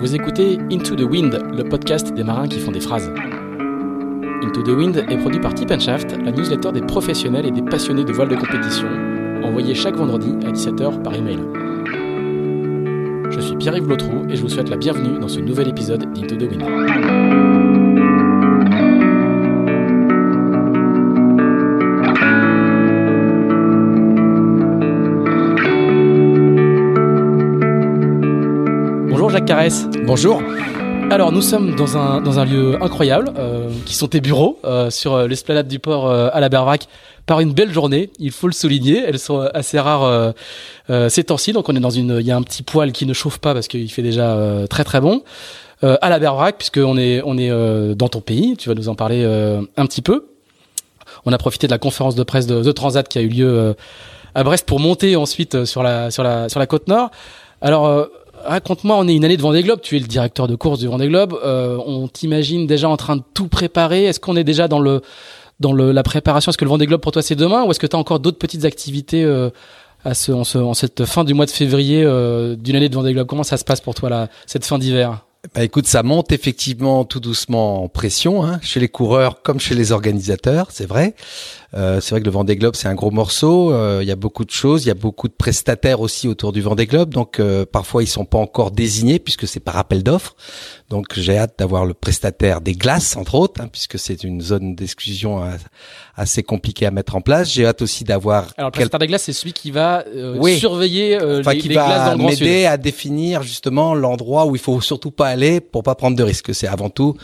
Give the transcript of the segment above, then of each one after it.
Vous écoutez Into the Wind, le podcast des marins qui font des phrases. Into the Wind est produit par Tip Shaft, la newsletter des professionnels et des passionnés de voile de compétition, envoyée chaque vendredi à 17h par email. Je suis Pierre-Yves Lotrou et je vous souhaite la bienvenue dans ce nouvel épisode d'Into the Wind. Bonjour. Alors nous sommes dans un, dans un lieu incroyable, euh, qui sont tes bureaux, euh, sur euh, l'esplanade du port euh, à la Bervrac, par une belle journée, il faut le souligner, elles sont assez rares euh, euh, ces temps-ci, donc on est dans une, il y a un petit poêle qui ne chauffe pas parce qu'il fait déjà euh, très très bon, euh, à la Bervrac, puisqu'on est, on est euh, dans ton pays, tu vas nous en parler euh, un petit peu. On a profité de la conférence de presse de The Transat qui a eu lieu euh, à Brest pour monter ensuite euh, sur la, sur la, sur la côte nord. Alors, euh, raconte-moi, on est une année de Vendée Globe, tu es le directeur de course du Vendée Globe, euh, on t'imagine déjà en train de tout préparer. Est-ce qu'on est déjà dans le dans le, la préparation? Est-ce que le Vendée Globe pour toi c'est demain? Ou est-ce que tu as encore d'autres petites activités euh, à ce, en, ce, en cette fin du mois de février euh, d'une année de Vendée Globe? Comment ça se passe pour toi là, cette fin d'hiver? Bah écoute, ça monte effectivement tout doucement en pression, hein, chez les coureurs comme chez les organisateurs, c'est vrai. Euh, c'est vrai que le Vendée Globe c'est un gros morceau. euh, Il y a beaucoup de choses, il y a beaucoup de prestataires aussi autour du Vendée Globe. Donc euh, parfois ils sont pas encore désignés puisque c'est par appel d'offres. Donc j'ai hâte d'avoir le prestataire des glaces entre autres, hein, puisque c'est une zone d'exclusion assez compliquée à mettre en place. J'ai hâte aussi d'avoir Alors le quel- prestataire des glaces c'est celui qui va euh, Oui. surveiller euh, enfin, les, qui les glaces dans va le Grand Sud. m'aider à définir justement l'endroit où il faut surtout pas aller pour pas prendre de risques. C'est avant tout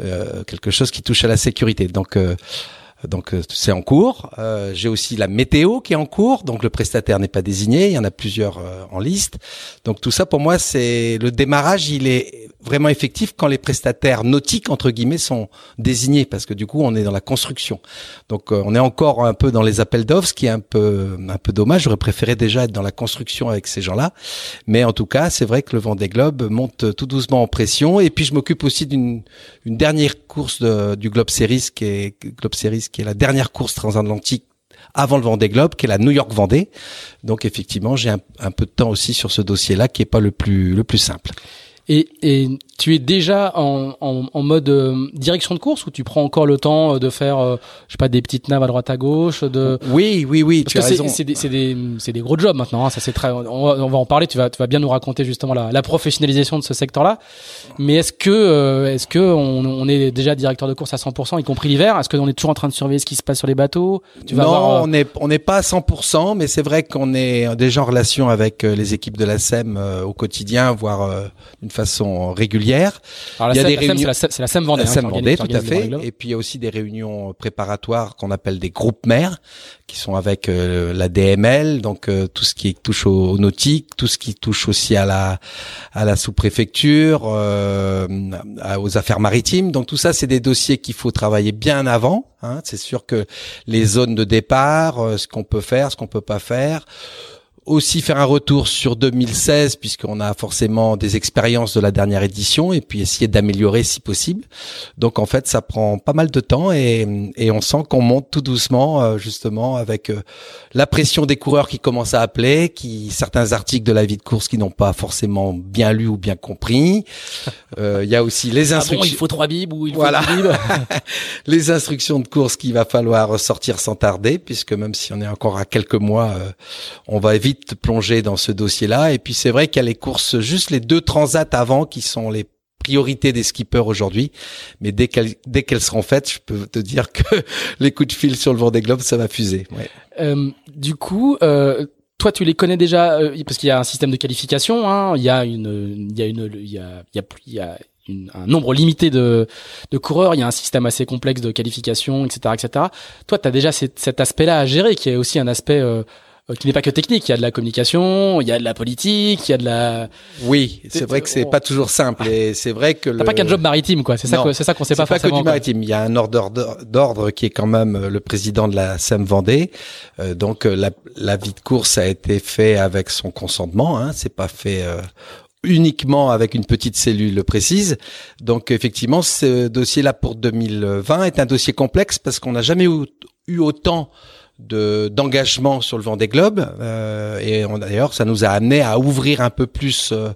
euh, quelque chose qui touche à la sécurité. Donc euh, donc euh, c'est en cours. Euh, J'ai aussi la météo qui est en cours. Donc le prestataire n'est pas désigné. Il y en a plusieurs euh, en liste. Donc tout ça pour moi c'est le démarrage. Il est vraiment effectif quand les prestataires nautiques entre guillemets sont désignés parce que du coup on est dans la construction. Donc euh, on est encore un peu dans les appels d'offres, ce qui est un peu un peu dommage. J'aurais préféré déjà être dans la construction avec ces gens-là. Mais en tout cas, c'est vrai que le Vendée Globe monte tout doucement en pression. Et puis je m'occupe aussi d'une une dernière course de- du Globe Series, qui est Globe Series, qui est la dernière course transatlantique avant le Vendée Globe, qui est la New York Vendée. Donc effectivement, j'ai un, peu de temps aussi sur ce dossier-là, qui est pas le plus le plus simple. Tu es déjà en, en, en mode euh, direction de course ou tu prends encore le temps euh, de faire, euh, je sais pas, des petites naves à droite à gauche de... Oui, oui, oui, Parce tu as que c'est- raison. c'est des, des, des gros jobs maintenant. hein, ça c'est très. On va, on va en parler. Tu vas, tu vas bien nous raconter justement la, la professionnalisation de ce secteur-là. Mais est-ce que, euh, est-ce que on, on est déjà directeur de course à 100%, y compris l'hiver? Est-ce qu'on est toujours en train de surveiller ce qui se passe sur les bateaux? Tu vas non, avoir, on n'est on n'est pas à 100%, mais c'est vrai qu'on est déjà en relation avec les équipes de la SEM au quotidien, voire d'une façon régulière. Alors il y a des réunions- c'est la, SEM, c'est la SEM Vendée. Hein, SEM Vendée, tout à fait. Et puis il y a aussi des réunions préparatoires qu'on appelle des groupes mères, qui sont avec euh, la DML, donc euh, tout ce qui touche au, au nautique, tout ce qui touche aussi à la à la sous-préfecture, euh, aux affaires maritimes. Donc tout ça, c'est des dossiers qu'il faut travailler bien avant. hein. C'est sûr que les zones de départ, euh, ce qu'on peut faire, ce qu'on peut pas faire aussi faire un retour sur 2016 puisqu'on a forcément des expériences de la dernière édition et puis essayer d'améliorer si possible. Donc en fait ça prend pas mal de temps et, et on sent qu'on monte tout doucement euh, justement avec euh, la pression des coureurs qui commencent à appeler, qui certains articles de la vie de course qui n'ont pas forcément bien lu ou bien compris. Euh, Il y a aussi les Ah bon, instructions il faut trois bibes ou il faut Voilà. bibes les instructions de course qu'il va falloir sortir sans tarder, puisque même si on est encore à quelques mois, euh, on va vite plonger dans ce dossier-là. Et puis c'est vrai qu'il y a les courses, juste les deux transats avant, qui sont les priorités des skippers aujourd'hui. Mais dès qu'elles dès qu'elles seront faites, je peux te dire que les coups de fil sur le Vendée Globe, ça va fuser. Ouais. Euh, du coup, euh, toi, tu les connais déjà euh, parce qu'il y a un système de qualification. Hein, il y a une, il y a une, il y a, il y a, il y a une- un nombre limité de, de coureurs. Il y a un système assez complexe de qualification, etc., etc. Toi, tu as déjà cet, cet aspect-là à gérer, qui est aussi un aspect euh, qui n'est pas que technique. Il y a de la communication, il y a de la politique, il y a de la. Oui, C'est- vrai que c'est on- pas toujours simple. Et c'est vrai que T'as le... pas qu'un job maritime, quoi. C'est ça, c'est ça qu'on sait C'est pas pas, que forcément. du quoi. maritime. Il y a un ordre d'ordre qui est quand même euh, le président de la SEM Vendée. Euh, donc euh, la, la vie de course a été fait avec son consentement. Hein. C'est pas fait euh, uniquement avec une petite cellule le précise. Donc effectivement, ce dossier-là pour 2020 est un dossier complexe parce qu'on n'a jamais eu, eu autant de d'engagement sur le Vendée Globe euh, et d'ailleurs ça nous a amené à ouvrir un peu plus euh,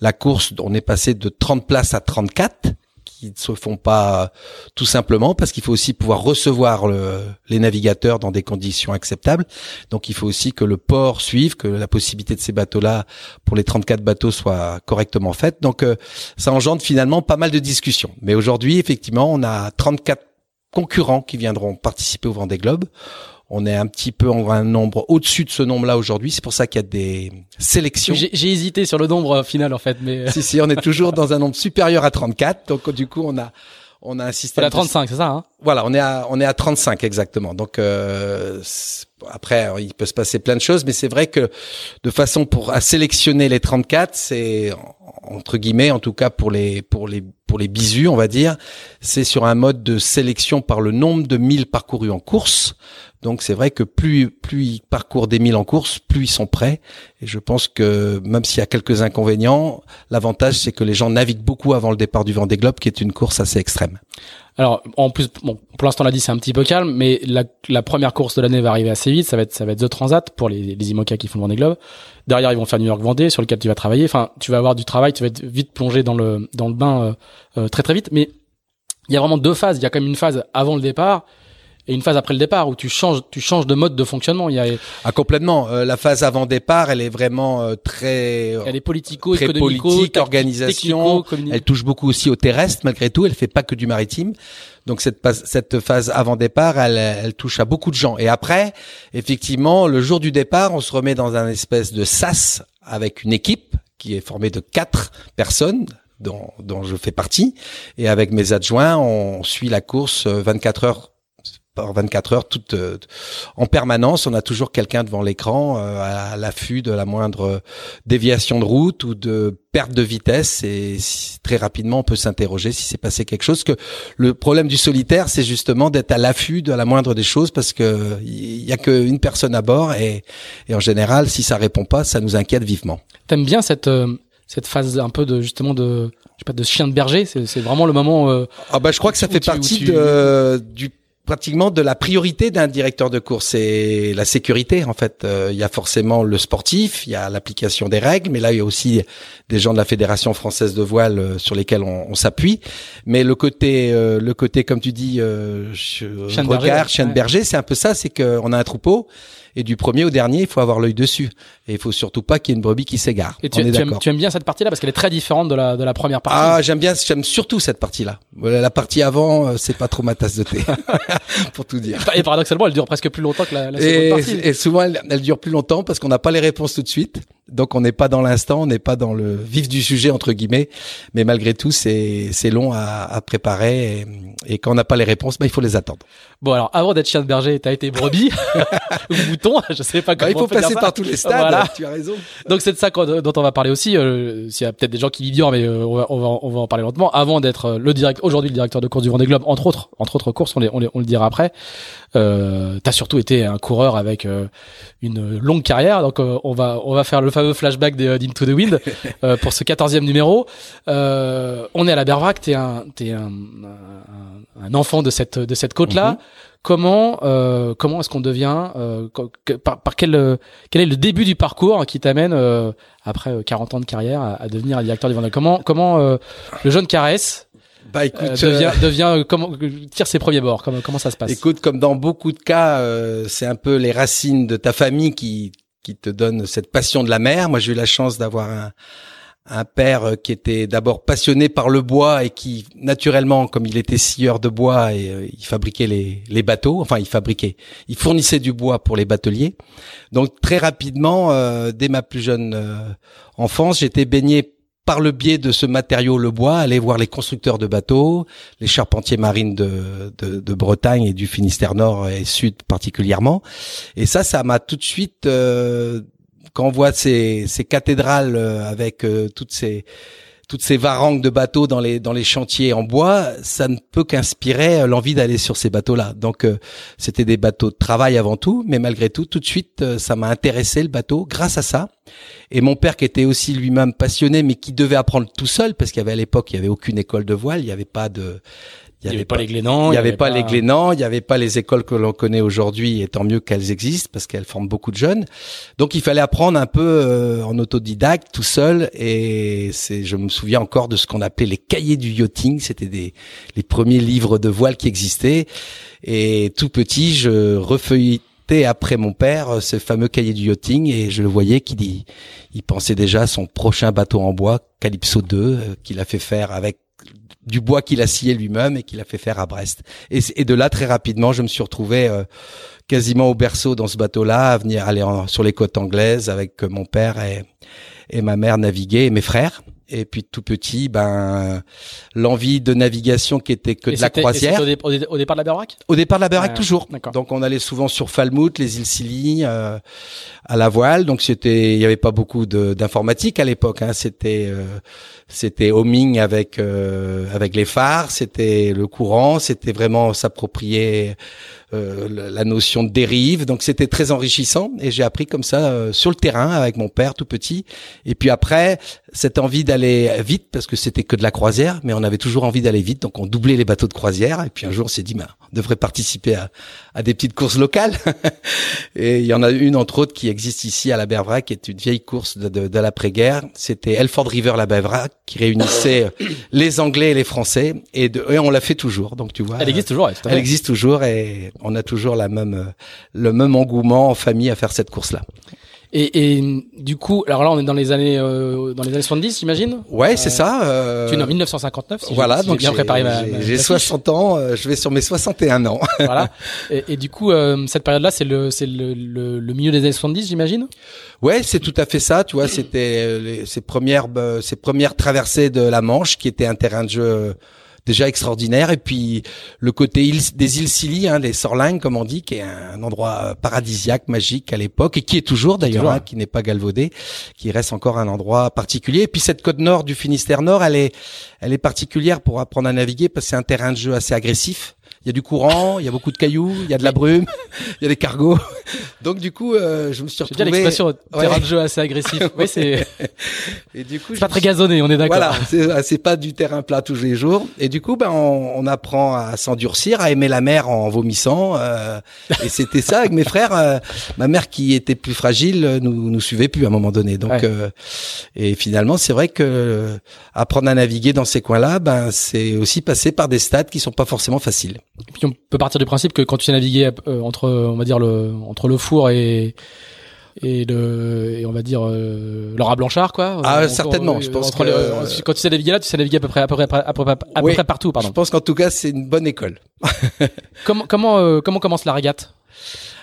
la course on est passé de 30 places à 34 qui ne se font pas tout simplement parce qu'il faut aussi pouvoir recevoir le, les navigateurs dans des conditions acceptables. Donc il faut aussi que le port suive, que la possibilité de ces bateaux-là pour les 34 bateaux soit correctement faite. Donc euh, ça engendre finalement pas mal de discussions. Mais aujourd'hui, effectivement, on a 34 concurrents qui viendront participer au Vendée Globe. On est un petit peu en un nombre au-dessus de ce nombre-là aujourd'hui. C'est pour ça qu'il y a des sélections. J'ai hésité sur le nombre euh, final en fait, mais euh, si si, on est toujours dans un nombre supérieur à 34. Donc du coup, on a on a un système. à 35, c'est ça hein? Voilà, on est à on est à 35 exactement. Donc euh, après, il peut se passer plein de choses, mais c'est vrai que de façon pour à sélectionner les 34, c'est entre guillemets, en tout cas pour les pour les pour les bisus, on va dire, c'est sur un mode de sélection par le nombre de milles parcourus en course. Donc c'est vrai que plus plus ils parcourent des milles en course, plus ils sont prêts. Et je pense que même s'il y a quelques inconvénients, l'avantage c'est que les gens naviguent beaucoup avant le départ du Vendée Globe, qui est une course assez extrême. Alors en plus, bon, pour l'instant on l'a dit, c'est un petit peu calme, mais la, la première course de l'année va arriver assez vite. Ça va être ça va être The Transat pour les, les IMOCA qui font le Vendée Globe. Derrière ils vont faire New York Vendée, sur lequel tu vas travailler. Enfin, tu vas avoir du travail, tu vas être vite plongé dans le dans le bain euh, euh, très très vite. Mais il y a vraiment deux phases. Il y a quand même une phase avant le départ et une phase après le départ où tu changes tu changes de mode de fonctionnement. Il y a ah complètement. Euh, la phase avant départ elle est vraiment euh, très elle est politico très politique organisation. elle touche beaucoup aussi au terrestre malgré tout. Elle fait pas que du maritime. Donc cette cette phase avant départ elle elle touche à beaucoup de gens. Et après effectivement le jour du départ on se remet dans un espèce de sas avec une équipe qui est formée de quatre personnes dont, dont je fais partie. Et avec mes adjoints, on suit la course 24 euh, heures par 24 heures toute euh, en permanence. On a toujours quelqu'un devant l'écran euh, à l'affût de la moindre déviation de route ou de perte de vitesse. Et très rapidement on peut s'interroger si c'est passé quelque chose. Que le problème du solitaire c'est justement d'être à l'affût de la moindre des choses parce que il y a qu'une personne à bord et, et en général si ça répond pas ça nous inquiète vivement. T'aimes bien cette euh, cette phase un peu de justement de je sais pas de chien de berger? C'est vraiment le moment ah bah je crois que ça fait partie de, du pratiquement de la priorité d'un directeur de course, c'est la sécurité en fait. Euh, il y a forcément le sportif, il y a l'application des règles, mais là il y a aussi des gens de la fédération française de voile euh, sur lesquels on, on s'appuie. Mais le côté, euh, le côté comme tu dis, chien regard, chien de berger, c'est un peu ça, c'est qu'on a un troupeau et du premier au dernier, il faut avoir l'œil dessus. Et il faut surtout pas qu'il y ait une brebis qui s'égare. Et tu, tu, aimes, tu, aimes, bien cette partie-là parce qu'elle est très différente de la, de la première partie. Ah, j'aime bien, j'aime surtout cette partie-là. La partie avant, euh, c'est pas trop ma tasse de thé, pour tout dire. Et paradoxalement, elle dure presque plus longtemps que la, la seconde partie. Et souvent, elle, elle dure plus longtemps parce qu'on n'a pas les réponses tout de suite. Donc on n'est pas dans l'instant, on n'est pas dans le vif du sujet entre guillemets, mais malgré tout c'est c'est long à, à préparer et, et quand on n'a pas les réponses, bah, il faut les attendre. Bon alors avant d'être chien de berger, t'as été brebis ou mouton, je sais pas comment. Bah, il faut passer par tous les stades. Voilà. Tu as raison. Donc c'est de ça dont on va parler aussi. Euh, S'il y a peut-être des gens qui l'ignorent, mais euh, on, va, on, va, on va en parler lentement. Avant d'être euh, le direct aujourd'hui le directeur de course du Vendée Globe, entre autres entre autres courses, on, les, on, les, on le dira après. Euh, t'as surtout été un coureur avec euh, une longue carrière, donc on va on va faire le fameux flashback d'Into the Wind pour ce quatorzième numéro. On est à la Bervrac, t'es un t'es un, un, un, enfant de cette de cette côte là. Mhm. Comment euh, comment est-ce qu'on devient euh, par, par, quel quel est le début du parcours qui t'amène euh, après 40 ans de carrière à, à devenir directeur du Vendée? Comment comment le jeune Caresse bah écoute, devient, devient comment tire ses premiers bords? Comment comment ça se passe? Écoute, comme dans beaucoup de cas, c'est un peu les racines de ta famille qui qui te donne cette passion de la mer. Moi, j'ai eu la chance d'avoir un, un père qui était d'abord passionné par le bois et qui, naturellement, comme il était scieur de bois, et euh, il fabriquait les, les, bateaux. Enfin, il fabriquait, il fournissait du bois pour les bateliers. Donc très rapidement, euh, dès ma plus jeune euh, enfance, j'étais baigné par le biais de ce matériau, le bois, aller voir les constructeurs de bateaux, les charpentiers marines de, de, de Bretagne et du Finistère Nord et Sud particulièrement. Et ça, ça m'a tout de suite, euh, quand on voit ces, ces cathédrales euh, avec euh, toutes ces toutes ces varangues de bateaux dans les dans les chantiers en bois, ça ne peut qu'inspirer euh, l'envie d'aller sur ces bateaux-là. Donc euh, c'était des bateaux de travail avant tout, mais malgré tout, tout de suite, euh, ça m'a intéressé le bateau grâce à ça. Et mon père qui était aussi lui-même passionné, mais qui devait apprendre tout seul, parce qu'il y avait à l'époque, il y avait aucune école de voile, il n'y avait pas de Il n'y avait, pas les Glénans. Il n'y avait, pas les Glénans, il n'y avait pas les écoles que l'on connaît aujourd'hui, et tant mieux qu'elles existent parce qu'elles forment beaucoup de jeunes. Donc il fallait apprendre un peu euh, en autodidacte, tout seul. Et c'est, je me souviens encore de ce qu'on appelait les cahiers du yachting. C'était des les premiers livres de voile qui existaient. Et tout petit, je refeuilletais après mon père euh, ce fameux cahier du yachting et je le voyais qu'il il pensait déjà à son prochain bateau en bois, Calypso 2, euh, qu'il a fait faire avec du bois qu'il a scié lui-même et qu'il a fait faire à Brest. Et, de là, très rapidement, je me suis retrouvé euh, quasiment au berceau dans ce bateau-là, à venir aller sur les côtes anglaises avec euh, mon père et, et ma mère naviguer et mes frères. Et puis tout petit, ben l'envie de navigation qui était que de la croisière. Au, au, départ de la Berbrac Au départ de la Berbrac toujours. Donc on allait souvent sur Falmouth, les îles Scilly, euh, à la voile. Donc c'était, il y avait pas beaucoup d'informatique à l'époque. Hein. C'était euh, c'était homing avec euh, avec les phares, c'était le courant, c'était vraiment s'approprier euh, la notion de dérive. Donc c'était très enrichissant et j'ai appris comme ça euh, sur le terrain avec mon père tout petit. Et puis après, cette envie d'aller vite parce que c'était que de la croisière, mais on avait toujours envie d'aller vite, donc on doublait les bateaux de croisière. Et puis un jour, on s'est dit, bah, on devrait participer à, à des petites courses locales. et il y en a une entre autres qui existe ici à la Bervrac, qui est une vieille course de, de, de l'après-guerre. C'était Elford River la Bervrac qui réunissait les Anglais et les Français, et, de, et on l'a fait toujours. Donc tu vois, elle existe toujours. Elle existe toujours et on a toujours la même, le même engouement en famille à faire cette course-là. Et, et, du coup, alors là, on est dans les années euh, dans les années 70, j'imagine. Ouais, c'est ça. Euh... Tu es en 1959. Si voilà, donc j'ai préparé J'ai 60 ans. Euh, je vais sur mes 61 ans. voilà. Et, et, du coup, euh, cette période-là, c'est le c'est le, le, le, milieu des années 70, j'imagine? Ouais, c'est tout à fait ça. Tu vois, c'était ces premières ces premières traversées de la Manche qui était un terrain de jeu déjà extraordinaire. Et puis le côté des îles Scilly, hein, les Sorlingues comme on dit, qui est un endroit paradisiaque, magique à l'époque, et qui est toujours d'ailleurs, hein, qui n'est pas galvaudé, qui reste encore un endroit particulier. Et puis cette côte nord du Finistère Nord, elle est, elle est particulière pour apprendre à naviguer parce que c'est un terrain de jeu assez agressif il y a du courant, il y a beaucoup de cailloux, il y a de la brume, il y a des cargos. Donc du coup, euh, je me suis retrouvé. C'est l'expression terrain de jeu assez agressif. oui, c'est. Et du coup, c'est pas très gazonné, on est d'accord. Voilà, c'est c'est pas du terrain plat tous les jours. Et du coup, ben on, on apprend à s'endurcir, à aimer la mer en vomissant. Euh, et c'était ça avec mes frères. Euh, ma mère qui était plus fragile nous nous suivait plus à un moment donné. Donc euh, et finalement, c'est vrai que apprendre à naviguer dans ces coins-là, ben c'est aussi passer par des stades qui sont pas forcément faciles. Et puis on peut partir du principe que quand tu sais naviguer euh, entre, on va dire le, entre le four et et le et on va dire euh, Laura Blanchard quoi. Ah certainement. Je pense que quand tu sais naviguer là tu sais naviguer à peu près à peu près à peu près, à peu près partout pardon. Je pense qu'en tout cas c'est une bonne école. Comment comment euh, comment commence la régate?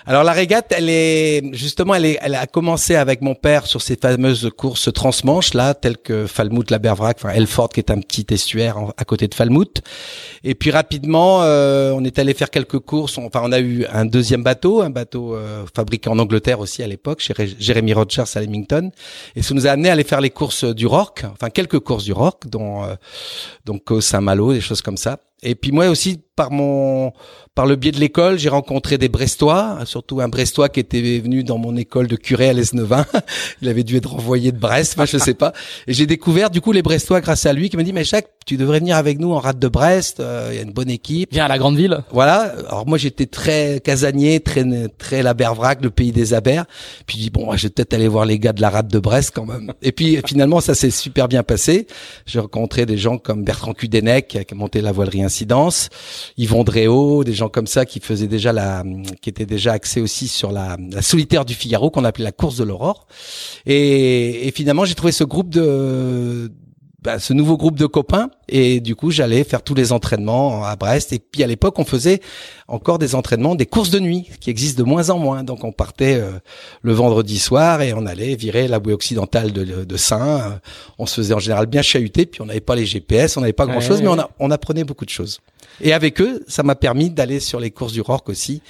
Alors la régate, elle est justement, elle, est, elle a commencé avec mon père sur ces fameuses courses transmanches là, telles que Falmouth, la Bervrac, enfin Elford qui est un petit estuaire à côté de Falmouth. Et puis rapidement, euh, on est allé faire quelques courses. enfin, on a eu un deuxième bateau, un bateau euh, fabriqué en Angleterre aussi à l'époque, chez Jeremy Rogers à Leamington. Et ça nous a amené à aller faire les courses du Rock, enfin quelques courses du Rock, dont euh, donc Saint-Malo, des choses comme ça. Et puis moi aussi, par mon par le biais de l'école, j'ai rencontré des Brestois, surtout un Brestois qui était venu dans mon école de curé à l'Esnevin. Il avait dû être renvoyé de Brest, enfin je sais pas. Et j'ai découvert du coup les Brestois grâce à lui, qui m'a dit mais Jacques, tu devrais venir avec nous en rade de Brest. Euh, il y a une bonne équipe. Viens à la grande ville. Voilà. Alors moi j'étais très casanier, très très la Bervrac, le pays des abers. Puis je dis bon, je vais peut-être aller voir les gars de la rade de Brest quand même. Et puis finalement ça s'est super bien passé. J'ai rencontré des gens comme Bertrand Cudenec qui a monté la voilerie Incidence, Yvon Dréau, des gens comme ça qui faisaient déjà la, qui étaient déjà axés aussi sur la, la solitaire du Figaro qu'on appelait la course de l'aurore. Et, et finalement, j'ai trouvé ce groupe de, bah, ce nouveau groupe de copains. Et du coup j'allais faire tous les entraînements à Brest. Et puis à l'époque on faisait encore des entraînements des courses de nuit qui existent de moins en moins. Donc on partait euh, le vendredi soir et on allait virer la bouée occidentale de, de Saint. On se faisait en général bien chahuter. Puis on n'avait pas les GPS on n'avait pas grand chose mais on, a, on apprenait beaucoup de choses. Et avec eux, ça m'a permis d'aller sur les courses du Rorque aussi,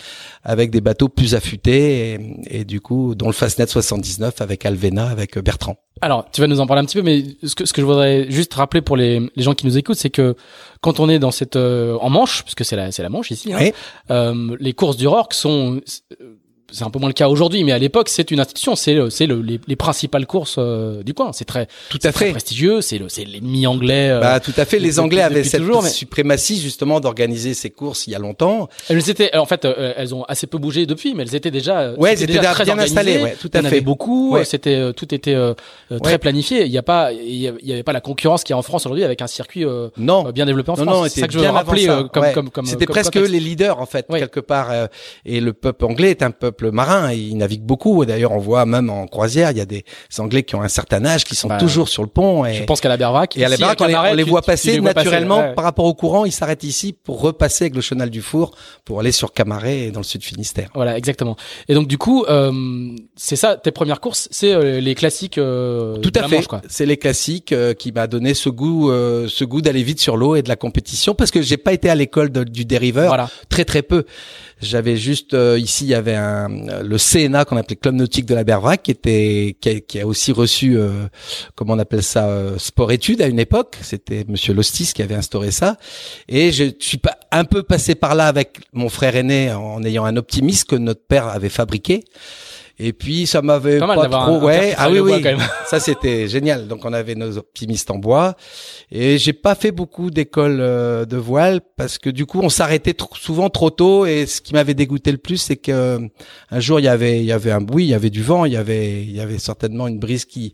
avec des bateaux plus affûtés, et, et du coup, dont le Fastnet 79 avec Alvena, avec Bertrand. Alors, tu vas nous en parler un petit peu, mais ce que, ce que je voudrais juste rappeler pour les, les gens qui nous écoutent, c'est que quand on est dans cette euh, en Manche, puisque c'est la c'est la Manche ici, hein, euh, les courses du Rorque sont c'est un peu moins le cas aujourd'hui, mais à l'époque, c'est une institution. C'est le- c'est le- les, les principales courses euh, du coin. C'est très, Tout à fait. prestigieux. C'est le, c'est l'ennemi anglais. euh, Bah, tout à fait. Les Anglais avaient cette toujours, mais- suprématie justement d'organiser ces courses il y a longtemps. Elles étaient, en fait, euh, elles ont assez peu bougé depuis, mais elles étaient déjà, Ouais, elles étaient déjà très bien organisées. installées, ouais, tout à en avait fait. beaucoup. Ouais. C'était, tout était très Ouais. planifié. Il y a pas, il y avait pas la concurrence qu'il y a en France aujourd'hui avec un circuit Non. bien développé en Non, France. non, c'est ça que je veux rappeler comme, comme, comme, C'était presque les leaders en fait quelque part. et le peuple anglais est un peuple marin. et Il navigue beaucoup. Et D'ailleurs, on voit même en croisière, il y a des Anglais qui ont un certain âge qui sont Bah, toujours sur le pont. Et, Je pense qu'à la Bervac. et à la baraque, on on les voit passer les vois passer, naturellement ouais. par rapport au courant. Ils s'arrêtent ici pour repasser avec le chenal du Four pour aller sur Camaret et dans le sud Finistère. Voilà, exactement. Et donc du coup, euh, c'est ça, tes premières courses, c'est euh, les classiques. euh, Tout à fait. C'est les classiques euh, qui m'a donné ce goût, euh, ce goût d'aller vite sur l'eau et de la compétition parce que j'ai pas été à l'école du dériveur. Voilà. très très peu. J'avais juste euh, ici il y avait un le CNA qu'on appelait Club nautique de la Bervrac qui était qui a, qui a aussi reçu euh, comment on appelle ça euh, sport études à une époque. C'était Monsieur Lostis qui avait instauré ça et je suis un peu passé par là avec mon frère aîné en ayant un optimisme que notre père avait fabriqué. Et puis ça m'avait Pas pas, trop un ouais. ah oui bois, oui. quand même. ça c'était génial. Donc on avait nos optimistes en bois. Et j'ai pas fait beaucoup d'écoles euh, de voile parce que du coup on s'arrêtait souvent trop tôt. Et ce qui m'avait dégoûté le plus c'est que euh, un jour il y avait il y avait un bruit il y avait du vent. Il y avait il y avait certainement une brise qui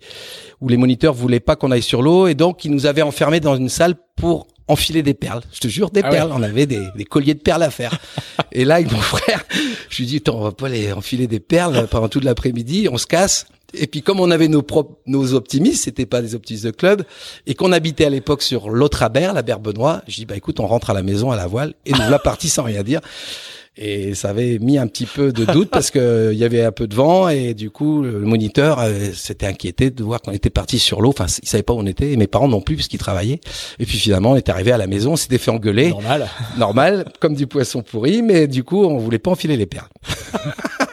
où les moniteurs voulaient pas qu'on aille sur l'eau. Et donc ils nous avaient enfermés dans une salle pour enfiler des perles. Je te jure des Ah ouais. perles. On avait des, des colliers de perles à faire. Et là avec mon frère je lui dis on va pas les enfiler des perles pendant toute l'après-midi. On se casse. Et puis comme on avait nos propres nos optimistes, c'était pas des optimistes de club, et qu'on habitait à l'époque sur l'autre aber, la Benoît, je dis bah écoute, on rentre à la maison à la voile. Et nous la partie sans rien dire. Et ça avait mis un petit peu de doute parce que il y avait un peu de vent et du coup le moniteur euh, s'était inquiété de voir qu'on était parti sur l'eau. Enfin, il savait pas où on était et mes parents non plus puisqu'ils travaillaient. Et puis finalement, on est arrivé à la maison, on s'était fait engueuler, Normal. normal, comme du poisson pourri, mais du coup, on voulait pas enfiler les perles.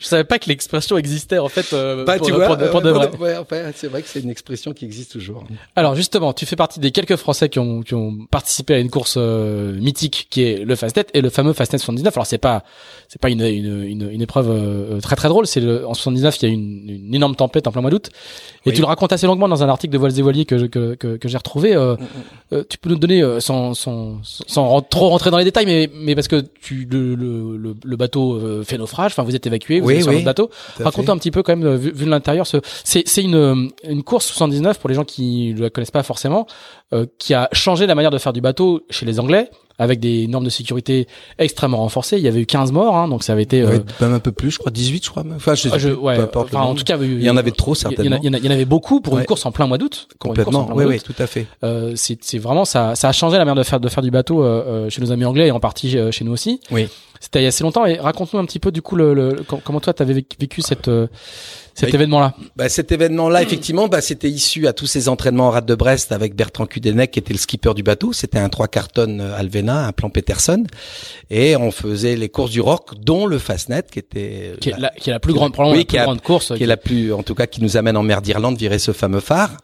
Je savais pas que l'expression existait en fait euh, Bah, pour, tu pour vois, de- pour de euh, vrai. ouais, enfin, c'est vrai que c'est une expression qui existe toujours. Alors justement, tu fais partie des quelques Français qui ont, qui ont participé à une course euh, mythique qui est le Fastnet et le fameux Fastnet 79. Alors c'est pas c'est pas une, une, une, une épreuve euh, très très drôle. C'est en 79 il y a eu une, une énorme tempête en plein mois d'août et Oui. tu le racontes assez longuement dans un article de Voiles et Voiliers que que, que, que j'ai retrouvé. Euh, euh, tu peux nous donner euh, sans, sans sans trop rentrer dans les détails, mais mais parce que tu le le, le, le bateau euh, fait naufrage. Enfin vous êtes évacué, vous Oui, êtes sur oui. votre bateau. Tout à Raconte fait. un petit peu quand même euh, vu, vu de l'intérieur. Ce, c'est une une course 79 pour les gens qui ne la connaissent pas forcément, euh, qui a changé la manière de faire du bateau chez les Anglais avec des normes de sécurité extrêmement renforcées. Il y avait eu 15 morts, hein, donc ça avait été. euh, Ouais, même un peu plus, je crois, 18, je crois. même. Enfin, je sais ah, je- ouais, peu importe le enfin, en tout cas, il y en avait trop, certainement. Il y, en a- il y en avait beaucoup pour une course en plein mois d'août. Complètement. Oui, oui, tout à fait. Euh, c'est c'est vraiment ça, ça a changé la manière de faire de faire du bateau euh, euh, chez nos amis anglais et en partie euh, chez nous aussi. Oui. C'était il y a assez longtemps et raconte-nous un petit peu du coup le, le- com- comment toi t'avais vécu, vécu cette euh, cet Bah, événement-là? Bah, cet événement-là, effectivement, bah, c'était issu à tous ces entraînements en rade de Brest avec Bertrand Cudenec, qui était le skipper du bateau. C'était un trois quarts tonnes euh, Alvena, un plan Peterson. Et on faisait les courses du Rock, dont le Fastnet, qui était Qui est, la- qui est la plus grande, probablement oui, la qui plus a- grande course. qui est la plus, en tout cas, qui nous amène en mer d'Irlande, virer ce fameux phare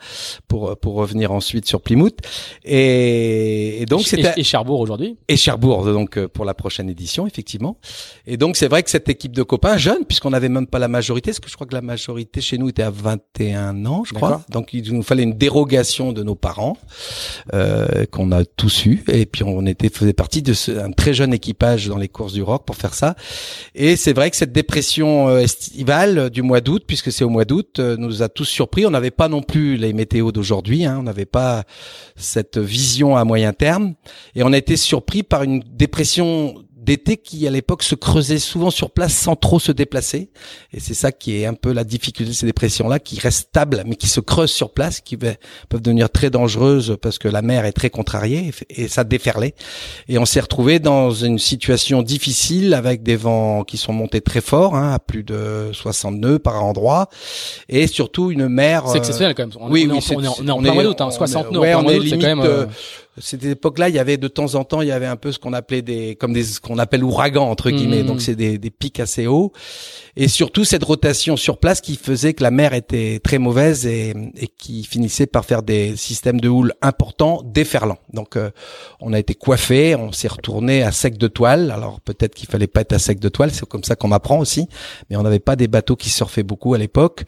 pour pour revenir ensuite sur Plymouth. Et, et donc c'était et Cherbourg aujourd'hui? et Cherbourg donc euh, pour la prochaine édition effectivement. Et donc c'est vrai que cette équipe de copains jeunes puisqu'on n'avait même pas la majorité, parce que je crois que la majorité chez nous était à 21 ans, je crois. Donc il nous fallait une dérogation de nos parents euh, qu'on a tous eu. Et puis on était faisait partie de ce, un très jeune équipage dans les courses du rock pour faire ça. Et c'est vrai que cette dépression euh, estivale du mois d'août puisque c'est au mois d'août euh, nous a tous surpris, on n'avait pas non plus les météos d'aujourd'hui hein, on n'avait pas cette vision à moyen terme. Et on a été surpris par une dépression d'été qui à l'époque se creusait souvent sur place sans trop se déplacer et c'est ça qui est un peu la difficulté de ces dépressions là qui restent stables mais qui se creusent sur place qui peuvent devenir très dangereuses parce que la mer est très contrariée et, ça déferlait et on s'est retrouvé dans une situation difficile avec des vents qui sont montés très forts hein, à plus de 60 nœuds par endroit et surtout une mer C'est exceptionnel quand même. On, oui, on est oui, en- c'est- on est en, on est en plein est- mois d'août, hein, on est- 60 nœuds ouais, on est c'est quand limite, même. euh, euh, Cette époque-là, il y avait de temps en temps, il y avait un peu ce qu'on appelait des, comme des, ce qu'on appelle ouragans entre guillemets. Mhm. Donc c'est des, des pics assez hauts, et surtout cette rotation sur place qui faisait que la mer était très mauvaise et, et qui finissait par faire des systèmes de houle importants, déferlants. Donc euh, on a été coiffé, on s'est retourné à sec de toile. Alors peut-être qu'il fallait pas être à sec de toile, c'est comme ça qu'on apprend aussi. Mais on n'avait pas des bateaux qui surfaient beaucoup à l'époque.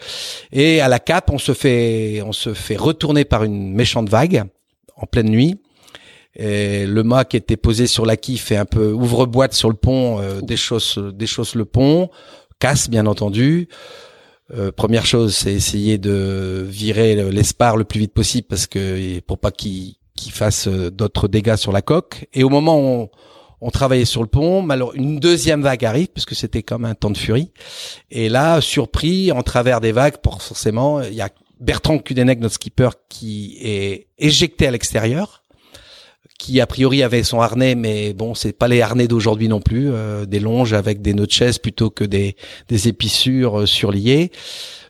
Et à la cape, on se fait, on se fait retourner par une méchante vague en pleine nuit. Et le mât qui était posé sur la quille fait un peu ouvre-boîte sur le pont, euh, déchausse, déchausse le pont, casse bien entendu. Euh, première chose, c'est essayer de virer le- l'espar le plus vite possible parce que pour pas qu'il qu'il fasse euh, d'autres dégâts sur la coque. Et au moment où on, on travaillait sur le pont, malheur- une deuxième vague arrive puisque c'était comme un temps de furie. Et là, surpris, en travers des vagues, pour forcément, il y a Bertrand Kudenek, notre skipper, qui est éjecté à l'extérieur, qui a priori avait son harnais, mais bon, c'est pas les harnais d'aujourd'hui non plus, euh, des longes avec des nœuds de chaise plutôt que des, des épissures euh, surliées.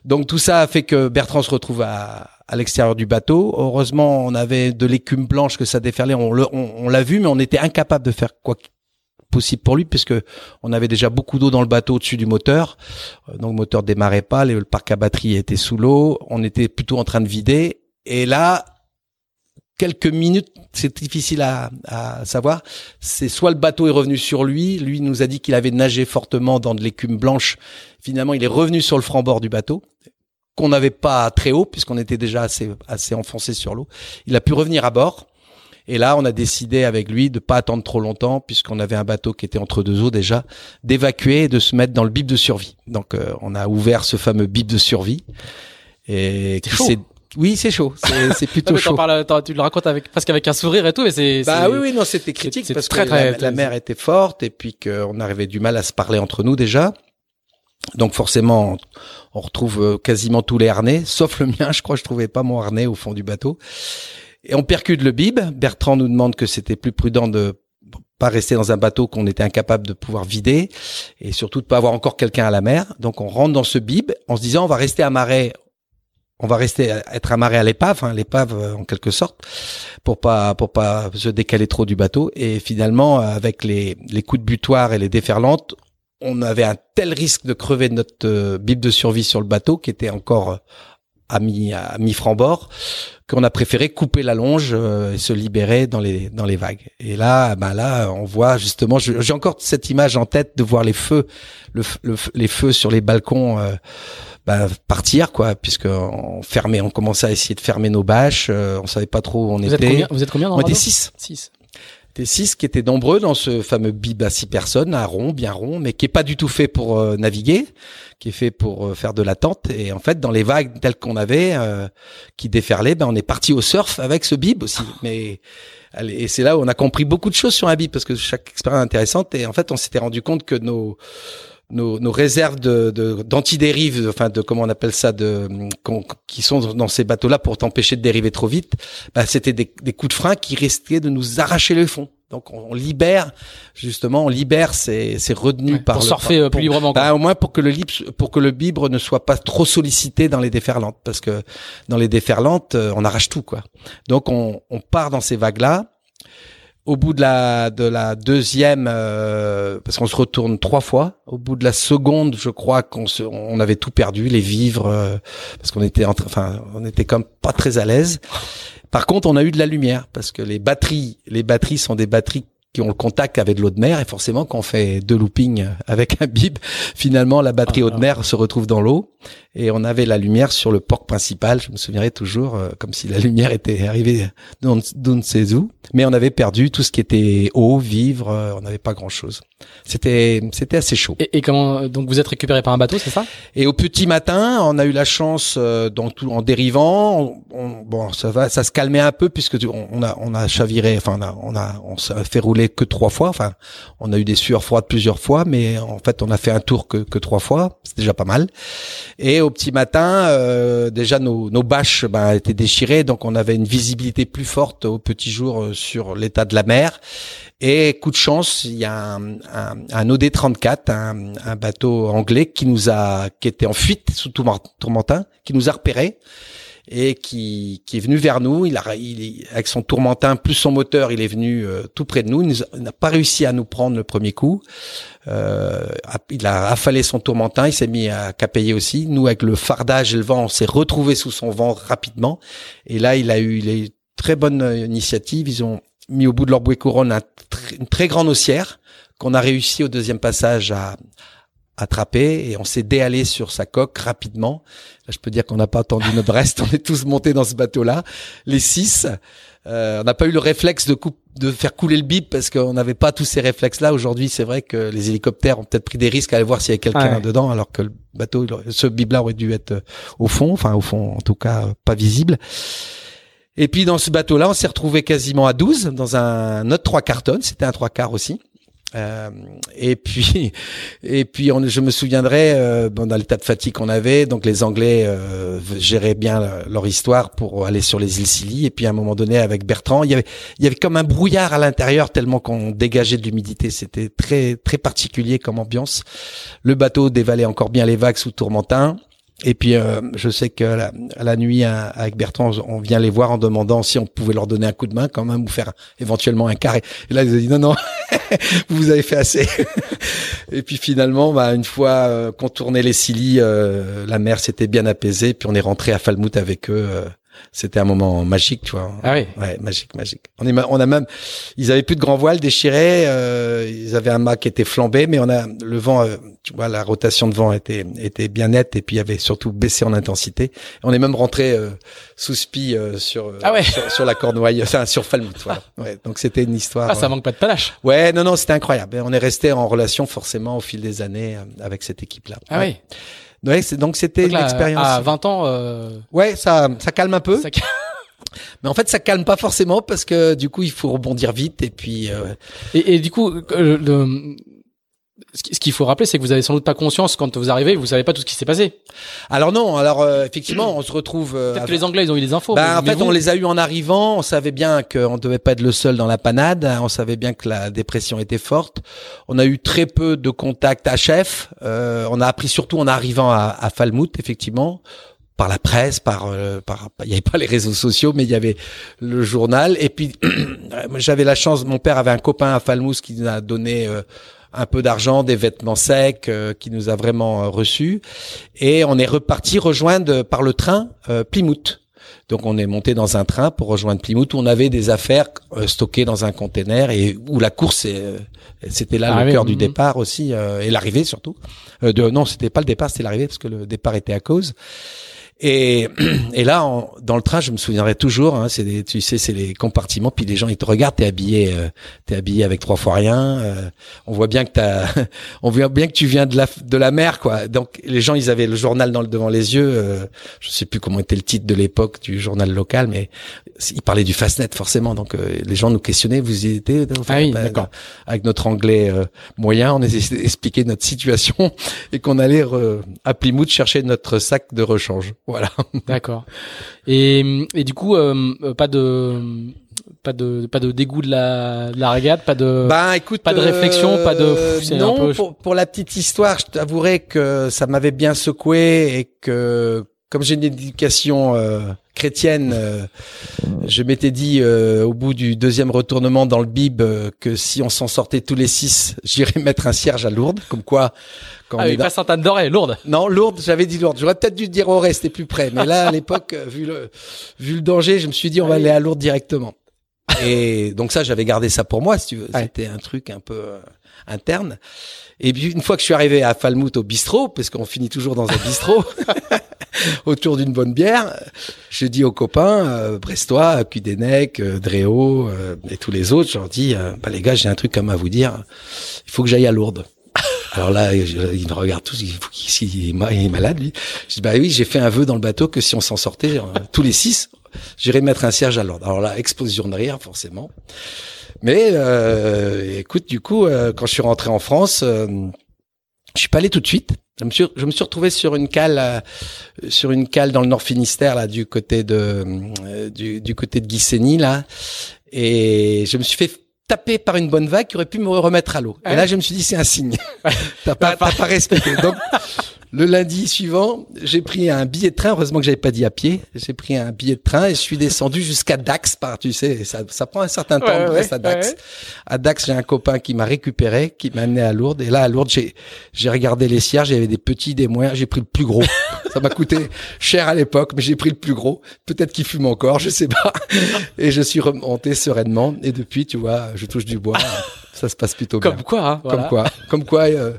Donc tout ça a fait que Bertrand se retrouve à, à l'extérieur du bateau. Heureusement, on avait de l'écume blanche que ça déferlait, on on- l'a vu, mais on était incapable de faire quoi possible pour lui puisque on avait déjà beaucoup d'eau dans le bateau au-dessus du moteur. Euh, Donc le moteur démarrait pas, le parc à batterie était sous l'eau, on était plutôt en train de vider et là quelques minutes, c'est difficile à, à savoir. C'est soit le bateau est revenu sur lui, lui nous a dit qu'il avait nagé fortement dans de l'écume blanche. Finalement, il est revenu sur le franc-bord du bateau qu'on n'avait pas très haut puisqu'on était déjà assez assez enfoncé sur l'eau. Il a pu revenir à bord. Et là, on a décidé avec lui de pas attendre trop longtemps, puisqu'on avait un bateau qui était entre deux eaux déjà, d'évacuer et de se mettre dans le bib de survie. Donc, euh, on a ouvert ce fameux bib de survie. Et C'est qui s'est- Oui, c'est chaud. C'est Non, plutôt chaud. parles, tu le racontes avec presque avec un sourire et tout, mais c'est. Bah oui, oui, non, c'était critique c'est parce très, que très- la, la mer était forte et puis qu'on avait du mal à se parler entre nous déjà. Donc forcément, on- retrouve euh, quasiment tous les harnais, sauf le mien. Je crois que je trouvais pas mon harnais au fond du bateau. Et on percute le bib. Bertrand nous demande que c'était plus prudent de pas rester dans un bateau qu'on était incapable de pouvoir vider et surtout de pas avoir encore quelqu'un à la mer. Donc on rentre dans ce bib en se disant on va rester amarré on va rester être amarré à l'épave, hein, l'épave euh, en quelque sorte, pour pas pour pas se décaler trop du bateau. Et finalement, avec les les coups de butoir et les déferlantes, on avait un tel risque de crever notre euh, bib de survie sur le bateau qui était encore euh, à mi à mi franc qu'on a préféré couper la longe euh, et se libérer dans les dans les vagues. Et là, bah là, on voit justement, j'ai encore cette image en tête de voir les feux, les feux sur les balcons euh, bah, partir quoi, puisque on fermait, on commençait à essayer de fermer nos bâches, euh, on savait pas trop où on Vous êtes était. combien Vous êtes combien dans on était six Six. des six qui étaient nombreux dans ce fameux bib à six personnes, un rond, bien rond, mais qui est pas du tout fait pour euh, naviguer, qui est fait pour euh, faire de la tente. Et en fait, dans les vagues telles qu'on avait, euh, qui déferlaient, ben on est parti au surf avec ce bib aussi. Mais allez, et c'est là où on a compris beaucoup de choses sur un bib parce que chaque expérience est intéressante. Et en fait, on s'était rendu compte que nos nos, nos réserves de de- d'antidérive, enfin de comment on appelle ça, de qui sont dans ces bateaux-là pour t'empêcher de dériver trop vite, bah, c'était des, des coups de frein qui risquaient de nous arracher le fond. Donc on, libère justement, on libère ces, ces retenues Ouais, par pour le- surfer euh, pour- plus librement. bah, au moins pour que le libre, pour que le bibre ne soit pas trop sollicité dans les déferlantes, parce que dans les déferlantes, euh, on arrache tout quoi. Donc on, on part dans ces vagues là. Au bout de la de la deuxième, euh, parce qu'on se retourne trois fois. Au bout de la seconde, je crois qu'on se, on avait tout perdu, les vivres, euh, parce qu'on était en train- enfin, on était comme pas très à l'aise. Par contre, on a eu de la lumière parce que les batteries, les batteries sont des batteries qui ont le contact avec de l'eau de mer et forcément quand on fait deux loopings avec un bib, finalement la batterie Ah, eau de mer se retrouve dans l'eau et on avait la lumière sur le port principal. Je me souviendrai toujours euh, comme si la lumière était arrivée d'on ne sait où, mais on avait perdu tout ce qui était eau, vivre, euh, on n'avait pas grand chose. C'était c'était assez chaud. Et, et comment donc vous êtes récupéré par un bateau, c'est ça? Et au petit matin, on a eu la chance, euh, dans tout, en dérivant, on- on- bon, ça va, ça se calmait un peu puisque on, on a, on a chaviré, enfin, on a, on a, on s'est fait rouler que trois fois. Enfin, on a eu des sueurs froides plusieurs fois, mais en fait, on a fait un tour que, que trois fois. C'est déjà pas mal. Et au petit matin, euh, déjà nos, nos bâches ben, étaient déchirées, donc on avait une visibilité plus forte au petit jour euh, sur l'état de la mer. Et coup de chance, il y a un, un, un OD-34, un, un bateau anglais qui nous a, qui était en fuite sous Tourment- Tourmentin, qui nous a repérés et qui, qui est venu vers nous. Il a, il, avec son tourmentin plus son moteur, il est venu euh, tout près de nous. Il n'a pas réussi à nous prendre le premier coup. Euh, il a affalé son tourmentin, il s'est mis à capayer aussi. Nous, avec le fardage et le vent, on s'est retrouvé sous son vent rapidement. Et là, il a eu les très bonne initiative. Ils ont mis au bout de leur bouée couronne une très grande haussière qu'on a réussi au deuxième passage à, attraper et on s'est déhalé sur sa coque rapidement. Là, je peux dire qu'on n'a pas attendu notre reste, on est tous montés dans ce bateau-là, les six. Euh, on n'a pas eu le réflexe de, de faire couler le bip parce qu'on n'avait pas tous ces réflexes-là. Aujourd'hui, c'est vrai que les hélicoptères ont peut-être pris des risques à aller voir s'il y a quelqu'un dedans, alors que le bateau, ce bip-là aurait dû être au fond, enfin au fond, en tout cas, pas visible. Et puis dans ce bateau-là, on s'est retrouvé quasiment à 12 dans un autre trois cartons. C'était un trois quarts aussi. Euh, et puis, et puis, je me souviendrai euh, dans l'état de fatigue qu'on avait, donc les Anglais euh, géraient bien leur histoire pour aller sur les îles Scilly. Et puis à un moment donné, avec Bertrand, il y avait, il y avait comme un brouillard à l'intérieur tellement qu'on dégageait de l'humidité. C'était très, très particulier comme ambiance. Le bateau dévalait encore bien les vagues sous tourmentin. Et puis, euh, je sais que la, nuit, hein, avec Bertrand, on vient les voir en demandant si on pouvait leur donner un coup de main quand même ou faire éventuellement un carré. Et là, ils ont dit non, non, vous avez fait assez. et puis finalement, bah, une fois euh, contourné les Scilly, euh, la mer s'était bien apaisée. Puis on est rentré à Falmouth avec eux c'était un moment magique, tu vois. Ah oui. Ouais, magique, magique. On est, on a même, ils avaient plus de grands voiles déchirés, euh, ils avaient un mât qui était flambé, mais on a le vent, euh, tu vois, la rotation de vent était était bien nette et puis il y avait surtout baissé en intensité. On est même rentré euh, sous spi euh, sur, ah ouais. sur, la Cornouaille, enfin sur Falmouth. Voilà. Ouais, donc c'était une histoire. Ah, ça manque pas de panache. Ouais, non, non, c'était incroyable. On est resté en relation forcément au fil des années avec cette équipe-là. Ah oui. Ouais, donc c'était une expérience. À 20 ans. Euh... Ouais, ça, ça calme un peu. Mais en fait, ça calme pas forcément parce que du coup, il faut rebondir vite et puis. Euh... Et, et, du coup, euh, le, ce qu'il faut rappeler, c'est que vous avez sans doute pas conscience quand vous arrivez, vous savez pas tout ce qui s'est passé. Alors non, alors euh, effectivement, on se retrouve. Euh, Peut-être que les Anglais ils ont eu des infos. Ben, en fait, on les a eu en arrivant. On savait bien qu'on devait pas être le seul dans la panade. On savait bien que la dépression était forte. On a eu très peu de contacts à chef. Euh, on a appris surtout en arrivant à, à Falmouth, effectivement par la presse, par, euh, par, il n'y avait pas les réseaux sociaux, mais il y avait le journal. Et puis, j'avais la chance, mon père avait un copain à Falmouth qui nous a donné euh, un peu d'argent, des vêtements secs, euh, qui nous a vraiment euh, reçus. Et on est reparti rejoindre par le train euh, Plymouth. Donc on est monté dans un train pour rejoindre Plymouth où on avait des affaires stockées dans un container et où la course c'était là le cœur du départ aussi et l'arrivée surtout. de, non, c'était pas le départ, c'était l'arrivée parce que le départ était à cause. Et, et là, dans le train, je me souviendrai toujours. Hein, c'est des, tu sais, c'est les compartiments. Puis les gens, ils te regardent. T'es habillé, euh, t'es habillé avec trois fois rien. Euh, on voit bien que t'as, on voit bien que tu viens de la de la mer, quoi. Donc les gens, ils avaient le journal dans le, devant les yeux. Euh, je sais plus comment était le titre de l'époque du journal local, mais ils parlaient du Fastnet forcément. Donc euh, les gens nous questionnaient. Vous y étiez ah oui, d'accord. Avec notre anglais euh, moyen, on essayait d'expliquer notre situation et qu'on allait à Plymouth chercher notre sac de rechange. Voilà. D'accord. Et, et du coup, euh, pas de pas de pas de dégoût de la, de la régate, pas de bah écoute, pas de réflexion, pas de euh, non. Pour, pour la petite histoire, je t'avouerai que ça m'avait bien secoué et que comme j'ai une éducation euh, chrétienne, euh, je m'étais dit au bout du deuxième retournement dans le bib que si on s'en sortait tous les six, j'irais mettre un cierge à Lourdes, comme quoi quand ah, pas Sainte-Anne Lourdes. Non, Lourdes, j'avais dit Lourdes. J'aurais peut-être dû dire Auray, c'était plus près. Mais là, à l'époque, vu le, vu le danger, je me suis dit, on va aller à Lourdes directement. Et donc ça, j'avais gardé ça pour moi, si tu veux. C'était un truc un peu euh, interne. Et puis une fois que je suis arrivé à Falmouth au bistrot, parce qu'on finit toujours dans un bistrot, autour d'une bonne bière, je dis aux copains euh, brestois, Cudenec, euh, Dréau et tous les autres, je leur dis, bah les gars, j'ai un truc comme à vous dire. Il faut que j'aille à Lourdes. Alors là, ils me regardent tous, il, faut qu'il est malade lui? Je dis bah oui, j'ai fait un vœu dans le bateau que si on s'en sortait, tous les six, j'irais mettre un cierge à l'ordre. Alors là, explosion de rire forcément. Mais euh, écoute, du coup, euh, quand je suis rentré en France, euh, je suis pas allé tout de suite. Je me suis, je me suis retrouvé sur une cale, euh, sur une cale dans le Nord Finistère, là, du côté de, du, du côté de Guissény, là, et je me suis fait tapé par une bonne vague qui aurait pu me remettre à l'eau. Et là, je me suis dit, c'est un signe. t'as pas, pas respecté. Donc, Le lundi suivant, j'ai pris un billet de train. Heureusement que j'avais pas dit à pied. J'ai pris un billet de train et je suis descendu jusqu'à Dax. Par, tu sais, ça, ça prend un certain temps Ouais, de ouais, rester à Dax. ouais. À Dax, j'ai un copain qui m'a récupéré, qui m'a amené à Lourdes. Et là, à Lourdes, j'ai, j'ai regardé les cierges. Il y avait des petits, des moyens. J'ai pris le plus gros. ça m'a coûté cher à l'époque, mais j'ai pris le plus gros. Peut-être qu'il fume encore, je sais pas. Et je suis remonté sereinement. Et depuis, tu vois, je touche du bois. Ça se passe plutôt bien. Comme quoi, hein, Comme quoi, comme quoi. euh,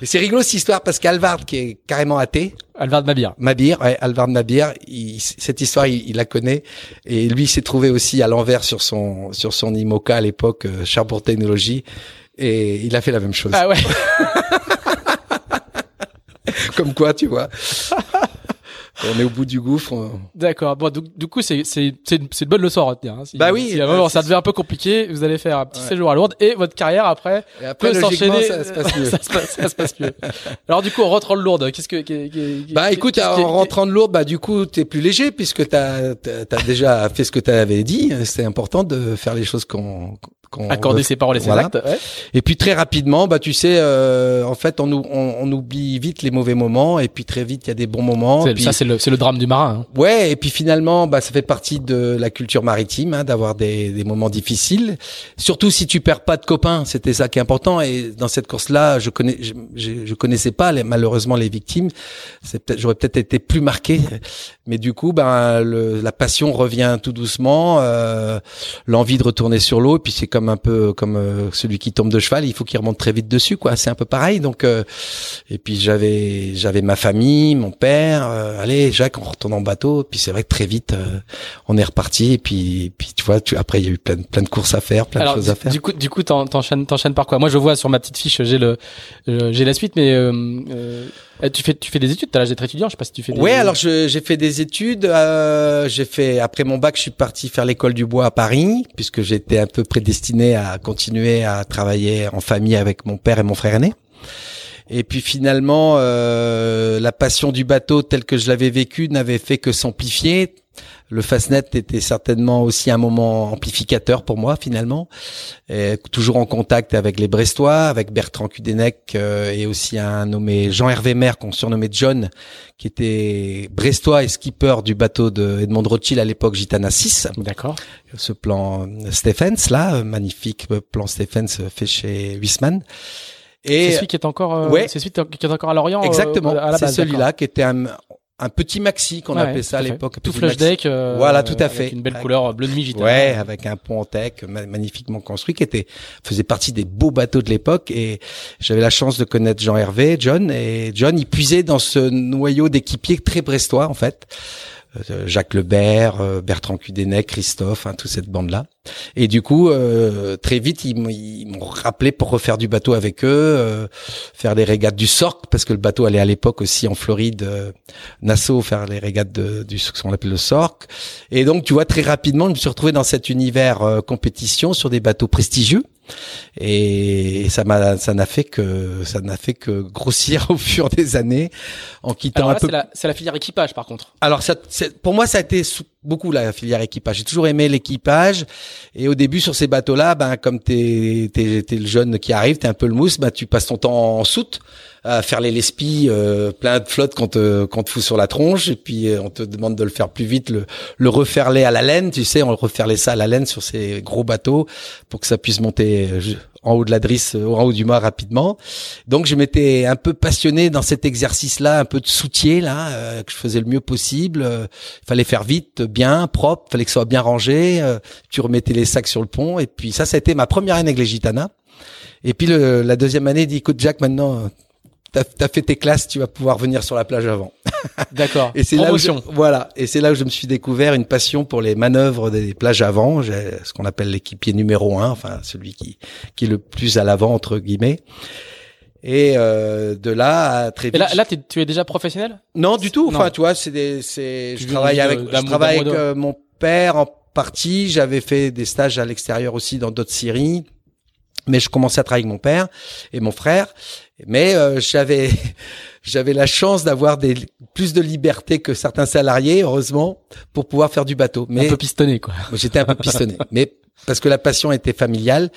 Et c'est rigolo cette histoire parce qu'Alvard, qui est carrément athée, Alvard Mabir. Mabir, ouais, Alvard Mabir, il- cette histoire, il, il la connaît et lui il s'est trouvé aussi à l'envers sur son sur son IMOCA à l'époque, euh, Cherbourg Technologies, et il a fait la même chose. Ah ouais. Comme quoi, tu vois. On est au bout du gouffre. on- D'accord. Bon, du, du coup, c'est c'est c'est une, une bonne leçon à retenir. Hein. Si, Bah oui, Si à un bah, moment c'est ça devient un peu compliqué, vous allez faire un petit Ouais. séjour à Lourdes et votre carrière après Et après, peut s'enchaîner. ça se passe mieux. ça, se passe, ça se passe mieux. Alors du coup, on rentre en Lourdes. Qu'est-ce que qu'est- qu'est- Bah écoute, en rentrant de Lourdes, bah du coup, t'es plus léger puisque t'as t'as t'as déjà fait ce que t'avais dit. C'est important de faire les choses qu'on qu'on accorder ses paroles et ses Voilà. actes. Ouais. Et puis très rapidement, bah tu sais, euh, en fait, on, ou- on, on oublie vite les mauvais moments et puis très vite il y a des bons moments. Puis- Ça, c'est le c'est le drame du marin. hein. Ouais, et puis finalement, bah, ça fait partie de la culture maritime, hein, d'avoir des, des moments difficiles. Surtout si tu perds pas de copains, c'était ça qui est important. Et dans cette course-là, je connais, je, je, je connaissais pas les, malheureusement les victimes. C'est peut-être, j'aurais peut-être été plus marqué. Mais du coup, ben, le, la passion revient tout doucement, euh, l'envie de retourner sur l'eau. Puis c'est comme un peu comme euh, celui qui tombe de cheval, il faut qu'il remonte très vite dessus, quoi. C'est un peu pareil. Donc, euh, et puis j'avais, j'avais ma famille, mon père. euh, allez, Jacques, on retourne en bateau. Puis c'est vrai que très vite, euh, on est reparti. Et puis, puis tu vois, tu, après il y a eu plein, de- plein de courses à faire, plein Alors de choses à faire. du coup, du coup, t'en- t'enchaînes t'enchaînes par quoi? Moi, je vois sur ma petite fiche, j'ai le euh, j'ai la suite, mais euh, tu fais tu fais des études. T'as l'âge d'être étudiant. Je sais pas si tu fais. Des... Ouais, alors j'ai fait des études. euh, j'ai fait après mon bac, je suis parti faire l'école du bois à Paris, puisque j'étais un peu prédestiné à continuer à travailler en famille avec mon père et mon frère aîné. Et puis finalement, euh, la passion du bateau telle que je l'avais vécu n'avait fait que s'amplifier. Le Fastnet était certainement aussi un moment amplificateur pour moi finalement. Et toujours en contact avec les Brestois, avec Bertrand Cudenec euh, et aussi un nommé Jean-Hervé Maire qu'on surnommait John, qui était Brestois et skipper du bateau de Edmond Rothschild à l'époque Gitana 6 D'accord. ce plan Stephens là, magnifique plan Stephens fait chez Huisman. C'est Et celui qui est encore. euh, ouais. C'est celui qui est encore à Lorient. euh, exactement, c'est celui-là qui était un, un petit maxi qu'on Ouais, appelait ça à l'époque. Tout maxi. deck. euh, Voilà, tout à avec fait. Une belle Avec- couleur bleu de nuit. Ouais, avec un pont en tech ma- magnifiquement construit qui était faisait partie des beaux bateaux de l'époque et j'avais la chance de connaître Jean Hervé, John et John il puisait dans ce noyau d'équipiers très brestois en fait. Euh, Jacques Lebert, euh, Bertrand Cudenec, Christophe, hein, toute cette bande-là. Et du coup, euh, très vite, ils m'ont- rappelé pour refaire du bateau avec eux, euh, faire les régates du Sorc, parce que le bateau allait à l'époque aussi en Floride, euh, Nassau, faire les régates de, du ce qu'on appelle le Sorc. Et donc, tu vois, très rapidement, je me suis retrouvé dans cet univers euh, compétition sur des bateaux prestigieux. Et ça m'a, ça n'a fait que, ça n'a fait que grossir au fur des années, en quittant Alors un peu c'est la, la filière équipage, par contre. alors ça, pour moi, ça a été sou- beaucoup la filière équipage. J'ai toujours aimé l'équipage. Et au début, sur ces bateaux-là, ben comme t'es t'es t'es le jeune qui arrive, t'es un peu le mousse, ben tu passes ton temps en soute à faire les lespies, euh, plein de flottes qu'on te qu'on te fout sur la tronche, et puis euh, on te demande de le faire plus vite, le le referler à la laine, tu sais, on le referlait ça à la laine sur ces gros bateaux pour que ça puisse monter euh, en haut de la drisse, euh, en haut du mât rapidement. Donc je m'étais un peu passionné dans cet exercice-là, un peu de soutier là, euh, que je faisais le mieux possible. Euh, Il fallait faire vite, bien, propre, fallait que ce soit bien rangé. euh, tu remettais les sacs sur le pont et puis ça, ça a été ma première année avec les Gitana. Et puis le- la deuxième année, dit écoute Jack, maintenant euh, t'as as fait tes classes, tu vas pouvoir venir sur la plage avant. D'accord. Et c'est là où je, voilà, et c'est là où je me suis découvert une passion pour les manœuvres des plages avant, j'ai ce qu'on appelle l'équipier numéro un, enfin celui qui qui est le plus à l'avant entre guillemets. Et euh, de là à très vite. Et là, là tu es déjà professionnel? Non, du tout. Enfin, Non. tu vois, c'est des, c'est, je travaille avec, je travaille avec euh, mon père en partie. J'avais fait des stages à l'extérieur aussi dans d'autres séries, mais je commençais à travailler avec mon père et mon frère. Mais euh, j'avais, j'avais la chance d'avoir des plus de liberté que certains salariés, heureusement, pour pouvoir faire du bateau. Mais Un peu pistonné, quoi. J'étais un peu pistonné. Mais parce que la passion était familiale.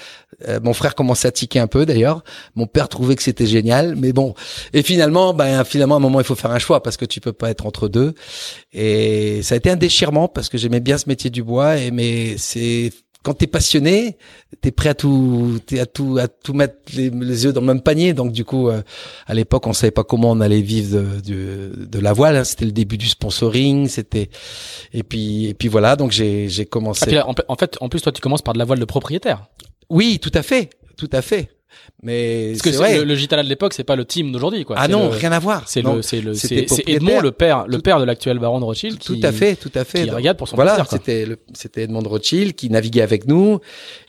Euh, mon frère commençait à tiquer un peu d'ailleurs. Mon père trouvait que c'était génial, mais bon. Et finalement, ben finalement, à un moment, il faut faire un choix parce que tu peux pas être entre deux. Et ça a été un déchirement parce que j'aimais bien ce métier du bois. Et mais c'est quand t'es passionné, t'es prêt à tout, t'es à tout, à tout mettre les, les, yeux dans le même panier. Donc du coup, euh, à l'époque, on savait pas comment on allait vivre de, de, de la voile. Hein. C'était le début du sponsoring. C'était et puis et puis voilà. Donc j'ai j'ai commencé. Ah, en fait, en plus, toi, tu commences par de la voile de propriétaire. Oui, tout à fait, tout à fait. Mais parce que vrai. Le, le Gitana de l'époque, c'est pas le team d'aujourd'hui, quoi. Ah non, le, rien à voir. C'est le, c'est le, c'est Edmond, le père, le père de l'actuel baron de Rothschild. Tout à fait, tout à fait. Qui regarde pour son Voilà, c'était c'était Edmond de Rothschild qui naviguait avec nous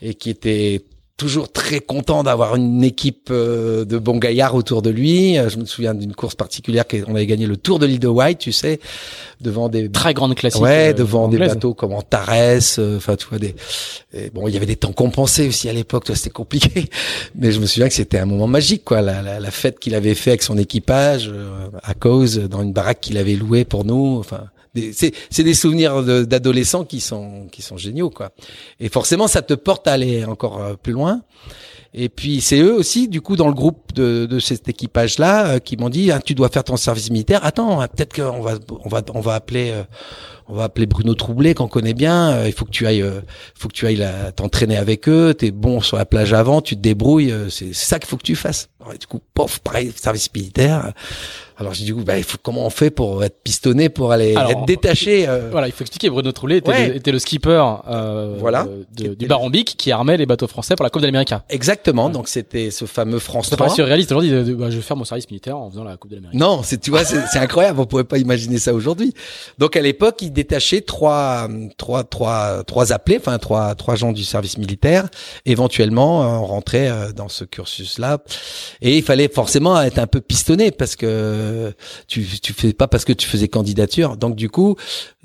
et qui était toujours très content d'avoir une équipe euh, de bons gaillards autour de lui. Euh, je me souviens d'une course particulière qu'on avait gagné le Tour de l'île de White, tu sais, devant des très grandes classiques. Ouais, devant anglaises. des bateaux comme Antares, enfin tu vois des. Et bon, il y avait des temps compensés aussi à l'époque, toi c'était compliqué, mais je me souviens que c'était un moment magique, quoi, la, la, la fête qu'il avait fait avec son équipage euh, à cause dans une baraque qu'il avait louée pour nous. Enfin, c'est des souvenirs d'adolescents qui sont qui sont géniaux quoi. Et forcément ça te porte à aller encore euh, plus loin. Et puis c'est eux aussi du coup dans le groupe de, de cet équipage là euh, qui m'ont dit ah, tu dois faire ton service militaire. Attends, hein, peut-être qu'on va on va on va appeler euh, on va appeler Bruno Troublé qu'on connaît bien. il faut que tu ailles, faut que tu ailles t'entraîner avec eux. T'es bon sur la plage avant, tu te débrouilles. C'est ça qu'il faut que tu fasses. du coup, pof, pareil, service militaire. Alors j'ai dit bah, il faut comment on fait pour être pistonné pour aller être détaché. Euh... Voilà, il faut expliquer. Bruno Troulet était, ouais. le, était le skipper euh, voilà. de, du Baron Bic qui armait les bateaux français pour la Coupe de l'Amérique. Exactement. Ouais. Donc c'était ce fameux France 3. C'est pas surréaliste aujourd'hui. Bah, je vais faire mon service militaire en faisant la Coupe de l'Amérique. Non, c'est tu vois c'est incroyable. On pourrait pas imaginer ça aujourd'hui. Donc à l'époque, il détachait trois trois trois trois appelés, enfin trois trois gens du service militaire. Éventuellement, on rentrait euh, dans ce cursus là et il fallait forcément être un peu pistonné parce que tu tu fais pas parce que tu faisais candidature. Donc du coup,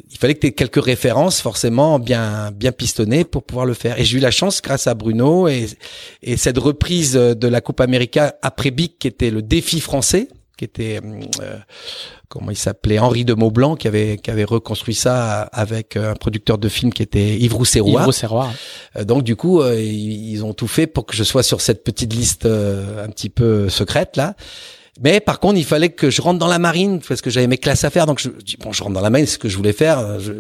il fallait que tu aies quelques références forcément bien bien pistonnées pour pouvoir le faire. Et j'ai eu la chance grâce à Bruno et et cette reprise de la Coupe América après Bic qui était le défi français qui était euh, comment il s'appelait Henri de Maublanc qui avait qui avait reconstruit ça avec un producteur de film qui était Yves Rousserrois. Yves Rousserrois. Donc du coup euh, ils ont tout fait pour que je sois sur cette petite liste euh, un petit peu secrète là. Mais par contre, il fallait que je rentre dans la marine parce que j'avais mes classes à faire. Donc je dis bon, je rentre dans la marine, c'est ce que je voulais faire. Je,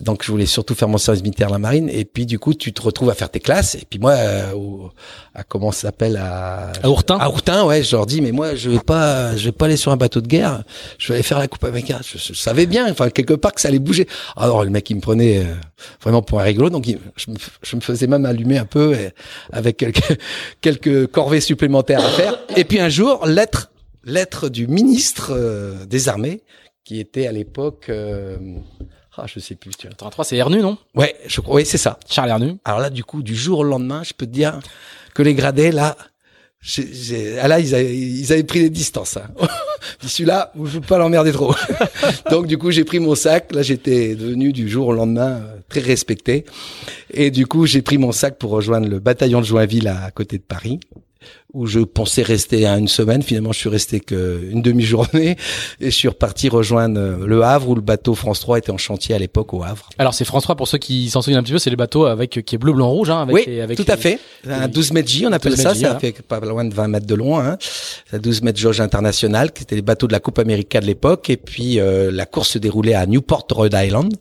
donc je voulais surtout faire mon service militaire à la marine. Et puis du coup, tu te retrouves à faire tes classes. Et puis moi, euh, au, à comment ça s'appelle à à Ourtin. À Ourtin, ouais. Je leur dis mais moi, je vais pas, je vais pas aller sur un bateau de guerre. Je vais aller faire la coupe américaine. Je, je, savais bien, enfin quelque part que ça allait bouger. Alors le mec, il me prenait euh, vraiment pour un rigolo. Donc il, je, me, je, me, faisais même allumer un peu avec quelques quelques corvées supplémentaires à faire. Et puis un jour, lettre lettre du ministre euh, des Armées, qui était à l'époque, euh, ah, je sais plus. Tu vois. 33, c'est Ernu, non? Ouais, je crois. Oui, c'est ça. Charles Ernu. Alors là, du coup, du jour au lendemain, je peux te dire que les gradés, là, j'ai, ah là, ils avaient, ils avaient pris des distances. Hein. Celui-là, je veux pas l'emmerder trop. Donc du coup, j'ai pris mon sac. Là, j'étais devenu du jour au lendemain euh, très respecté. Et du coup, j'ai pris mon sac pour rejoindre le bataillon de Joinville à, à côté de Paris où je pensais rester à une semaine. Finalement, je suis resté qu'une demi-journée et je suis reparti rejoindre le Havre où le bateau France 3 était en chantier à l'époque au Havre. Alors c'est France 3 pour ceux qui s'en souviennent un petit peu, c'est le bateau avec qui est bleu blanc rouge hein, avec Oui, avec tout à fait. Un 12 mètres J, on appelle ça, ça hein. fait pas loin de 20 mètres de long hein. Un 12 mètres jauge international qui était les bateaux de la Coupe América de l'époque et puis euh, la course se déroulait à Newport Rhode Island.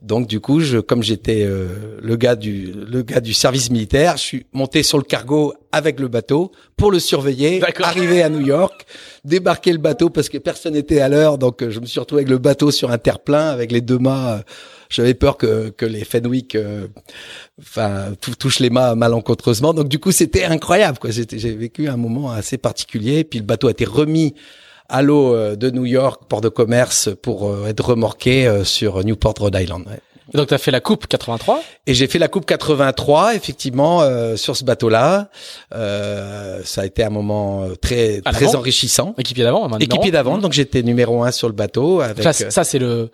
Donc du coup, je comme j'étais euh, le gars du le gars du service militaire, je suis monté sur le cargo avec le bateau pour le surveiller, arriver à New York, débarquer le bateau parce que personne n'était à l'heure, donc euh, je me suis retrouvé avec le bateau sur un terre-plein avec les deux mâts. Euh, j'avais peur que, que les Fenwick, euh, enfin, touchent les mâts malencontreusement. Donc du coup, c'était incroyable. quoi. J'ai vécu un moment assez particulier. Puis le bateau a été remis à l'eau de New York, port de commerce, pour être remorqué sur Newport Rhode Island. Ouais. Et donc tu as fait la coupe 83 Et j'ai fait la coupe 83 effectivement euh, sur ce bateau-là. Euh, ça a été un moment euh, très à très enrichissant. Équipier d'avant, Équipier d'avant, donc j'étais numéro un sur le bateau. Avec, ça, ça c'est le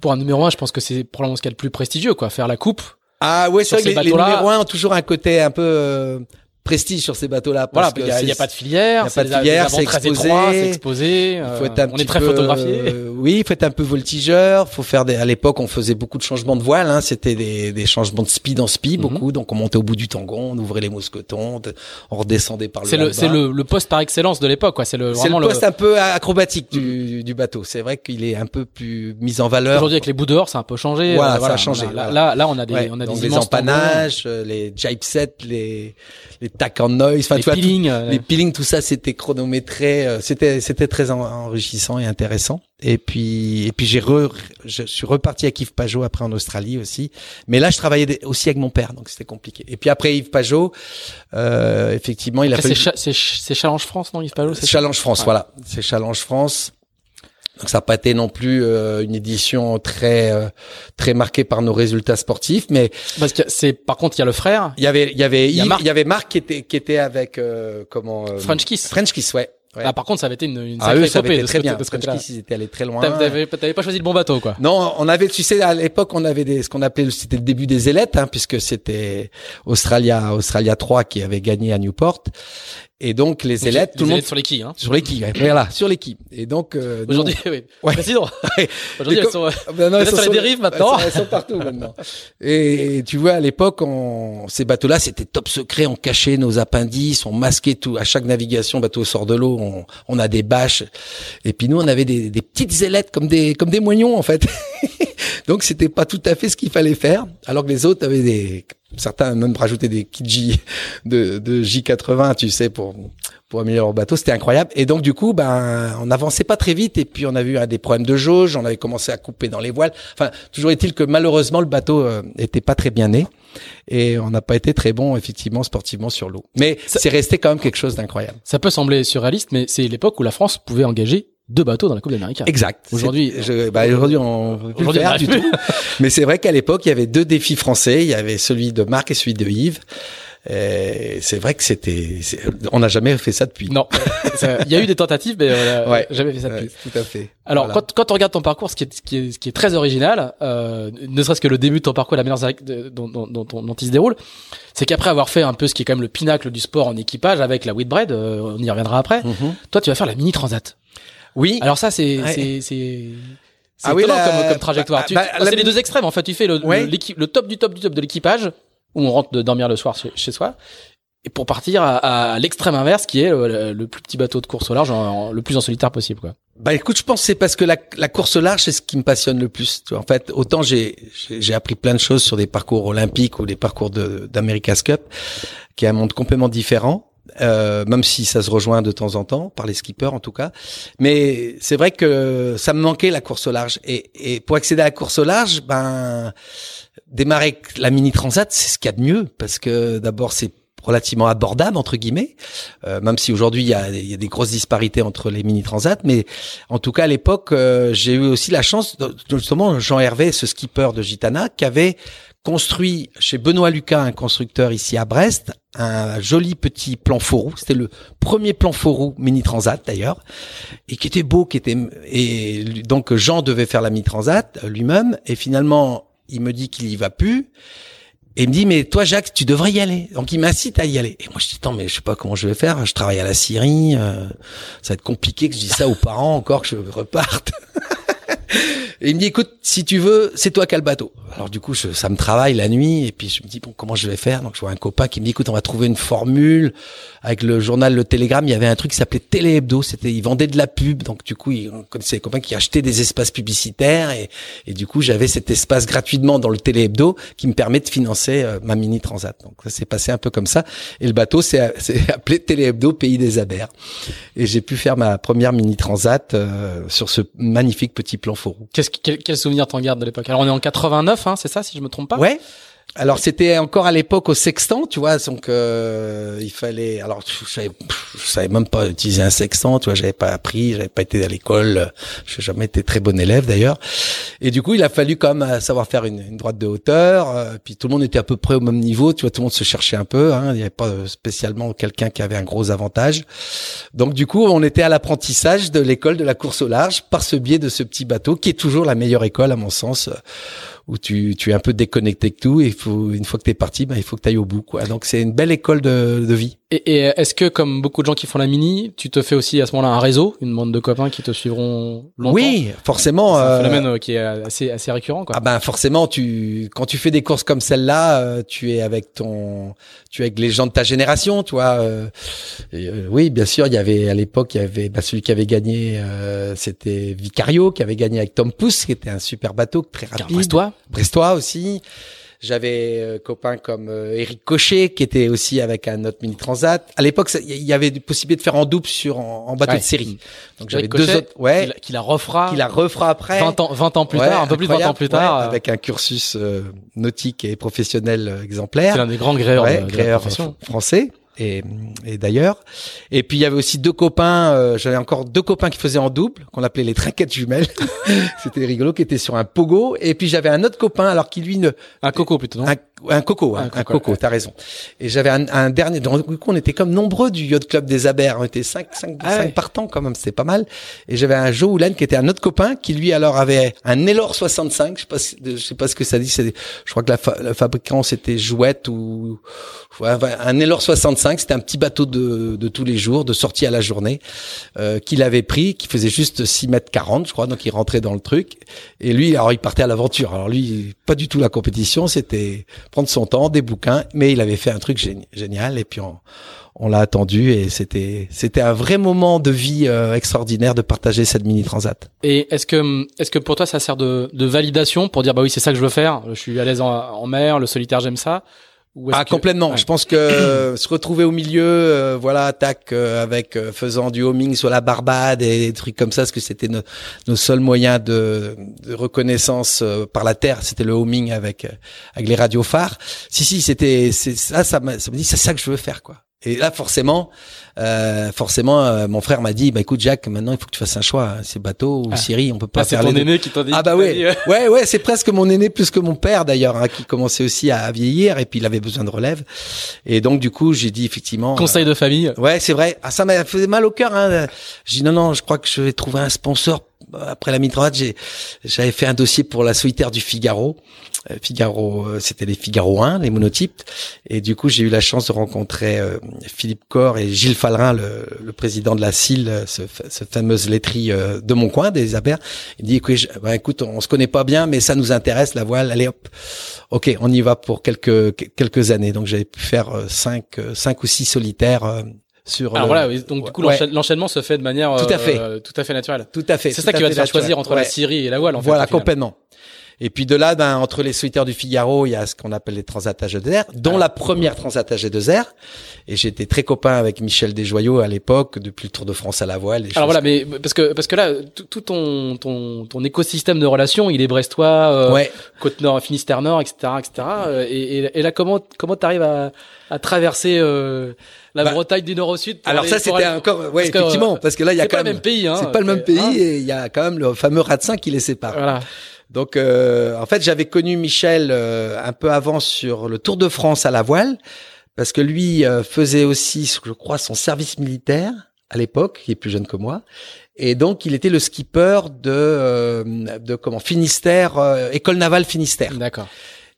pour un numéro un, je pense que c'est probablement ce qu'il y a le plus prestigieux, quoi, faire la coupe. Ah ouais, c'est vrai que les, les numéros un ont toujours un côté un peu prestige sur ces bateaux-là. Voilà, parce que il y, a- pas de filière, il a pas de filière, c'est exposé. c'est exposé. Il faut euh, être un on est très peu, photographié. euh, oui, il faut être un peu voltigeur. Faut faire des. À l'époque, on faisait beaucoup de changements de voile. Hein, C'était des, des changements de speed en speed, Mhm. beaucoup. Donc, on montait au bout du tangon, on ouvrait les mousquetons, on redescendait par le. C'est le, c'est le, le poste par excellence de l'époque, quoi. C'est le vraiment le le. poste un peu acrobatique du, du bateau. C'est vrai qu'il est un peu plus mis en valeur. Aujourd'hui avec les bouts dehors, c'est un peu changé. Voilà, Euh, ça a changé, Là, voilà. là, là, on a des, Ouais, on a des les empannages, euh, les jibe sets, les les tack on noise, enfin les tu vois, tout- peelings. euh, les peelings, tout ça, c'était chronométré, euh, c'était c'était très en- enrichissant et intéressant. Et puis et puis j'ai re, je suis reparti avec Yves Pajot après en Australie aussi. Mais là, je travaillais aussi avec mon père, donc c'était compliqué. Et puis après Yves Pajot, euh, effectivement, il a Après, fallu c'est Cha- c'est Ch- c'est Challenge France, non, Yves Palot c'est Challenge France, Ouais. voilà, c'est Challenge France. Donc ça n'a pas été non plus euh, une édition très euh, très marquée par nos résultats sportifs, mais Parce que c'est, par contre, il y a le frère, il y avait il y avait Il y il y avait Marc qui était qui était avec euh, comment euh, French Kiss. French Kiss, ouais. ouais. Ah, par contre, ça avait été une, une Ah, sacrée eux, ça avait été très bien. de ce French. Kiss, ils étaient allés très loin. T'avais pas choisi le bon bateau, quoi. Non, on avait, tu sais, à l'époque, on avait des, ce qu'on appelait, c'était le début des ailettes, hein, puisque c'était Australia, Australia 3 qui avait gagné à Newport. Et donc, les Donc, ailettes, les tout le monde, sur les quilles, hein. sur les quilles, ouais, voilà, sur les quilles. Et donc, euh, Aujourd'hui, oui. Ouais. Président. Ouais. Aujourd'hui, Et elles sont, euh, Ah ben non, elles sont sur les dérives maintenant Elles sont, elles sont partout maintenant. Et tu vois, à l'époque, on, ces bateaux-là, c'était top secret. On cachait nos appendices, on masquait tout. À chaque navigation, bateau sort de l'eau, on, on a des bâches. Et puis nous, on avait des, des petites ailettes comme des comme des moignons en fait. Donc c'était pas tout à fait ce qu'il fallait faire. Alors que les autres avaient des certains même rajoutaient des kits de, de J80, tu sais, pour pour améliorer leur bateau. C'était incroyable. Et donc, du coup, ben, on n'avançait pas très vite. Et puis, on a vu hein, des problèmes de jauge. On avait commencé à couper dans les voiles. Enfin, toujours est-il que malheureusement, le bateau euh, était pas très bien né. Et on n'a pas été très bon, effectivement, sportivement sur l'eau. Mais c'est resté quand même quelque chose d'incroyable. ça peut sembler surréaliste, mais c'est l'époque où la France pouvait engager deux bateaux dans la Coupe d'Amérique. Exact. Aujourd'hui, je, bah, aujourd'hui, on peut plus Aujourd'hui, faire on du tout. Mais c'est vrai qu'à l'époque, il y avait deux défis français. Il y avait celui de Marc et celui de Yves. Et C'est vrai que c'était, c'est- on n'a jamais fait ça depuis. Non. Il y a eu des tentatives, mais euh, Ouais. jamais fait ça Ouais, depuis. tout à fait. Alors, Voilà. quand, quand on regarde ton parcours, ce qui est, ce qui est, ce qui est très original, euh, ne serait-ce que le début de ton parcours, la manière dont, dont, dont, dont il se déroule, c'est qu'après avoir fait un peu ce qui est quand même le pinacle du sport en équipage avec la Whitbread, euh, on y reviendra après, Mhm. toi, tu vas faire la mini transat. Oui. Alors ça, c'est Ouais. c'est c'est c'est Ah oui, étonnant la- comme, comme trajectoire. bah, bah, c'est les deux extrêmes. En fait, tu fais le, Ouais. le, le top du top du top de l'équipage où on rentre de dormir le soir chez, chez soi. Et pour partir à, à l'extrême inverse, qui est le, le plus petit bateau de course au large, en- en- le plus en solitaire possible, quoi. Bah écoute, je pense que c'est parce que la, la course au large, c'est ce qui me passionne le plus. En fait, autant j'ai j'ai j'ai appris plein de choses sur des parcours olympiques ou des parcours de d'America's Cup, qui est un monde complètement différent. Euh, même si ça se rejoint de temps en temps par les skippers en tout cas, mais c'est vrai que ça me manquait la course au large. Et, et pour accéder à la course au large, ben démarrer la mini transat, c'est ce qu'il y a de mieux. Parce que d'abord c'est relativement abordable entre guillemets, euh, même si aujourd'hui il y a, y a des grosses disparités entre les mini transats, mais en tout cas à l'époque euh, j'ai eu aussi la chance de- justement Jean Hervé, ce skipper de Gitana, qui avait construit chez Benoît Lucas, un constructeur ici à Brest, un joli petit plan faux C'était le premier plan faux mini transat d'ailleurs, et qui était beau, qui était et donc Jean devait faire la mini transat euh, lui-même, et finalement il me dit qu'il y va plus. Et il me dit, mais toi, Jacques, tu devrais y aller. Donc, il m'incite à y aller. Et moi, je dis, attends, mais je sais pas comment je vais faire. Je travaille à la Syrie. euh, ça va être compliqué que je dise ça aux parents encore que je reparte. Et il me dit, écoute, si tu veux, c'est toi qui as le bateau. Alors du coup, je, ça me travaille la nuit, et puis je me dis, bon, comment je vais faire? Donc je vois un copain qui me dit, écoute, on va trouver une formule. Avec le journal Le Télégramme, il y avait un truc qui s'appelait Télé Hebdo. C'était, ils vendaient de la pub, donc du coup, ils- on connaissait des copains qui achetaient des espaces publicitaires, et, et du coup, j'avais cet espace gratuitement dans le Télé Hebdo qui me permet de financer euh, ma mini transat. Donc ça s'est passé un peu comme ça. Et le bateau, c'est appelé Télé Hebdo Pays des Abers. Et j'ai pu faire ma première mini transat euh, sur ce magnifique petit plan Qu'est-ce que- quel, quel souvenir t'en gardes de l'époque? Alors on est en 89, hein, c'est ça, si je me trompe pas? Ouais. Alors c'était encore à l'époque au sextant, tu vois, donc euh, il fallait. Alors je savais, je savais même pas utiliser un sextant, tu vois, j'avais pas appris, j'avais pas été à l'école, j'ai jamais été très bon élève d'ailleurs. Et du coup, il a fallu quand même euh, savoir faire une, une droite de hauteur. euh, puis tout le monde était à peu près au même niveau, tu vois, tout le monde se cherchait un peu. Hein, il n'y avait pas euh, spécialement quelqu'un qui avait un gros avantage. Donc du coup, on était à l'apprentissage de l'école de la course au large par ce biais de ce petit bateau qui est toujours la meilleure école à mon sens. Où tu, tu es un peu déconnecté de tout et faut une fois que t'es parti, ben il faut que tu ailles au bout quoi. Donc c'est une belle école de vie. Et, et est-ce que comme beaucoup de gens qui font la mini, tu te fais aussi à ce moment-là un réseau, une bande de copains qui te suivront longtemps Oui, forcément. C'est un euh, phénomène euh, qui est assez assez récurrent quoi. Ah ben forcément, tu quand tu fais des courses comme celle-là, euh, tu es avec ton, tu es avec les gens de ta génération, tu vois. euh, et, euh, oui, bien sûr, il y avait à l'époque, il y avait bah, celui qui avait gagné, euh, c'était Vicario qui avait gagné avec Tom Pouce, qui était un super bateau très rapide. Brestois, Brestois aussi. J'avais euh, copains comme euh, Eric Cochet qui était aussi avec un autre mini transat. À l'époque, il y avait des possibilités de faire en double sur en, en bateau Ouais. de série. Donc j'avais deux autres, ouais, qui la- qui la refera qui la refera après. 20 ans 20 ans plus Ouais, tard, un peu plus de 20 ans plus tard. ouais, euh, avec un cursus euh, nautique et professionnel euh, exemplaire. c'est l'un des grands gréeurs Ouais, de, de la profession. français et, et d'ailleurs. Et puis il y avait aussi deux copains, euh, j'avais encore deux copains qui faisaient en double, qu'on appelait les trinquettes jumelles. C'était rigolo, qui étaient sur un pogo. Et puis j'avais un autre copain, alors qui lui ne, Un coco plutôt, non? Un, un coco, hein, Un un coco, t'as raison. Et j'avais un, un dernier, donc du coup on était comme nombreux du yacht club des Abers, on était cinq, cinq, Ah cinq ouais. partants quand même, c'était pas mal. Et j'avais un Joe Houlen qui était un autre copain, qui lui alors avait un Nelor 65, je sais pas, si- je sais pas ce que ça dit, c'est, je crois que la, fa- le fabricant c'était Jouette ou ouais, un Nelor 65, c'était un petit bateau de, de tous les jours, de sortie à la journée, euh, qu'il avait pris, qui faisait juste 6 mètres 40, je crois, donc il rentrait dans le truc. Et lui, alors il partait à l'aventure. Alors lui, pas du tout la compétition, c'était prendre son temps, des bouquins, mais il avait fait un truc géni- génial et puis on, l'a attendu et c'était c'était un vrai moment de vie euh, extraordinaire de partager cette mini transat. Et est-ce que est-ce que pour toi ça sert de, validation pour dire bah oui c'est ça que je veux faire, je suis à l'aise en, mer, le solitaire j'aime ça? Ah que- complètement. Ouais. Je pense que se retrouver au milieu, euh, voilà, attaque euh, avec euh, faisant du homing sur la Barbade et des trucs comme ça, parce que c'était no- nos seuls moyens de, de reconnaissance euh, par la terre, c'était le homing avec euh, avec les radiophares. Si si, c'était c'est ça, ça, ça me dit c'est ça que je veux faire quoi. Et là forcément, euh, forcément, euh, mon frère m'a dit bah écoute Jacques, maintenant il faut que tu fasses un choix. C'est bateau ou Ah. Syrie, on peut pas Là, c'est ton les aîné qui t'a dit. Ah bah ouais, dit, euh, ouais, ouais, c'est presque mon aîné plus que mon père d'ailleurs, hein, qui commençait aussi à, à vieillir et puis il avait besoin de relève. Et donc du coup, j'ai dit effectivement. Conseil de famille. euh, ouais, c'est vrai. Ah ça m'a fait mal au cœur. Hein. J'ai dit non, non, je crois que je vais trouver un sponsor. Après la mitraillette, j'ai j'avais fait un dossier pour la solitaire du Figaro. Euh, Figaro, euh, c'était les Figaro 1, les monotypes. Et du coup, j'ai eu la chance de rencontrer euh, Philippe Corr et Gilles Fallerin, le, le président de la CIL, ce, cette fameuse laiterie de mon coin, des Abers. Il dit, écoute, je- bah, on se connaît pas bien, mais ça nous intéresse, la voile. Allez hop. Ok, on y va pour quelques quelques années. Donc j'avais pu faire cinq, cinq ou six solitaires sur. Alors le- voilà, donc du coup Ouais. l'enchaînement se fait de manière Tout à euh, fait. tout à fait naturelle. Tout à fait. C'est ça qui va fait te faire choisir entre la. Syrie et la voile en fait. Voilà, final. complètement. Et puis de là, ben, entre les solitaires du Figaro, il y a ce qu'on appelle les transats à G2R, dont Ah. la première transat à G2R. Et j'étais très copain avec Michel Desjoyaux à l'époque, depuis le Tour de France à la voile. Alors voilà, mais parce que parce que là tout, ton ton ton écosystème de relations, il est brestois, euh, Ouais. côte nord, Finistère nord, etc., etc. euh, Et, et, et là, comment comment t'arrives à à traverser euh, la Bah, Bretagne du nord au sud Alors aller- ça, c'était aller- encore, ouais, parce que, effectivement, euh, parce que là, il y a c'est quand pas même, le même pays, hein. c'est pas le même C'est- pays hein. et il y a quand même le fameux Radecin qui les sépare. Voilà. Donc, euh, en fait, j'avais connu Michel euh, un peu avant sur le Tour de France à la voile, parce que lui euh, faisait aussi, je crois, son service militaire à l'époque, il est plus jeune que moi, et donc il était le skipper de, euh, de comment Finistère, euh, école navale Finistère. D'accord.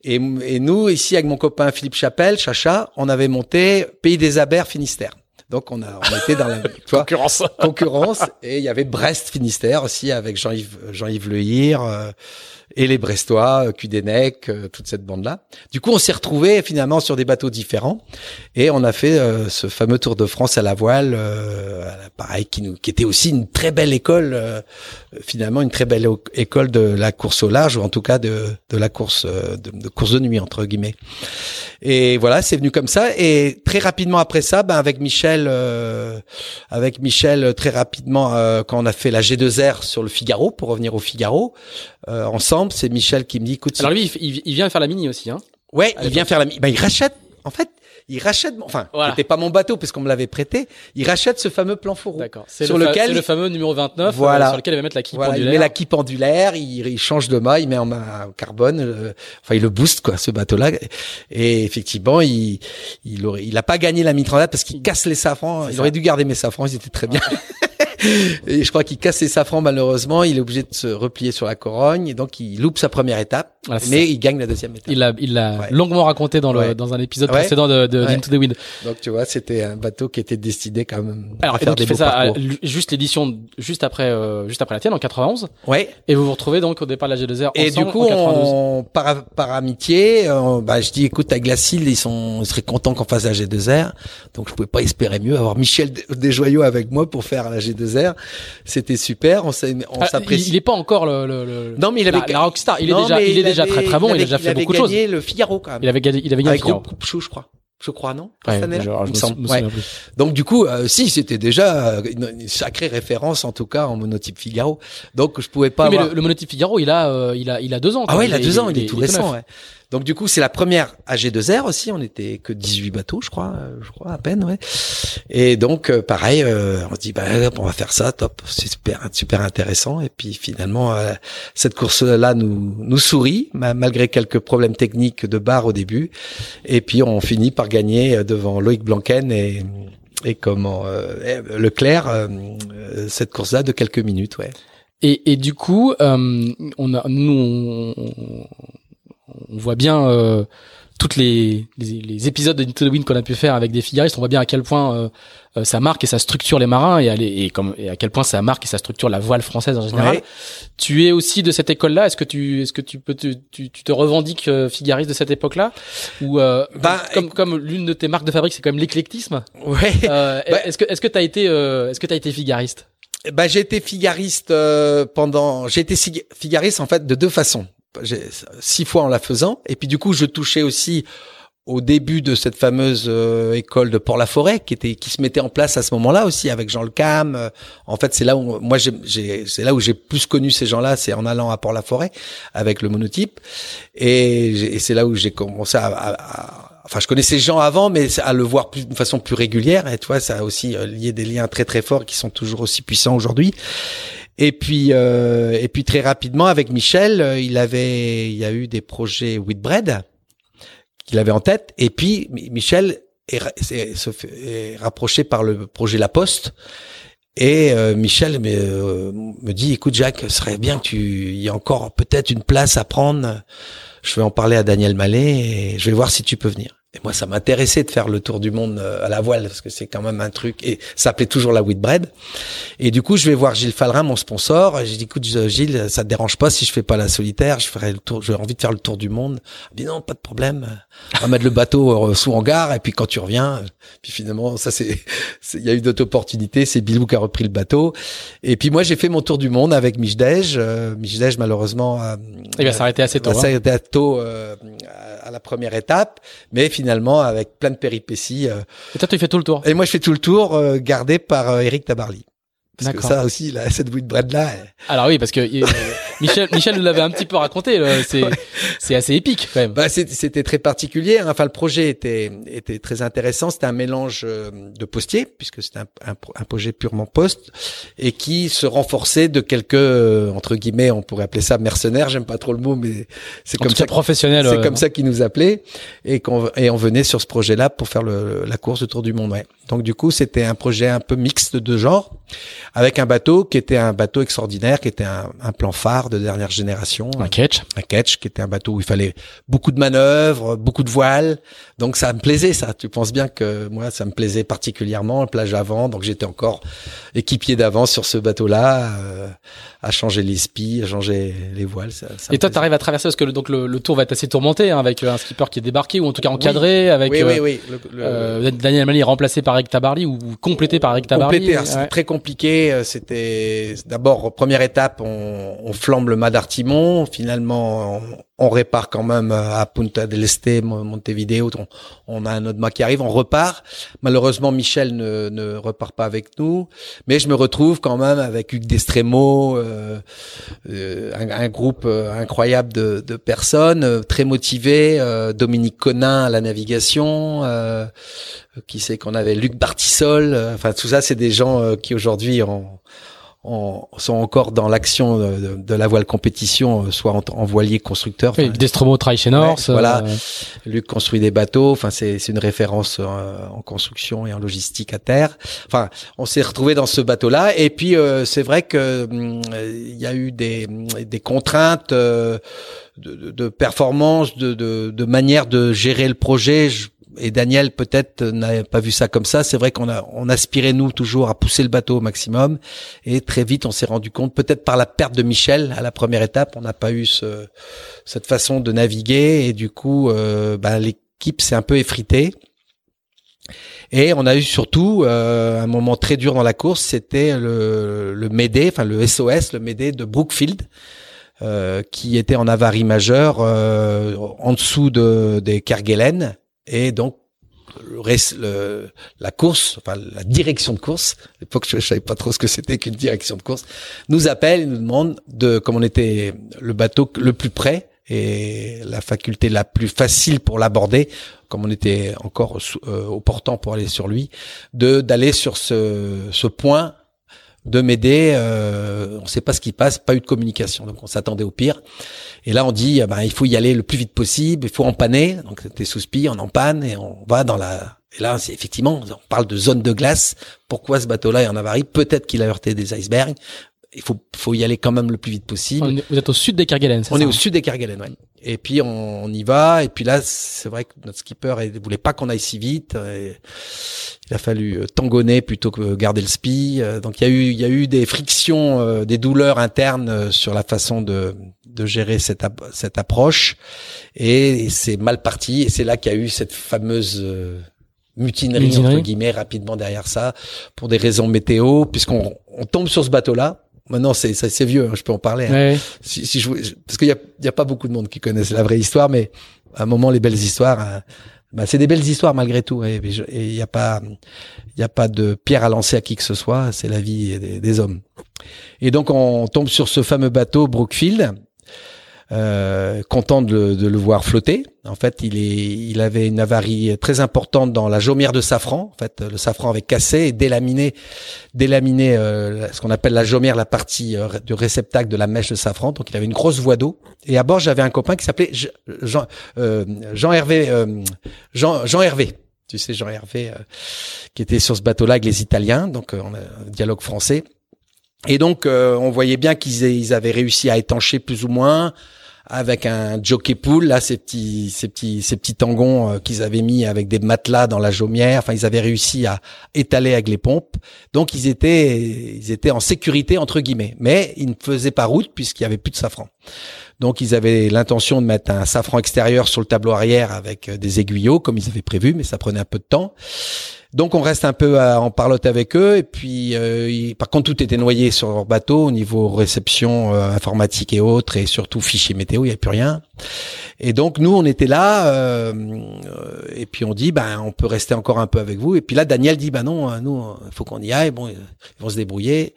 Et, et nous, ici, avec mon copain Philippe Chapelle, Chacha, on avait monté Pays des Abers Finistère. Donc on a, on était dans la, Concurrence. concurrence et il y avait Brest Finistère aussi avec Jean-Yves Jean-Yves Le Hir euh, et les Brestois, euh, Cudenec, euh, toute cette bande là. Du coup, on s'est retrouvés finalement sur des bateaux différents et on a fait euh, ce fameux Tour de France à la voile euh, pareil qui nous qui était aussi une très belle école euh, finalement une très belle école de la course au large ou en tout cas de de la course euh, de, de course de nuit entre guillemets. Et voilà, c'est venu comme ça. Et très rapidement après ça, ben avec Michel, avec Michel, très rapidement, quand on a fait la G2R sur le Figaro, pour revenir au Figaro, euh, c'est Michel qui me dit, écoute, Alors lui, il, il- vient faire la mini aussi, hein. ouais, il vient faire la, mi- ben il rachète, en fait, il rachète, enfin, Voilà. c'était pas mon bateau puisqu'on me l'avait prêté, il rachète ce fameux plan fourreau. D'accord. C'est Sur le, lequel c'est le fameux numéro 29 euh, Voilà. sur lequel il va mettre la quille Voilà, il pendulaire. met la quille pendulaire, il, il change de mât, il met en main au carbone, euh, enfin il le booste quoi, ce bateau-là. Et effectivement, il il aurait, il a pas gagné la mi-transat parce qu'il casse les safrans. C'est Il ça. aurait dû garder mes safrans, ils étaient très bien. et je crois qu'il casse ses safrans malheureusement. Il est obligé de se replier sur la corogne et donc il loupe sa première étape, c'est mais il gagne la deuxième étape. Il l'a, il l'a Ouais. longuement raconté dans le, Ouais. dans un épisode Ouais. précédent de, de. Into the Wind. Donc tu vois, c'était un bateau qui était destiné quand même Alors, à faire donc, des beaux ça à- juste l'édition juste après, euh, juste après la tienne en 91. Ouais. Et vous vous retrouvez donc au départ de la G2R Et du coup, en 92. on, par, par amitié, euh, bah, je dis, écoute, avec Glacil, ils sont, ils seraient contents qu'on fasse la G2R. Donc, je pouvais pas espérer mieux. Avoir Michel Des- Desjoyaux avec moi pour faire la G2R, c'était super. On s'est- on Ah, s'apprécie. il, il est pas encore le, le, le- Non, mais il avait la, la rockstar. Il est Non, déjà, mais il est déjà avait- très très bon. Il, avait- a déjà fait avait beaucoup de choses. gagné le Figaro quand même. Il avait gagné, il avait gagné avec le Figaro. groupe Chou, je crois. Je crois, non? Ouais, je- Il me me Ouais. Donc du coup, euh, si c'était déjà euh, une, sacrée référence en tout cas en monotype Figaro. Donc je pouvais pas Oui, mais avoir. le, le monotype Figaro, il a, euh, il a, il a deux ans. Ah ouais, il a deux ans, il est tout récent. Ouais. Donc du coup, c'est la première AG2R aussi. On était que 18 bateaux, je crois, euh, je crois à peine, ouais. Et donc euh, pareil, euh, on se dit bah on va faire ça, top, c'est super, super intéressant. Et puis finalement, cette course-là nous nous sourit ma- malgré quelques problèmes techniques de barre au début. Et puis on finit par gagner devant Loïc Blanquen et et comment euh, Leclerc cette course-là de quelques minutes, ouais. Et, et du coup, on a, nous, on voit bien euh, toutes les, les, les épisodes de Into the Wind qu'on a pu faire avec des figaristes. On voit bien à quel point euh, euh, ça marque et ça structure les marins et, à les- et, comme, et à quel point ça marque et ça structure la voile française en général. Ouais. Tu es aussi de cette école-là. Est-ce que tu, est-ce que tu peux, te, tu, tu te revendiques euh, figariste de cette époque-là ou euh, Bah, comme, comme l'une de tes marques de fabrique, c'est quand même l'éclectisme. Ouais. Euh, Bah- est-ce que, est-ce que t'as été, euh, est-ce que t'as été figariste Bah, j'ai été figariste euh, pendant. J'ai été figariste en fait de deux façons. Six fois en la faisant, et puis du coup, je touchais aussi au début de cette fameuse euh, école de Port-la-Forêt qui était qui se mettait en place à ce moment-là aussi avec Jean Le Cam. Euh, en fait, c'est là où moi j'ai- c'est là où j'ai plus connu ces gens-là, c'est en allant à Port-la-Forêt avec le monotype, et, c'est là où j'ai commencé à, à- à- Enfin, je connaissais gens avant, mais à le voir d'une façon plus régulière. Et tu vois, ça a aussi euh, lié des liens très très forts qui sont toujours aussi puissants aujourd'hui. Et puis, euh, et puis très rapidement avec Michel, euh, il avait, il y a eu des projets Whitbread qu'il avait en tête. Et puis Mi- Michel est, rapproché par le projet La Poste. Et euh, Michel me, dit, écoute Jacques, ce serait bien que tu, y a encore peut-être une place à prendre. Je vais en parler à Daniel Mallet et je vais voir si tu peux venir. Et moi, ça m'intéressait de faire le tour du monde euh, à la voile parce que c'est quand même un truc et ça s'appelait toujours la Whitbread. Et du coup, je vais voir Gilles Fallerin, mon sponsor. et J'ai dit, écoute, Gilles, ça te dérange pas si je fais pas la solitaire, je ferai le tour, j'ai envie de faire le tour du monde. Il dit, non, pas de problème. On va mettre le bateau euh, sous hangar et puis quand tu reviens, euh, puis finalement, ça c'est, il y a eu d'autres opportunités. C'est Bilou qui a repris le bateau. Et puis moi, j'ai fait mon tour du monde avec Michdej. Euh, Michdej, malheureusement, euh, Il va s'arrêter assez tôt. va hein. s'arrêter tôt euh, à- à la première étape, mais finalement avec plein de péripéties. euh, Et toi, tu fais tout le tour. et moi, je fais tout le tour, euh, gardé par euh, Eric Tabarly. Parce que ça aussi, là, cette Whitbread là, elle- Alors oui, parce que Michel, Michel nous l'avait un petit peu raconté. C'est, Ouais. c'est assez épique quand même. bah, c'était très particulier. hein. Enfin, le projet était était très intéressant. C'était un mélange euh, de postiers, puisque c'était un, un, pro- un projet purement poste, et qui se renforçait de quelques euh, entre guillemets, on pourrait appeler ça mercenaires. J'aime pas trop le mot, mais c'est comme ça. professionnel. C'est euh, comme ça qu'ils nous appelaient et qu'on et on venait sur ce projet-là pour faire le, la course de Tour du Monde. Ouais. Donc du coup, c'était un projet un peu mixte de genre, avec un bateau qui était un bateau extraordinaire, qui était un, un plan phare de dernière génération, Un catch. un catch, qui était un bateau où il fallait beaucoup de manœuvres, beaucoup de voiles. Donc ça me plaisait, ça. Tu penses bien que moi, ça me plaisait particulièrement, plage avant. Donc j'étais encore équipier d'avant sur ce bateau-là, euh, à changer les spies, à changer les voiles. Ça, ça me Et toi, t'arrives à traverser parce que le, donc le, le tour va être assez tourmenté hein, avec euh, un skipper qui est débarqué ou en tout cas encadré avec oui, euh, oui, le- euh, Daniel Mali remplacé par Eric Tabarly ou complété par Eric Tabarly. Complété, c'était très compliqué. euh, C'était d'abord première étape, on, on flambe le mât d'Artimon. Finalement, on, on répare quand même euh, à Punta del Este, Mo- Montevideo. On, on a un autre mât qui arrive, on repart. Malheureusement, Michel ne, ne repart pas avec nous, mais je me retrouve quand même avec Hugues Destremo, euh, euh, un, un groupe incroyable de, de personnes très motivées. euh, Dominique Conin à la navigation. euh, qui sait qu'on avait Luc Bartisol, euh, enfin tout ça c'est des gens euh, qui aujourd'hui ont, sont encore dans l'action de, la voile compétition, soit en, voilier constructeur. Oui, Destromo travaille chez Norse. voilà, Luc construit des bateaux. Enfin, c'est une référence en construction et en logistique à terre. Enfin, on s'est retrouvé dans ce bateau-là. Et puis, c'est vrai que hum, il y a eu des, des contraintes de, de, performance, de, de, de, manière de gérer le projet. Et Daniel peut-être n'a pas vu ça comme ça. C'est vrai qu'on a on aspirait nous toujours à pousser le bateau au maximum. Et très vite, on s'est rendu compte, peut-être par la perte de Michel à la première étape, on n'a pas eu ce, cette façon de naviguer. Et du coup, euh, bah, l'équipe s'est un peu effritée. Et on a eu surtout euh, un moment très dur dans la course, c'était le, le Médé, enfin le SOS, le Médé de Brookfield, euh, qui était en avarie majeure euh, en dessous de, des Kerguelen et donc le, la course, enfin la direction de course, à l'époque je, je savais pas trop ce que c'était qu'une direction de course, nous appelle et nous demande de, comme on était le bateau le plus près et la faculté la plus facile pour l'aborder, comme on était encore euh, au portant pour aller sur lui, de d'aller sur ce, ce point de m'aider. Euh, on ne sait pas ce qui passe, pas eu de communication, donc on s'attendait au pire. Et là, on dit, ben, il faut y aller le plus vite possible, il faut empanner. Donc c'était sous spi, on empanne et on va dans la. Et là, c'est effectivement, on parle de zone de glace. Pourquoi ce bateau-là est en avarie? Peut-être qu'il a heurté des icebergs. Il faut, faut y aller quand même le plus vite possible. Vous êtes au sud des Kerguelen, c'est On est au sud des Kerguelen, ouais. Et puis on, y va. Et puis là, c'est vrai que notre skipper ne voulait pas qu'on aille si vite. il a fallu euh, tangonner plutôt que garder le spi. Euh, donc il y a eu, il y a eu des frictions, euh, des douleurs internes sur la façon de, de gérer cette, cette approche. Et c'est mal parti. Et c'est là qu'il y a eu cette fameuse mutinerie, entre guillemets rapidement derrière ça pour des raisons météo, puisqu'on on tombe sur ce bateau-là Maintenant, c'est c'est vieux, hein, je peux en parler. Hein. Si, si je, parce qu'il y a, y a pas beaucoup de monde qui connaissent la vraie histoire, mais à un moment, les belles histoires, euh, bah, c'est des belles histoires malgré tout. Et il n'y a pas, il y a pas de pierre à lancer à qui que ce soit. C'est la vie des, des, hommes. Et donc, on tombe sur ce fameux bateau Brookfield euh, content de, de, le voir flotter. En fait, il, est, il avait une avarie très importante dans la jaumière de safran. En fait, le safran avait cassé et délaminé, délaminé euh, ce qu'on appelle la jaumière, la partie euh, du réceptacle de la mèche de safran. Donc, il avait une grosse voie d'eau. Et à bord, j'avais un copain qui s'appelait Jean, euh, Jean Hervé, Jean, Jean Hervé. Tu sais, Jean Hervé, qui était sur ce bateau-là avec les Italiens. Donc, on a un dialogue français. Et donc, on voyait bien qu'ils ils avaient réussi à étancher plus ou moins avec un jockey pool là ces petits ces petits ces petits tangons euh, qu'ils avaient mis avec des matelas dans la jaumière. Enfin ils avaient réussi à étaler avec les pompes. Donc ils étaient ils étaient en sécurité entre guillemets. Mais ils ne faisaient pas route puisqu'il y avait plus de safran. Donc ils avaient l'intention de mettre un safran extérieur sur le tableau arrière avec euh, des aiguillots comme ils avaient prévu mais ça prenait un peu de temps donc on reste un peu en parlotte avec eux et puis euh, par contre tout était noyé sur leur bateau au niveau réception euh, informatique et autres et surtout fichiers météo, il n'y avait plus rien. Et donc nous on était là euh, et puis on dit ben on peut rester encore un peu avec vous et puis là Daniel dit ben non nous il faut qu'on y aille bon ils vont se débrouiller.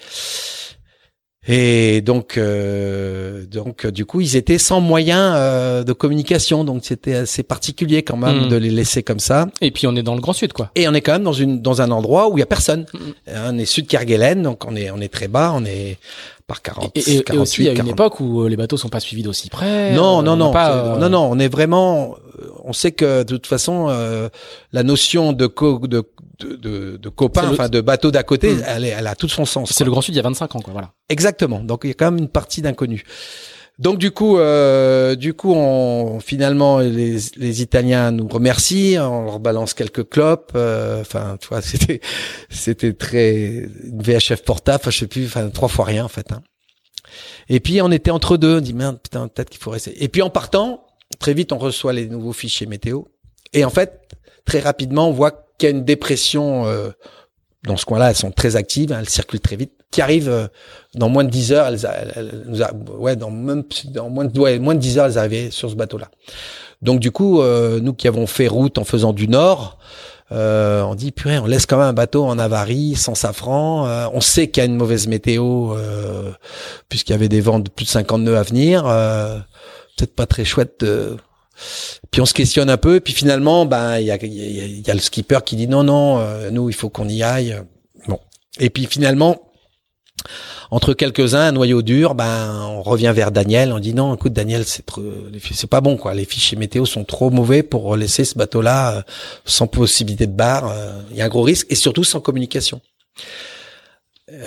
Et donc, euh, donc du coup, ils étaient sans moyens euh, de communication, donc c'était assez particulier quand même hmm. de les laisser comme ça. Et puis on est dans le Grand Sud, quoi. Et on est quand même dans une dans un endroit où il y a personne. Hmm. On est sud Kerguelen, donc on est on est très bas, on est par 40, et, et, 48, aussi, il y a une époque où euh, les bateaux sont pas suivis d'aussi près. Non, non, non, pas, non, non, on est vraiment. On sait que de toute façon, la notion de co, de de, de, copains, enfin de bateaux d'à côté, hmm. elle, elle, a tout son sens. C'est le Grand Sud il y a 25 ans, quoi. Voilà. Exactement. Donc il y a quand même une partie d'inconnus. Donc du coup, euh, du coup, on, finalement, les, les, Italiens nous remercient, on leur balance quelques clopes. Euh, enfin, tu vois, c'était, c'était très VHF portable. Je sais plus, enfin trois fois rien en fait. Hein. Et puis on était entre deux. On dit merde, putain, peut-être qu'il faut rester. Et puis en partant, très vite, on reçoit les nouveaux fichiers météo. Et en fait, très rapidement, on voit qu'il y a une dépression euh, dans ce coin-là. Elles sont très actives, hein, elles circulent très vite. Qui arrive euh, dans moins de 10 heures, elles, elles, a, ouais, dans même dans moins de ouais, moins de 10 heures, elles arrivaient sur ce bateau-là. Donc du coup, euh, nous qui avons fait route en faisant du nord, euh, on dit purée, on laisse quand même un bateau en avarie, sans safran. Euh, on sait qu'il y a une mauvaise météo puisqu'il y avait des vents de plus de 50 nœuds à venir. Peut-être pas très chouette de puis on se questionne un peu, puis finalement, ben il y a, y a, le skipper qui dit non non, euh, nous il faut qu'on y aille. Bon. Et puis finalement, entre quelques-uns, un noyau dur, ben on revient vers Daniel, on dit non, écoute Daniel, c'est trop, c'est pas bon quoi, les fichiers météo sont trop mauvais pour laisser ce bateau-là euh, sans possibilité de barre, euh, il y a un gros risque et surtout sans communication.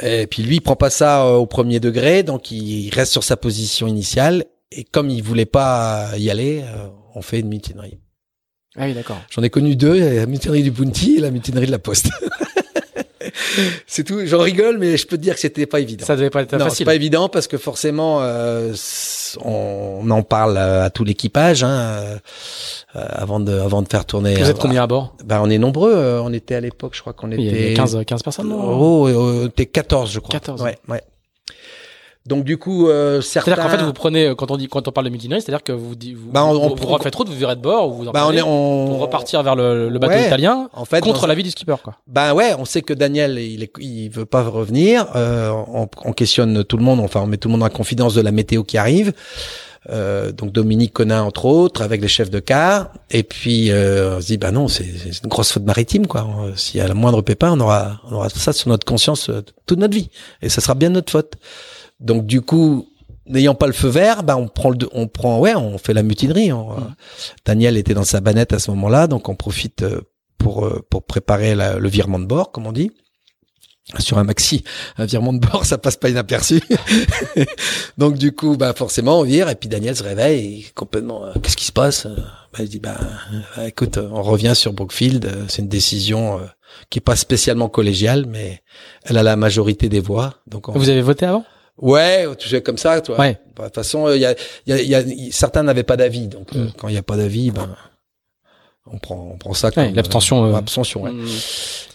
Et puis lui, il prend pas ça euh, au premier degré, donc il reste sur sa position initiale. Et comme il voulait pas y aller, on fait une mutinerie. Ah oui, d'accord. J'en ai connu deux, la mutinerie du Bounty et la mutinerie de la Poste. c'est tout. J'en rigole, mais je peux te dire que c'était pas évident. Ça devait pas être non, facile. c'est pas évident parce que forcément, euh, on en parle à tout l'équipage hein, euh, avant de avant de faire tourner. Vous êtes combien à bord? Ben on est nombreux. euh, On était à l'époque, je crois qu'on était. Il y avait 15, 15 personnes. non? Oh, on était 14, je crois. 14. Ouais, ouais. Donc du coup, euh, certains. C'est-à-dire qu'en fait, vous prenez quand on dit quand on parle de mutinerie, c'est-à-dire que vous vous, Bah, on- vous, on vous route, vous virez de bord, ou vous en Bah, on est on pour repartir vers le, le bateau Ouais. italien en fait contre l'avis du skipper, quoi. Ben ouais, on sait que Daniel, il, est, il veut pas revenir. Euh, on, on questionne tout le monde, enfin on met tout le monde en confidence de la météo qui arrive. Euh, donc Dominique Conin entre autres, avec les chefs de car. Et puis euh, on se dit bah non, c'est une grosse faute maritime quoi. On- S'il y a le moindre pépin, on aura on aura ça sur notre conscience euh, toute notre vie, et ça sera bien notre faute. Donc du coup. N'ayant pas le feu vert, bah on prend le, on prend, ouais, on fait la mutinerie. On- Mm. Daniel était dans sa banette à ce moment-là, donc on profite euh, pour euh, pour préparer la- le virement de bord, comme on dit. Sur un maxi, un virement de bord, ça passe pas inaperçu. Donc du coup, bah forcément, on vire et puis Daniel se réveille et complètement. euh, Qu'est-ce qui se passe? Bah, Il dit bah euh, écoute, on revient sur Brookfield. C'est une décision euh, qui est pas spécialement collégiale, mais elle a la majorité des voix. Donc on... Vous avez voté avant? Ouais, tu fais comme ça, toi. Ouais. Bah, De toute façon, il y a, y a, il y a- certains n'avaient pas d'avis, donc euh, Mm. quand il y a pas d'avis, ben on prend on prend ça comme Ouais, l'abstention, euh, euh, abstention. Ouais. Mm.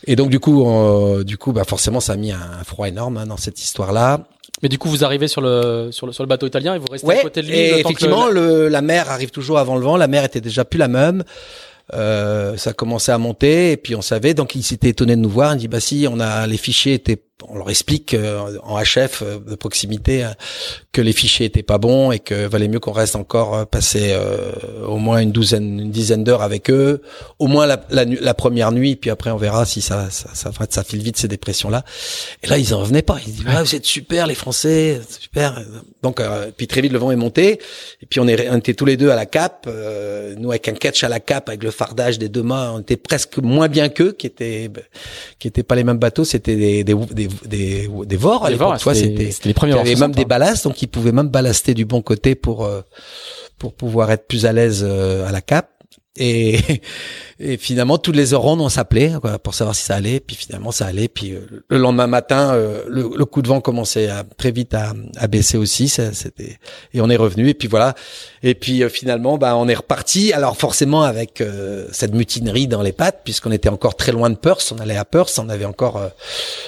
Et donc du coup, euh, du coup, bah forcément, ça a mis un froid énorme hein, dans cette histoire-là. Mais du coup, vous arrivez sur le sur le sur le bateau italien et vous restez à côté de lui. Et que effectivement, le, la mer arrive toujours avant le vent. La mer était déjà plus la même. Euh, ça commençait à monter et puis on savait. Donc il s'était étonné de nous voir. Il dit bah si, on a les fichiers étaient. On leur explique euh, en HF euh, de proximité euh, que les fichiers étaient pas bons et que valait mieux qu'on reste encore passer au moins une douzaine, une dizaine d'heures avec eux, au moins la, la, la première nuit. Puis après on verra si ça ça ça, ça, file vite ces dépressions là. Et là ils en revenaient pas. Ils disent ah, vous êtes super les Français, super. Donc euh, puis très vite le vent est monté. Et puis on, est, on était tous les deux à la cape, euh, nous avec un catch à la cape, avec le fardage des deux mâts, on était presque moins bien qu'eux, qui étaient qui étaient pas les mêmes bateaux, c'était des des des des, des Vors à l'époque, c'était les premiers il y avait même des ballasts, donc ils pouvaient même ballaster du bon côté pour euh, pour pouvoir être plus à l'aise euh, à la cape. Et, et finalement, tous les heures rondes, on s'appelait pour savoir si ça allait. Puis finalement, ça allait. Puis euh, le lendemain matin, euh, le, le coup de vent commençait à, très vite à, à baisser aussi. C'était et on est revenu. Et puis voilà. Et puis euh, finalement, bah, on est reparti. Alors forcément avec euh, cette mutinerie dans les pattes, puisqu'on était encore très loin de Perth. On allait à Perth. On avait encore, euh,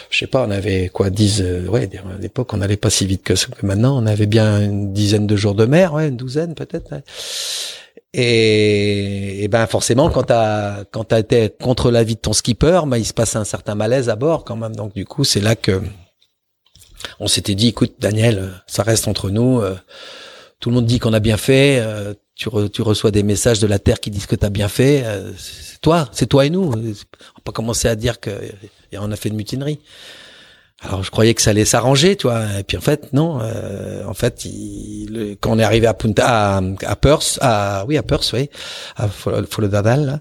je sais pas, on avait quoi, 10 euh, Ouais, à l'époque, on n'allait pas si vite que, que maintenant. On avait bien une dizaine de jours de mer, ouais, une douzaine peut-être. Et, et ben forcément, quand t'as quand t'as été contre l'avis de ton skipper, ben il se passe un certain malaise à bord quand même. Donc du coup, c'est là que on s'était dit, écoute, Daniel, euh, ça reste entre nous. euh, tout le monde dit qu'on a bien fait. euh, tu, re- tu reçois des messages de la terre qui disent que t'as bien fait. c'est toi, c'est toi et nous. On va pas commencer à dire que et on a fait une mutinerie. Alors je croyais que ça allait s'arranger, tu vois. Et puis en fait, non. euh, en fait, il, le- quand on est arrivé à Punta, à, à Perth, à oui à Perth, oui, à Fol- Followdadal, là,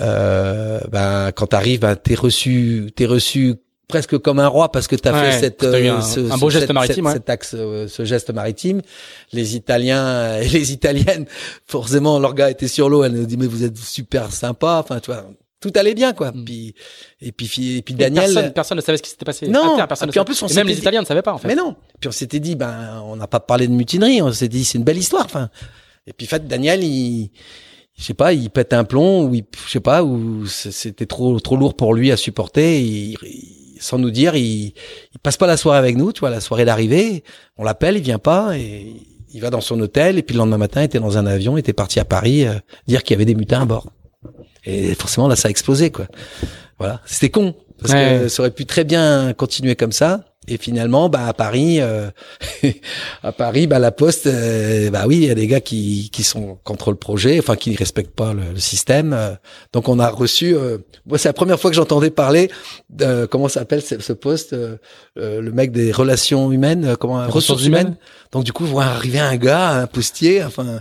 euh, ben quand t'arrives, ben t'es reçu, t'es reçu presque comme un roi parce que t'as Ouais, fait cette, euh, un- ce, un ce- beau geste cette- maritime, ouais. cet axe, euh, ce geste maritime. Les Italiens et les Italiennes, forcément, leur gars était sur l'eau. Elle nous dit mais vous êtes super sympa. Enfin, tu vois, tout allait bien quoi. Mm. Puis et puis et puis Daniel. personne, personne ne savait ce qui s'était passé. Non. Personne Et ne puis en savait. plus, on Et même les Italiens ne savaient pas en fait. Mais non. Puis on s'était dit, ben, on n'a pas parlé de mutinerie. On s'est dit, c'est une belle histoire. Enfin. Et puis, en fait, Daniel, il, je sais pas, il pète un plomb ou il, je sais pas, ou c'était trop, trop lourd pour lui à supporter. Il- il- sans nous dire, il, il passe pas la soirée avec nous. Tu vois, la soirée d'arrivée, on l'appelle, il vient pas et il va dans son hôtel. Et puis le lendemain matin, il était dans un avion, il était parti à Paris euh, dire qu'il y avait des mutins à bord. Et forcément, là, ça a explosé, quoi. Voilà. C'était con. Parce Ouais. que ça aurait pu très bien continuer comme ça. Et finalement, bah à Paris, euh, à Paris, bah la Poste, euh, bah oui, il y a des gars qui qui sont contre le projet, enfin qui ne respectent pas le, le système. euh. donc on a reçu. euh, moi, c'est la première fois que j'entendais parler de comment s'appelle ce, ce poste, euh, le mec des relations humaines, comment ressources, ressources humaines. humaines. Donc du coup, voir arriver un gars, un postier, enfin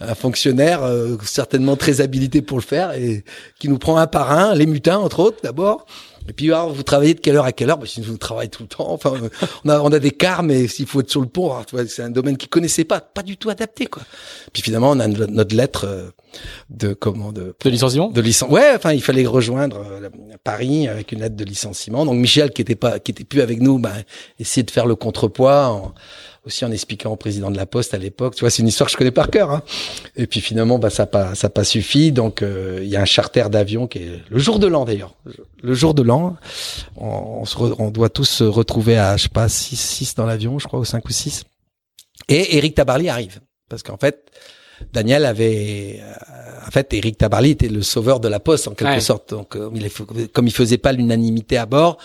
un fonctionnaire euh, certainement très habilité pour le faire et qui nous prend un par un, les mutins entre autres d'abord. Et puis alors, vous travaillez de quelle heure à quelle heure? Bah, Je vous travaille tout le temps. Enfin, on a on a des cars, mais s'il faut être sur le pont, alors, tu vois, c'est un domaine qu'ils connaissaient pas, pas du tout adapté quoi. Puis finalement, on a no- notre lettre euh, de comment de De licenciement? de licence. Ouais, enfin, il fallait rejoindre euh, Paris avec une lettre de licenciement. Donc Michel, qui était pas, qui était plus avec nous, ben, essayait de faire le contrepoids, en- aussi en expliquant au président de la Poste à l'époque. Tu vois, c'est une histoire que je connais par cœur. Hein. Et puis finalement, bah, ça pas, ça pas suffi. Donc euh, il y a un charter d'avion qui est le jour de l'an d'ailleurs. Le jour de l'an, on, se on doit tous se retrouver à, je sais pas, 6 six dans l'avion, je crois, ou 5 ou 6 Et Eric Tabarly arrive. Parce qu'en fait, Daniel avait, euh, en fait, Eric Tabarly était le sauveur de la Poste en quelque Ouais. sorte. Donc, euh, il comme il faisait pas l'unanimité à bord,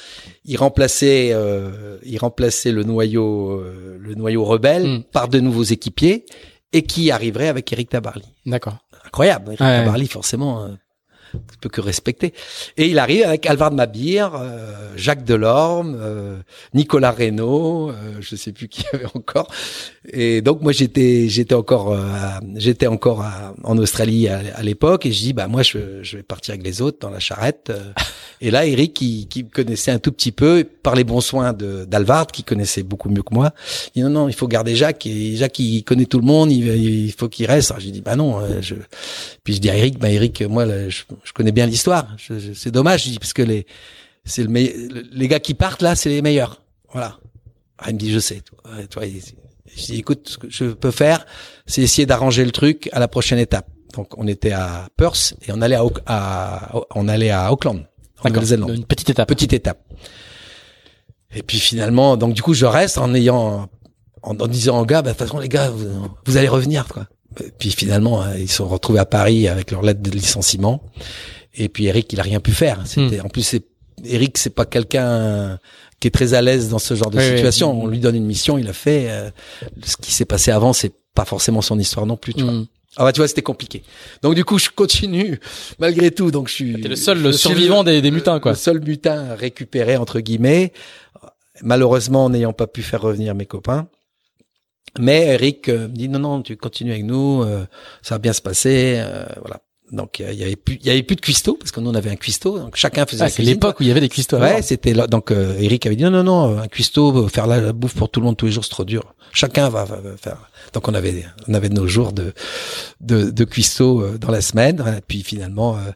il remplaçait, euh, il remplaçait le noyau, euh, le noyau rebelle Mm. par de nouveaux équipiers et qui arriverait avec Eric Tabarly. D'accord. Incroyable, Eric Ouais. Tabarly forcément. Euh, peux que respecter. Et il arrive avec Alvard Mabir, euh, Jacques Delorme, euh, Nicolas Reynaud, euh, je sais plus qui y avait encore. Et donc moi j'étais j'étais encore euh, j'étais encore à- en Australie à, à l'époque et je dis bah moi je, je vais partir avec les autres dans la charrette. Et là Eric qui, qui me connaissait un tout petit peu par les bons soins d'Alvard qui connaissait beaucoup mieux que moi. Il dit non non il faut garder Jacques et Jacques il connaît tout le monde il, il faut qu'il reste. Alors, je lui dis bah non euh, je puis je dis à Eric bah Eric moi je, je connais bien l'histoire. Je- C'est dommage je dis parce que les c'est le le- les gars qui partent là c'est les meilleurs. Voilà. Ah, il me dit je sais. Toi, il- je dis écoute, ce que je peux faire, c'est essayer d'arranger le truc à la prochaine étape. Donc on était à Perth et on allait à, à- on allait à Auckland, en. Nouvelle-Zélande. Une petite étape. Petite étape. Et puis finalement, donc du coup je reste en ayant, en, en disant aux gars, bah, de toute façon les gars, vous, vous allez revenir quoi. Et puis finalement, euh, ils se sont retrouvés à Paris avec leur lettre de licenciement. Et puis Eric, il a rien pu faire. C'était, en plus, c'est, Eric, c'est pas quelqu'un qui est très à l'aise dans ce genre de Oui, oui. situation. On lui donne une mission, il a fait. euh, ce qui s'est passé avant, c'est pas forcément son histoire non plus. Tu vois. Ah bah tu vois, c'était compliqué. Donc du coup, je continue malgré tout. Donc je suis. T'es le seul le survivant des, des mutins, quoi. Le seul mutin récupéré entre guillemets. Malheureusement, n'ayant pas pu faire revenir mes copains. Mais Eric euh, me dit non non, tu continues avec nous, euh, ça va bien se passer, euh, voilà. Donc il y avait plus, il y avait plus de cuistot parce que nous on avait un cuistot, donc chacun faisait. Ah, c'est l'époque où il y avait des cuistots. Ouais, c'était là. Donc euh, Eric avait dit non non non, un cuistot, euh, faire la, la bouffe pour tout le monde tous les jours c'est trop dur. Chacun va, va, va faire. Donc on avait on avait nos jours de de, de cuistot euh, dans la semaine. Et puis finalement euh,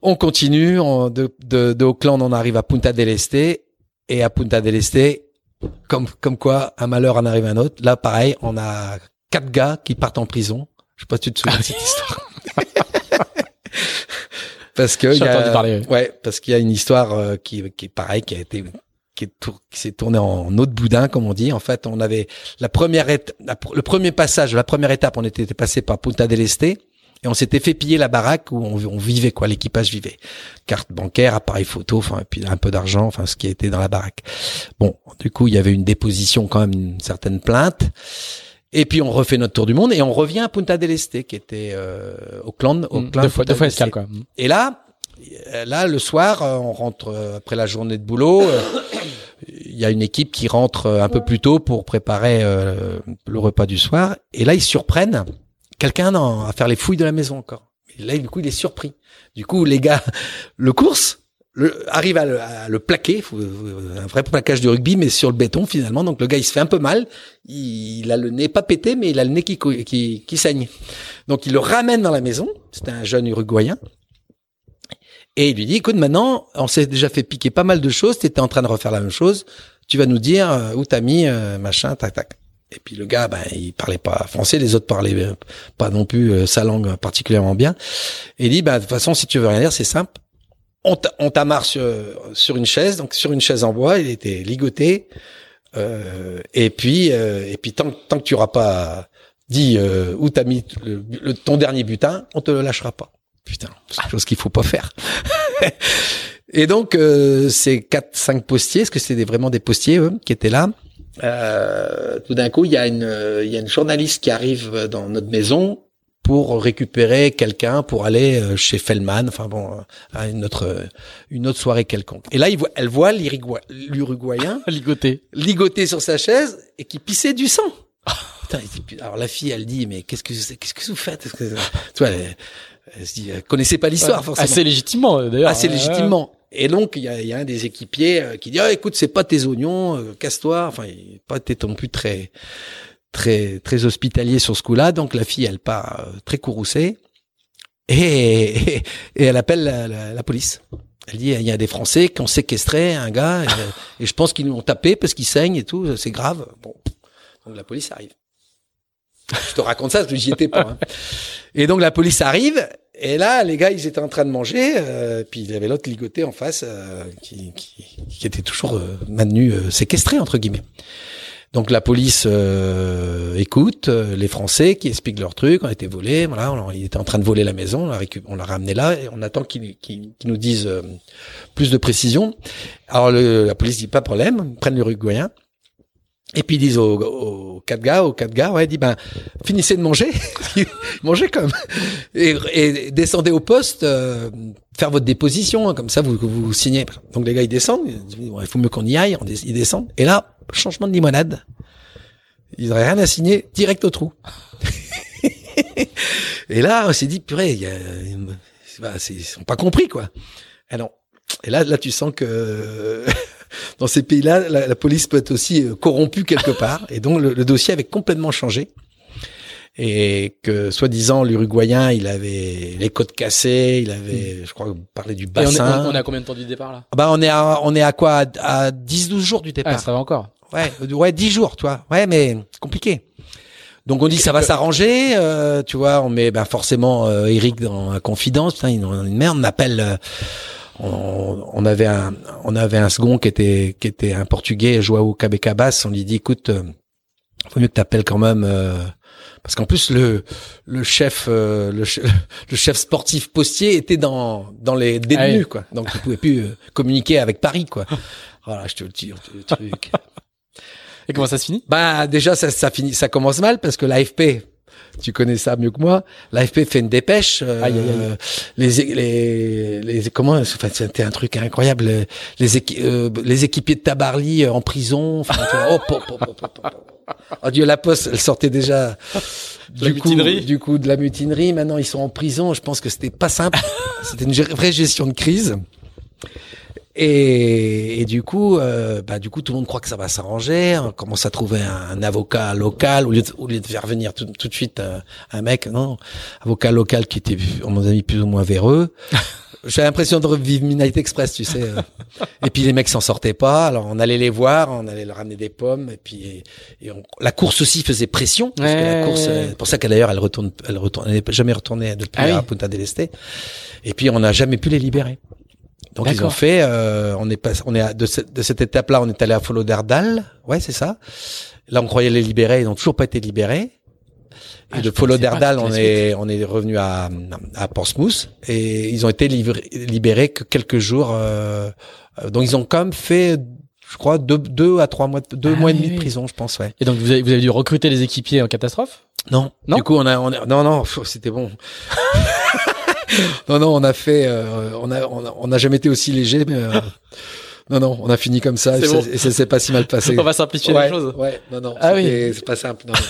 on continue. On, de, de de Auckland on arrive à Punta del Este et à Punta del Este comme comme quoi un malheur en arrive un autre. Là pareil, on a quatre gars qui partent en prison. Je sais pas si tu te souviens de cette histoire. Parce que y a- parler, ouais, parce qu'il y a une histoire euh, qui qui est pareil, qui a été qui, est tour- qui s'est tournée en eau de boudin, comme on dit. En fait, on avait la première la le premier passage, la première étape, on était passé par Punta del Este et on s'était fait piller la baraque où on, on vivait quoi, l'équipage vivait, carte bancaire, appareil photo, enfin et puis un peu d'argent, enfin ce qui était dans la baraque. Bon, du coup, il y avait une déposition quand même, une certaine plainte. Et puis on refait notre tour du monde et on revient à Punta del Este qui était euh, Auckland, Mm. Deux fois, deux fois escale, quoi. Mm. Et là, euh, là le soir, euh, on rentre euh, après la journée de boulot. Il y a une équipe qui rentre un peu plus tôt pour préparer euh, le repas du soir. Et là, ils surprennent quelqu'un à faire les fouilles de la maison encore. Et là, du coup, il est surpris. Du coup, les gars, le course le, arrive à le, à le plaquer, un vrai plaquage de rugby, mais sur le béton finalement. Donc le gars, il se fait un peu mal. Il, il a le nez pas pété, mais il a le nez qui, qui, qui saigne. Donc il le ramène dans la maison. C'était un jeune Uruguayen. Et il lui dit, écoute, maintenant, on s'est déjà fait piquer pas mal de choses. Tu étais en train de refaire la même chose. Tu vas nous dire euh, où t'as mis euh, machin, tac, tac. Et puis le gars, ben, il parlait pas français. Les autres parlaient euh, pas non plus sa langue particulièrement bien. Et il dit, ben, de toute façon, si tu veux rien dire, c'est simple. On t'a- on t'amarre sur, sur une chaise, donc sur une chaise en bois. Il était ligoté. Euh, et puis, euh, et puis tant, tant que tu auras pas dit euh, où t'as mis le, le- ton dernier butin, on te le lâchera pas. Putain, c'est quelque chose qu'il faut pas faire. Et donc euh, ces quatre, cinq postiers, parce que c'était vraiment des postiers eux, qui étaient là? Euh, tout d'un coup, il y a une, il y a une journaliste qui arrive dans notre maison pour récupérer quelqu'un pour aller euh, chez Fellman, enfin bon, euh, à une autre une autre soirée quelconque. Et là, il voit, elle voit l'Uruguayen ligoté, ligoté sur sa chaise et qui pissait du sang. Putain, alors la fille, elle dit mais qu'est-ce que qu'est-ce que vous faites? Que, Tu vois, elle, elle, se dit, elle connaissait pas l'histoire forcément. Assez légitimement euh, d'ailleurs. Assez légitimement. Et donc il y a, y a, un des équipiers qui dit ah, écoute c'est pas tes oignons, casse-toi. Enfin, il pas été non plus très très très hospitalier sur ce coup-là. Donc la fille, elle part euh, très courroucée et, et, elle appelle la, la, police. Elle dit il y a des Français qui ont séquestré un gars et, je pense qu'ils nous ont tapé parce qu'il saigne et tout. C'est grave. Bon, donc la police arrive. Je te raconte ça parce que j'y étais pas. Hein. Et donc la police arrive et là les gars ils étaient en train de manger. Euh, puis il y avait l'autre ligoté en face euh, qui, qui, qui, était toujours euh, maintenu séquestré entre guillemets. Donc la police euh, écoute euh, les Français qui expliquent leur truc, on a été volé, voilà, il était en train de voler la maison, on l'a, ramené là et on attend qu'ils, nous disent euh, plus de précision. Alors le, la police dit pas problème, prennent l'Uruguayen. Et puis ils disent aux, aux, quatre gars, aux quatre gars, ouais, dit ben finissez de manger, mangez comme et, et, descendez au poste, faire votre déposition, hein, comme ça vous, vous signez. Donc les gars ils descendent, ils disent, il faut mieux qu'on y aille, ils descendent. Et là changement de limonade. Ils n'auraient rien à signer, direct au trou. et là, on s'est dit, purée, y a, bah, ils sont pas compris, quoi. Et, non. et là, là, tu sens que dans ces pays-là, la, police peut être aussi euh, corrompue quelque part. Et donc, le, dossier avait complètement changé. Et que, soi-disant, l'Uruguayen, il avait les côtes cassées, il avait, je crois, parlé du bassin. on, est, à combien de temps du départ, là? Bah, on est à, on est à quoi? À, 10-12 jours du départ. Ah, ça va encore. Ouais, ouais, dix jours, toi. Ouais, mais compliqué. Donc on dit ça va s'arranger, euh, tu vois. On met ben forcément euh, Eric dans la confidence. Putain, il une merde. On appelle. Euh, on, on, avait un, on avait un second qui était qui était un Portugais, Joao Cabecabas. On lui dit, écoute, euh, faut mieux que t'appelles quand même. Euh, parce qu'en plus le le chef le, le, chef sportif postier était dans dans les détenus ah quoi donc il pouvait plus communiquer avec Paris quoi voilà je te le dis le truc et comment ça se finit? Bah déjà ça, ça finit, ça commence mal parce que l'AFP, tu connais ça mieux que moi. L'AFP fait une dépêche. Euh, aïe, aïe, aïe. Les, les, les, comment enfin, C'était un truc incroyable. Les, euh, les équipiers de Tabarly euh, en prison. Enfin, oh, oh, Dieu, la poste, elle sortait déjà. Du la coup, mutinerie. Du coup, de la mutinerie. Maintenant, ils sont en prison. Je pense que c'était pas simple. c'était une vraie gestion de crise. Et, et, du coup, euh, bah, du coup, tout le monde croit que ça va s'arranger. On commence à trouver un, avocat local au lieu, de, au lieu de faire venir tout, tout de suite euh, un mec, non, avocat local qui était, on mon avis, plus ou moins véreux. J'ai l'impression de revivre Midnight Express, tu sais. Euh. et puis les mecs s'en sortaient pas. Alors on allait les voir, on allait leur ramener des pommes. Et puis et on, la course aussi faisait pression. Parce que la course, c'est pour ça qu'elle d'ailleurs elle retourne, elle retourne, elle n'est jamais retournée depuis ah à Punta del Este. Et puis on n'a jamais pu les libérer. Donc ils ont fait, euh, on est pas, on est de, cette, de cette étape-là, on est allé à Follow Derdal, ouais c'est ça. Là on croyait les libérer, ils n'ont toujours pas été libérés. Et ah, de Follow Derdal, on est on est revenu à à Portsmouth et ils ont été libérés que quelques jours. Euh, donc ils ont quand même fait je crois deux, deux à trois mois, deux ah mois et demi de prison, je pense, ouais. Et donc vous avez, vous avez dû recruter les équipiers en catastrophe? Non. Non? Du coup, on a, on a non, non, c'était bon. non, non, on a fait, euh, on a, on n'a jamais été aussi léger, mais euh, non, non, on a fini comme ça et, bon. ça s'est pas si mal passé. on va simplifier les choses. Ouais, non, non, ah oui. c'est pas simple. Non, non.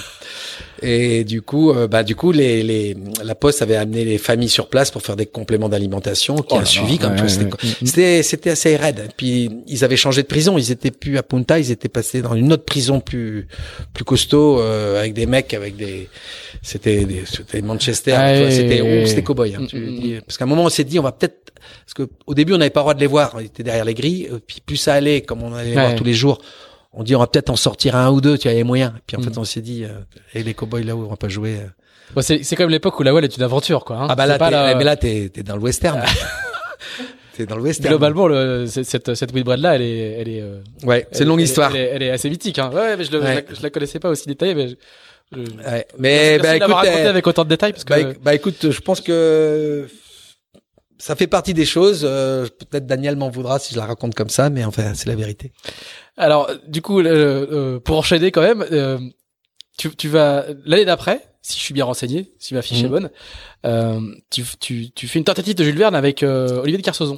Et du coup, euh, bah du coup, les, les, la Poste avait amené les familles sur place pour faire des compléments d'alimentation, qui oh a suivi comme C'était c'était assez raide. Puis ils avaient changé de prison. Ils étaient plus à Punta, ils étaient passés dans une autre prison plus plus costaud euh, avec des mecs avec des c'était c'était Manchester, c'était c'était cowboy. Hein, mm, parce qu'à un moment on s'est dit on va peut-être parce que au début on n'avait pas le droit de les voir, on était derrière les grilles. Puis plus ça allait, comme on allait les voir tous les jours on dit on va peut-être en sortir un ou deux, tu as les moyens. Puis en mm. fait, on s'est dit, euh, et les cowboys là où on va pas jouer. Euh. c'est c'est comme l'époque où la Wall est une aventure, quoi. Hein. Ah bah là, pas mais là t'es t'es dans le western. t'es dans le western. Globalement, le, cette cette Whitbread là, elle est elle est. Euh, ouais, c'est une longue histoire. Elle est, assez mythique. Hein. Ouais, mais je, le, je, la, connaissais pas aussi détaillée, mais. Je, ouais. Mais bah, écoute, raconté avec autant de détails parce que. Bah, bah écoute, je pense que ça fait partie des choses. euh, Peut-être Daniel m'en voudra si je la raconte comme ça, mais enfin, c'est la vérité. Alors, du coup, euh, euh, pour enchaîner quand même, euh, tu, tu vas l'année d'après, si je suis bien renseigné, si ma fiche Mhm. est bonne, euh, tu, tu, tu fais une tentative de Jules Verne avec euh, Olivier de Kersauzon.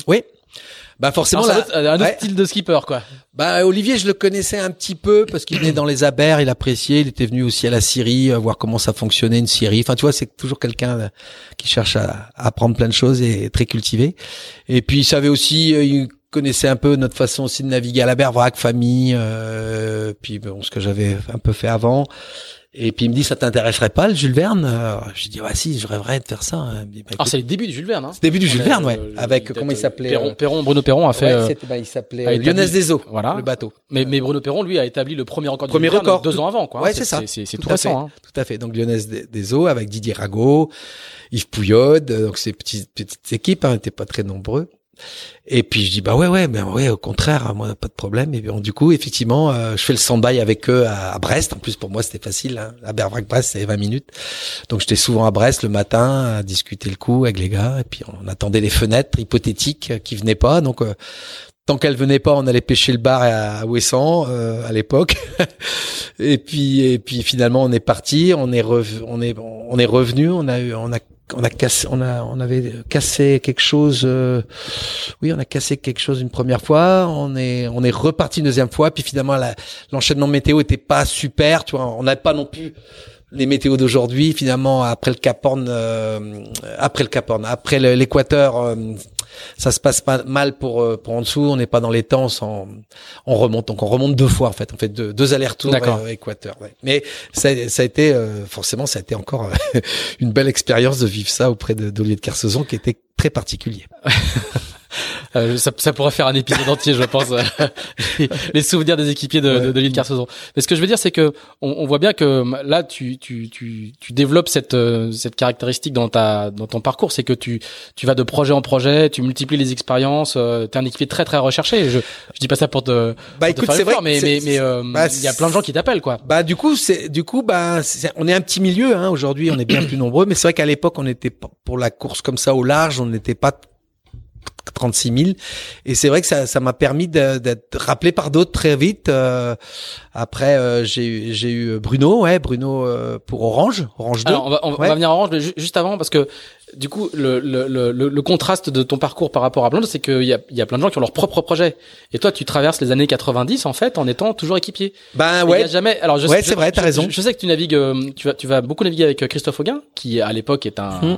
Bah forcément, Alors, un autre, un autre ouais. style de skipper, quoi. Bah Olivier, je le connaissais un petit peu parce qu'il venait dans les abers, il appréciait, il était venu aussi à la Syrie euh, voir comment ça fonctionnait une Syrie. Enfin, tu vois, c'est toujours quelqu'un qui cherche à, apprendre plein de choses et très cultivé. Et puis il savait aussi, il connaissait un peu notre façon aussi de naviguer à la mer, vrac, famille, euh, puis bon, ce que j'avais un peu fait avant. Et puis il me dit, ça t'intéresserait pas le Jules Verne? Euh, Je dis, ouais, si, je rêverais de faire ça. Me dit, bah, Alors, écoute, c'est les débuts de Jules Verne, hein. c'est le début du Jules Euh, Verne, ouais, le- avec le- comment il s'appelait Perron, euh, Perron, Bruno Perron a fait. ouais, euh, bah, il s'appelait euh, Lyonnaise des Eaux, Voilà. le bateau. mais, mais Bruno Perron, lui, a établi le premier record. de Premier Verne record, deux tout- ans avant, quoi. hein. Ouais, c'est ça. C'est Tout tout récent. Hein. Tout à fait. Donc Lyonnaise des, Eaux avec Didier Rago, Yves Pouillode, donc ces petites petites équipes, hein, n'étaient pas très nombreux. Et puis je dis bah ouais ouais mais ouais au contraire moi pas de problème. Et bon du coup effectivement euh, je fais le stand-by avec eux à, Brest. En plus pour moi c'était facile hein. à Berbrac Brest c'est 20 minutes. Donc j'étais souvent à Brest le matin à discuter le coup avec les gars. Et puis on attendait les fenêtres hypothétiques qui venaient pas. Donc euh, tant qu'elles venaient pas on allait pêcher le bar à, Ouessant euh, à l'époque et puis et puis finalement on est parti on est on est on est revenu on a eu on a on a cassé, on a, on avait cassé quelque chose. euh, oui, on a cassé quelque chose une première fois. On est, on est reparti une deuxième fois. Puis finalement, l'enchaînement météo était pas super. Tu vois, on n'avait pas non plus les météos d'aujourd'hui. Finalement, après le Cap Horn, euh, après le Cap Horn, après l'équateur, euh, ça se passe pas mal pour euh, pour en dessous. On n'est pas dans les temps. sans- on remonte. Donc on remonte deux fois en fait. On fait deux, deux allers-retours euh, équateur. ouais. Mais ça, ça a été euh, forcément, ça a été encore une belle expérience de vivre ça auprès de d'Olivier de Kersauzon, qui était très particulier. Euh, ça, ça pourrait faire un épisode entier, je pense. les, les souvenirs des équipiers de, de, de l'île. Mais ce que je veux dire, c'est que on, on voit bien que là, tu, tu, tu, tu développes cette, euh, cette caractéristique dans ta, dans ton parcours, c'est que tu, tu vas de projet en projet, tu multiplies les expériences. Euh, T'es un équipier très très recherché. Je, je dis pas ça pour te, Bah pour te faire mais, mais, mais euh, bah, il y a plein de gens qui t'appellent, quoi. Bah du coup c'est du coup bah on est un petit milieu hein. aujourd'hui on est bien plus nombreux mais c'est vrai qu'à l'époque on était pour la course comme ça au large on n'était pas 36 000 et c'est vrai que ça ça m'a permis d'être rappelé par d'autres très vite euh, après euh, j'ai eu j'ai eu Bruno ouais Bruno euh, pour Orange Orange 2 Alors, on va, on, va- on Ouais. va venir en Orange, mais ju- juste avant, parce que du coup, le, le, le, le- contraste de ton parcours par rapport à Blonde, c'est qu'il y a, il y a plein de gens qui ont leur propre projet. Et toi, tu traverses les années 90, en fait, en étant toujours équipier. ben Il y ouais a jamais. Alors, je Ouais, je- c'est vrai, t'as raison. Je, sais que tu navigues, euh, tu vas, tu vas beaucoup naviguer avec euh, Christophe Auguin, qui à l'époque est un, Hmm.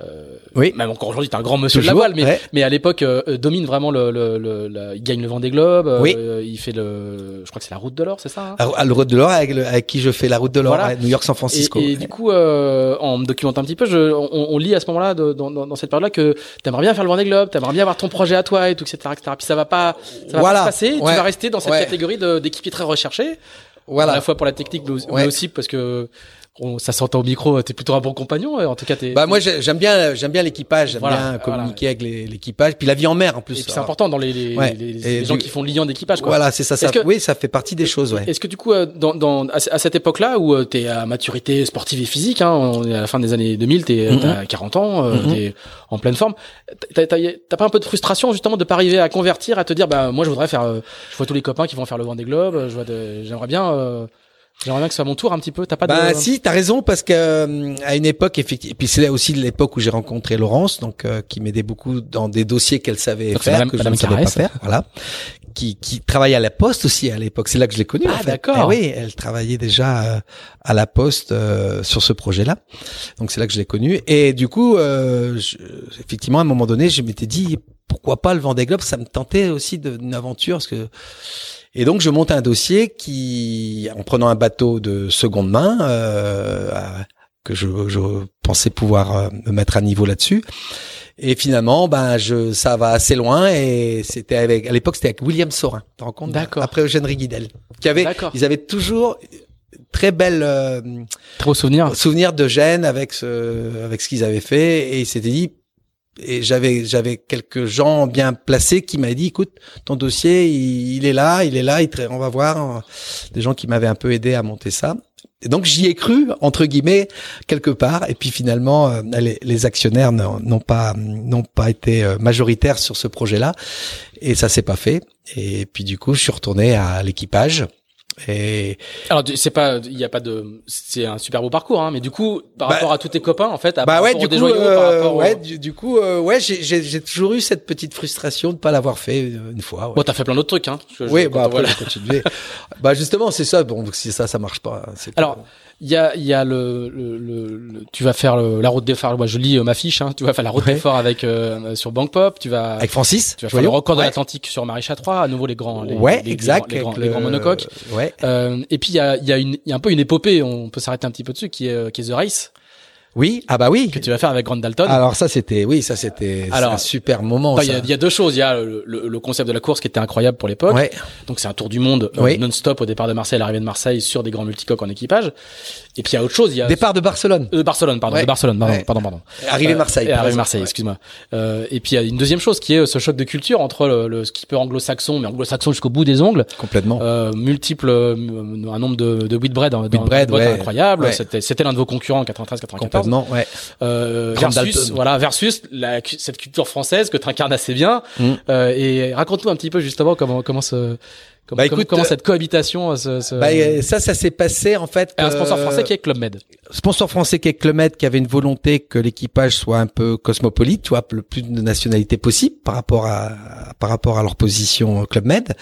Euh, Oui. même encore aujourd'hui, est un grand monsieur de la voile, mais ouais. mais à l'époque euh, euh, domine vraiment le, le, le, la- il gagne le Vendée Globe. euh, Oui. il fait le, je crois que c'est la route de l'or, c'est ça. hein à, à la route de l'or avec, le- avec qui je fais la route de l'or Voilà. à New York San Francisco Et, et du coup, euh, en me documentant un petit peu, je, on, on lit à ce moment-là, dans, dans, dans cette période-là, que t'aimerais bien faire le Vendée Globe, t'aimerais bien avoir ton projet à toi et tout, etc., etc. Puis ça va pas, ça va Voilà. pas se passer. Ouais. Tu vas rester dans cette catégorie d'équipiers très recherchés, à voilà la fois pour la technique, mais aussi parce que on, ça s'entend au micro. T'es plutôt un bon compagnon. En tout cas, t'es. bah moi j'ai- j'aime bien j'aime bien l'équipage j'aime Voilà, bien voilà. communiquer avec l'équipage puis la vie en mer en plus c'est important dans les, les, Ouais. les, les Et gens du- qui font liant d'équipage. quoi. Voilà, c'est ça. ça que- Oui, ça fait partie des choses, ouais. Est-ce que du coup, euh, dans, dans, à, ce- à cette époque-là, où tu t'es à maturité sportive et physique, hein, on est à la fin des années 2000, t'es, Mhm. t'as 40 ans, euh, Mhm. t'es en pleine forme, t'as, pas un peu de frustration justement de pas arriver à convertir, à te dire, bah moi je voudrais faire, euh, je vois tous les copains qui vont faire le Vendée Globe, je vois, j'aimerais bien, euh, j'aimerais bien que ce soit mon tour un petit peu. T'as pas Bah de. si, t'as raison parce que euh, à une époque effectivement, et puis c'est là aussi l'époque où j'ai rencontré Laurence, donc euh, qui m'aidait beaucoup dans des dossiers qu'elle savait Donc, faire Madame- que je Madame ne savais pas faire, voilà. Qui, qui travaillait à la Poste aussi à l'époque. C'est là que je l'ai connue. Ah, en fait. d'accord. Eh oui, elle travaillait déjà euh, à la Poste euh, sur ce projet-là. Donc c'est là que je l'ai connue. Et du coup, euh, je- effectivement, à un moment donné, je m'étais dit pourquoi pas le Vendée Globe? Ça me tentait aussi d'une aventure parce que et donc je monte un dossier qui, en prenant un bateau de seconde main, euh, que je, je pensais pouvoir euh, me mettre à niveau là-dessus. Et finalement, ben je, ça va assez loin. Et c'était avec, à l'époque, c'était avec William Sorin. Tu rends compte? D'accord. Après Eugène Riguidel, qui avait, ils avaient toujours très belle euh, Trop souvenir. souvenir d'Eugène avec ce, avec ce qu'ils avaient fait. Et il s'était dit, et j'avais, j'avais quelques gens bien placés qui m'avaient dit, écoute, ton dossier, il, est là, il est là, on va voir. Des gens qui m'avaient un peu aidé à monter ça. Et donc j'y ai cru entre guillemets quelque part et puis finalement euh, les, les, actionnaires n'ont pas n'ont pas été euh, majoritaires sur ce projet-là et ça s'est pas fait et puis du coup je suis retourné à l'équipage et alors c'est pas il y a pas de c'est un super beau parcours hein mais du coup par Bah- rapport à tous tes copains en fait à bah par ouais du coup déjoyaux, par euh, aux- ouais du, du coup euh, ouais j'ai toujours eu cette petite frustration de pas l'avoir fait euh, une fois ouais. bon t'as fait plein d'autres trucs hein oui bah après j'ai continué bah justement c'est ça bon donc si ça ça marche pas c'est pas- Alors, il y a, il y a le, le, le- le- tu vas faire le- la route des phares. Moi, je lis euh, ma fiche. Hein, tu vas faire la route Ouais. des phares avec euh, sur Bank Pop. Tu vas, avec Francis tu vas faire le record de l'Atlantique sur Maréchal 3. À nouveau les grands, les, ouais les- les exact grands, les, grands, les monocoques. ouais Euh, et puis il y a, il y a une, il y a un peu une épopée. On peut s'arrêter un petit peu dessus, qui est, euh, qui est The Race oui ah bah oui que tu vas faire avec Grant Dalton. alors ça c'était oui ça c'était un super moment il y, a, y deux choses. Il y a le, le- le concept de la course qui était incroyable pour l'époque. ouais Donc c'est un tour du monde euh, Oui. non-stop au départ de Marseille, à l'arrivée de Marseille sur des grands multicoques en équipage. Et puis il y a autre chose. Il y a départ de Barcelone Euh, Barcelone, pardon, Ouais. de Barcelone, pardon, Ouais. pardon, pardon. arrivé Euh, Marseille. Marseille, excuse-moi. Euh, et puis il y a une deuxième chose qui est ce choc de culture entre le, le skipper anglo-saxon, mais anglo-saxon jusqu'au bout des ongles, complètement euh, multiples, euh, un nombre de, de hein, Whitbread, dans le boat ouais. incroyable. C'était, l'un de vos concurrents en 93-94. Complètement ouais Euh, versus, voilà, versus la, cette culture française que tu incarnes assez bien. Mm. Euh, et raconte-nous un petit peu justement comment, comment ce, comment, Bah, écoute, comment euh, cette cohabitation, euh, bah, euh, ça ça s'est passé en fait un sponsor français qui est Club Med. sponsor français qui est Clemet qui avait une volonté que l'équipage soit un peu cosmopolite, tu vois, le plus de nationalités possible par rapport à par rapport à leur position Club Med.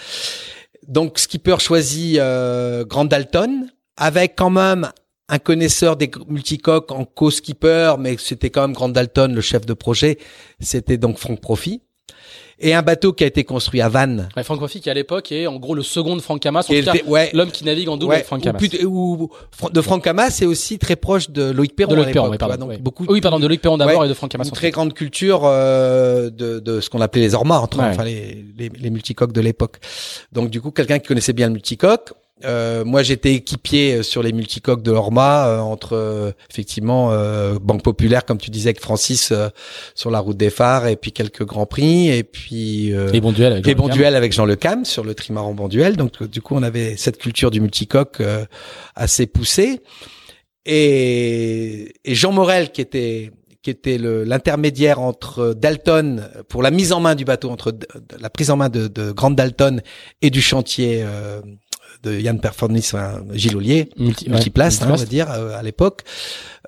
Donc skipper choisit euh, Grand Dalton avec quand même un connaisseur des multicoques en co-skipper, mais c'était quand même Grand Dalton le chef de projet. C'était donc Franck Profi. Et un bateau qui a été construit à Vannes. Ouais, Franck Coffey qui à l'époque est en gros le second de Franck était- ouais, l'homme qui navigue en double ouais, avec Franck plutôt- ou- ou- de Franck Camas, c'est aussi très proche de Loïc Perron. De Loïc Perron, oui, pardon. donc oui. beaucoup, Oui, pardon, de Loïc Perron d'abord et de Franck Camas. une très grande culture euh, de, de ce qu'on appelait les ormas, entre, enfin les, les, les multicoques de l'époque. Donc du coup, quelqu'un qui connaissait bien le multicoque. Euh, moi, j'étais équipier sur les multicoques de l'Orma euh, entre euh, effectivement euh, Banque Populaire, comme tu disais, avec Francis euh, sur la route des phares, et puis quelques grands prix, et puis euh, Les bons duels avec les Jean bons Le Cam. duels avec Jean Le Cam sur le trimaran bon duel. Donc euh, du coup, on avait cette culture du multicoque euh, assez poussée. Et, et Jean Morel, qui était qui était l'intermédiaire entre Dalton pour la mise en main du bateau, entre la prise en main de, de Grande Dalton et du chantier euh, de Yann Perfornis, enfin, Gilles Ollier, Multi- ouais, multiplace, hein, on va dire euh, à l'époque.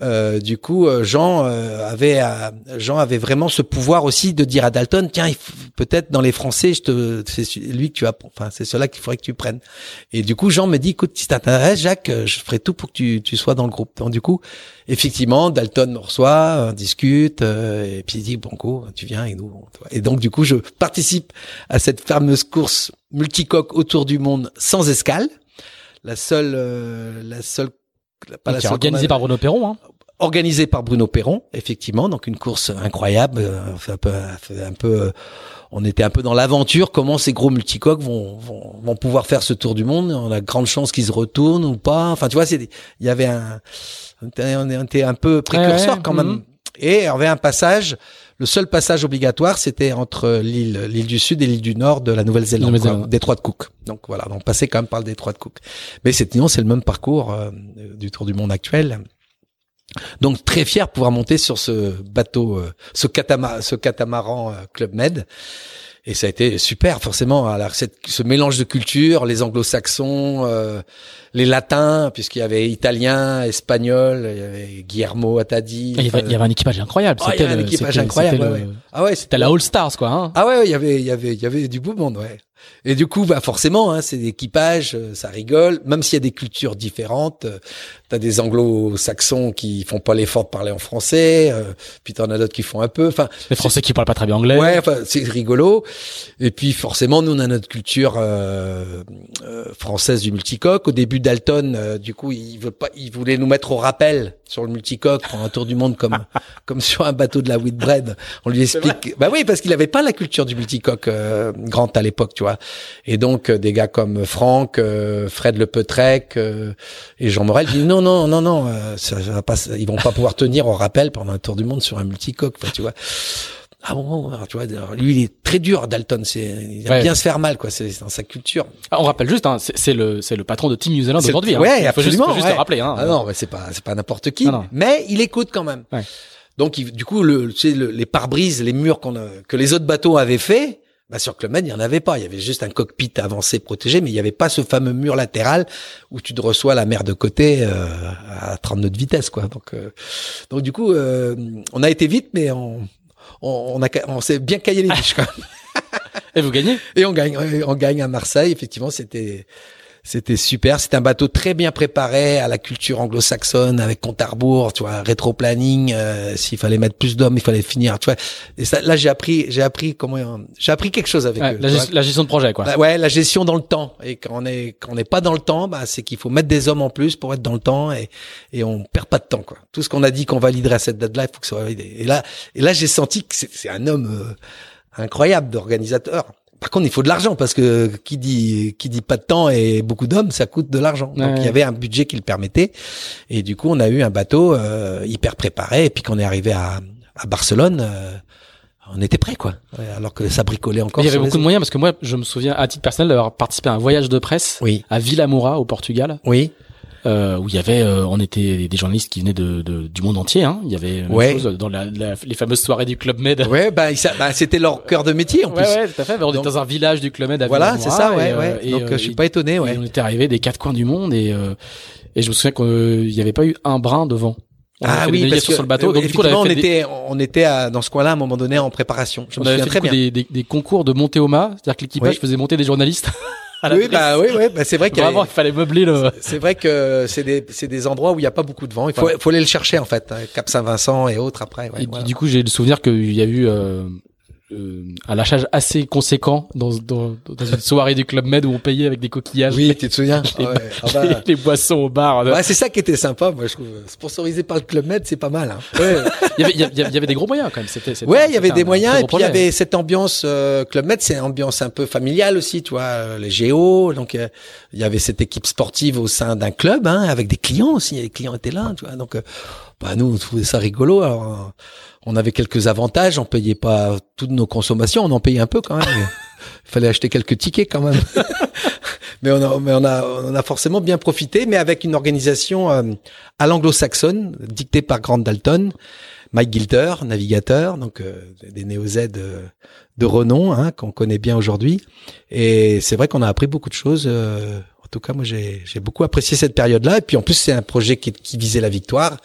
Euh, du coup, euh, Jean euh, avait euh, Jean avait vraiment ce pouvoir aussi de dire à Dalton, tiens, peut-être dans les Français, je te, c'est lui que tu as, enfin c'est cela qu'il faudrait que tu prennes. Et du coup, Jean me dit, écoute, si t'intéresse, Jacques, je ferai tout pour que tu, tu sois dans le groupe. Donc du coup, effectivement, Dalton me reçoit, on discute, euh, et puis il dit, bon, go, tu viens et nous. Et donc du coup, je participe à cette fameuse course multicoque autour du monde sans escale. La seule, euh, la seule, pas la seule organisé qu'on a- par Bruno Perron. Hein. organisé par Bruno Perron, effectivement, donc une course incroyable, euh, un peu, un peu, euh, on était un peu dans l'aventure, comment ces gros multicoques vont, vont, vont pouvoir faire ce tour du monde. On a grande chance qu'ils se retournent ou pas. Enfin, tu vois, il y avait un, on était, on un peu précurseur Ouais, quand même. mhm. Et y avait un passage, le seul passage obligatoire, c'était entre l'île, l'île du Sud et l'île du Nord de la Nouvelle-Zélande, détroit de Cook. Donc voilà, on passait quand même par le détroit de Cook. Mais c'est, c'est le même parcours euh, du Tour du Monde actuel. Donc très fier de pouvoir monter sur ce bateau, euh, ce, catama ce catamaran euh, Club Med. Et ça a été super, forcément. Alors, cette, ce mélange de cultures, les anglo-saxons, euh, les latins, puisqu'il y avait italien, espagnol, il y avait Guillermo Attadi. Il y, avait, il y avait un équipage incroyable. Y avait un équipage c'était- incroyable, c'était ouais, le- ouais. Ah ouais, C'était c'était la All Stars, quoi. Hein. ah ouais, ouais, il y avait, il y avait, il y avait du beau monde, ouais. Et du coup, bah forcément, hein, c'est des équipages, euh, ça rigole. Même s'il y a des cultures différentes, euh, t'as des Anglo-Saxons qui font pas l'effort de parler en français, euh, puis t'en as d'autres qui font un peu. Enfin, Les Français qui parlent pas très bien anglais. ouais, enfin, c'est rigolo. Et puis forcément, nous on a notre culture euh, euh, française du multicoque. Au début, Dalton, euh, du coup, il veut pas, il voulait nous mettre au rappel sur le multicoque pour un tour du monde comme comme sur un bateau de la Whitbread. On lui explique. Bah oui, parce qu'il avait pas la culture du multicoque euh, grand à l'époque, tu vois. Et donc euh, des gars comme Franck, euh, Fred Le Petrec euh, et Jean Morel disent non non non non, euh, ça, va pas, ils vont pas pouvoir tenir au rappel pendant un tour du monde sur un multicoque, tu vois. Ah bon, tu vois, lui il est très dur, Dalton. C'est, il aime Ouais. bien se faire mal, quoi. C'est dans sa culture. Ah, on rappelle juste, hein, c'est le, c'est le patron de Team New Zealand C'est- aujourd'hui. Hein. ouais, Il faut juste, absolument, faut juste ouais. le rappeler. Hein. Ah non, mais c'est pas, c'est pas n'importe qui. Non, non. Mais il écoute quand même. Ouais. Donc, il- du coup, le, tu sais, le- les pare-brises, les murs qu'on a, que les autres bateaux avaient fait, bah, sur Club Med, il y en avait pas. Il y avait juste un cockpit avancé protégé, mais il y avait pas ce fameux mur latéral où tu te reçois la mer de côté euh, à 30 nœuds de vitesse, quoi. Donc, euh, donc du coup, euh, on a été vite, mais on, on, on a, on s'est bien caillé les biches, quand même. Et vous gagnez? Et on gagne, on gagne à Marseille. Effectivement, c'était c'était super. C'était un bateau très bien préparé à la culture anglo-saxonne, avec compte à rebours, tu vois, rétro-planning. euh, S'il fallait mettre plus d'hommes, il fallait finir, tu vois. Et ça, là, j'ai appris, j'ai appris comment, j'ai appris quelque chose avec Ouais, eux. la, tu gest- la gestion de projet, quoi. Bah ouais, la gestion dans le temps. Et quand on est quand on n'est pas dans le temps, bah c'est qu'il faut mettre des hommes en plus pour être dans le temps et et on perd pas de temps quoi. Tout ce qu'on a dit qu'on validerait à cette date-là, il faut que ça soit validé. Et là et là j'ai senti que c'est c'est un homme euh, incroyable d'organisateur. Par contre, il faut de l'argent parce que qui dit qui dit pas de temps et beaucoup d'hommes, ça coûte de l'argent. Ouais, Donc il y avait un budget qui le permettait et du coup on a eu un bateau euh, hyper préparé et puis quand on est arrivé à à Barcelone, euh, on était prêt quoi. Ouais, alors que ça bricolait encore. Il y avait beaucoup de moyens parce que moi, je me souviens à titre personnel d'avoir participé à un voyage de presse Oui, à Villamoura au Portugal, oui. Euh, où il y avait, euh, on était des journalistes qui venaient de, de- du monde entier. Hein. Il y avait même Ouais. chose dans la, la- les fameuses soirées du Club Med. Ouais, bah, bah, c'était leur cœur de métier en plus. ouais, tout à fait. On était dans un village du Club Med à Voilà, c'est ça, ouais, et, euh, ouais. et, Donc euh, euh, je suis pas étonné, et ouais. on était arrivé des quatre coins du monde et euh, et je me souviens qu'il n'y avait pas eu un brin de vent. On Ah oui, parce que sur le bateau. Donc du coup, on on des- était, on était à, dans ce coin-là à un moment donné en préparation. Je on me avait fait très du coup bien. des, des, des concours de montée au mât, c'est-à-dire que l'équipage Oui. faisait monter des journalistes. la Oui, bah oui, oui, bah, c'est vrai qu'il avait- il fallait meubler le. c'est vrai que c'est des, c'est des endroits où il n'y a pas beaucoup de vent. Il faut, faut aller le chercher en fait. hein, Cap Saint-Vincent et autres après. Ouais, et voilà. du coup, j'ai le souvenir qu'il y a eu euh, euh, un lâchage assez conséquent dans, dans, dans une soirée du Club Med où on payait avec des coquillages Oui, tu te souviens les, Ouais. Ah bah, les- les boissons au bar. ouais, c'est ça qui était sympa, moi je trouve. Sponsorisé par le Club Med, c'est pas mal. Hein. Ouais, il, y avait, il, y avait, il y avait des gros moyens quand même. C'était, Ouais, il y avait des moyens et puis il y avait cette ambiance euh, Club Med, c'est une ambiance un peu familiale aussi, tu vois, euh, les géos. Donc euh, il y avait cette équipe sportive au sein d'un club, hein, avec des clients aussi. Les clients étaient là, tu vois. Donc euh, bah nous on trouvait ça rigolo. Alors on avait quelques avantages, on payait pas toutes nos consommations, on en payait un peu quand même. Il fallait acheter quelques tickets quand même. mais on a, mais on a, on a forcément bien profité, mais avec une organisation euh, à l'anglo-saxonne, dictée par Grant Dalton. Mike Gilter, navigateur, donc euh, des néo-Z euh, de renom, hein, qu'on connaît bien aujourd'hui. Et c'est vrai qu'on a appris beaucoup de choses. euh, en tout cas, moi, j'ai j'ai beaucoup apprécié cette période-là. Et puis, en plus, c'est un projet qui, qui visait la victoire,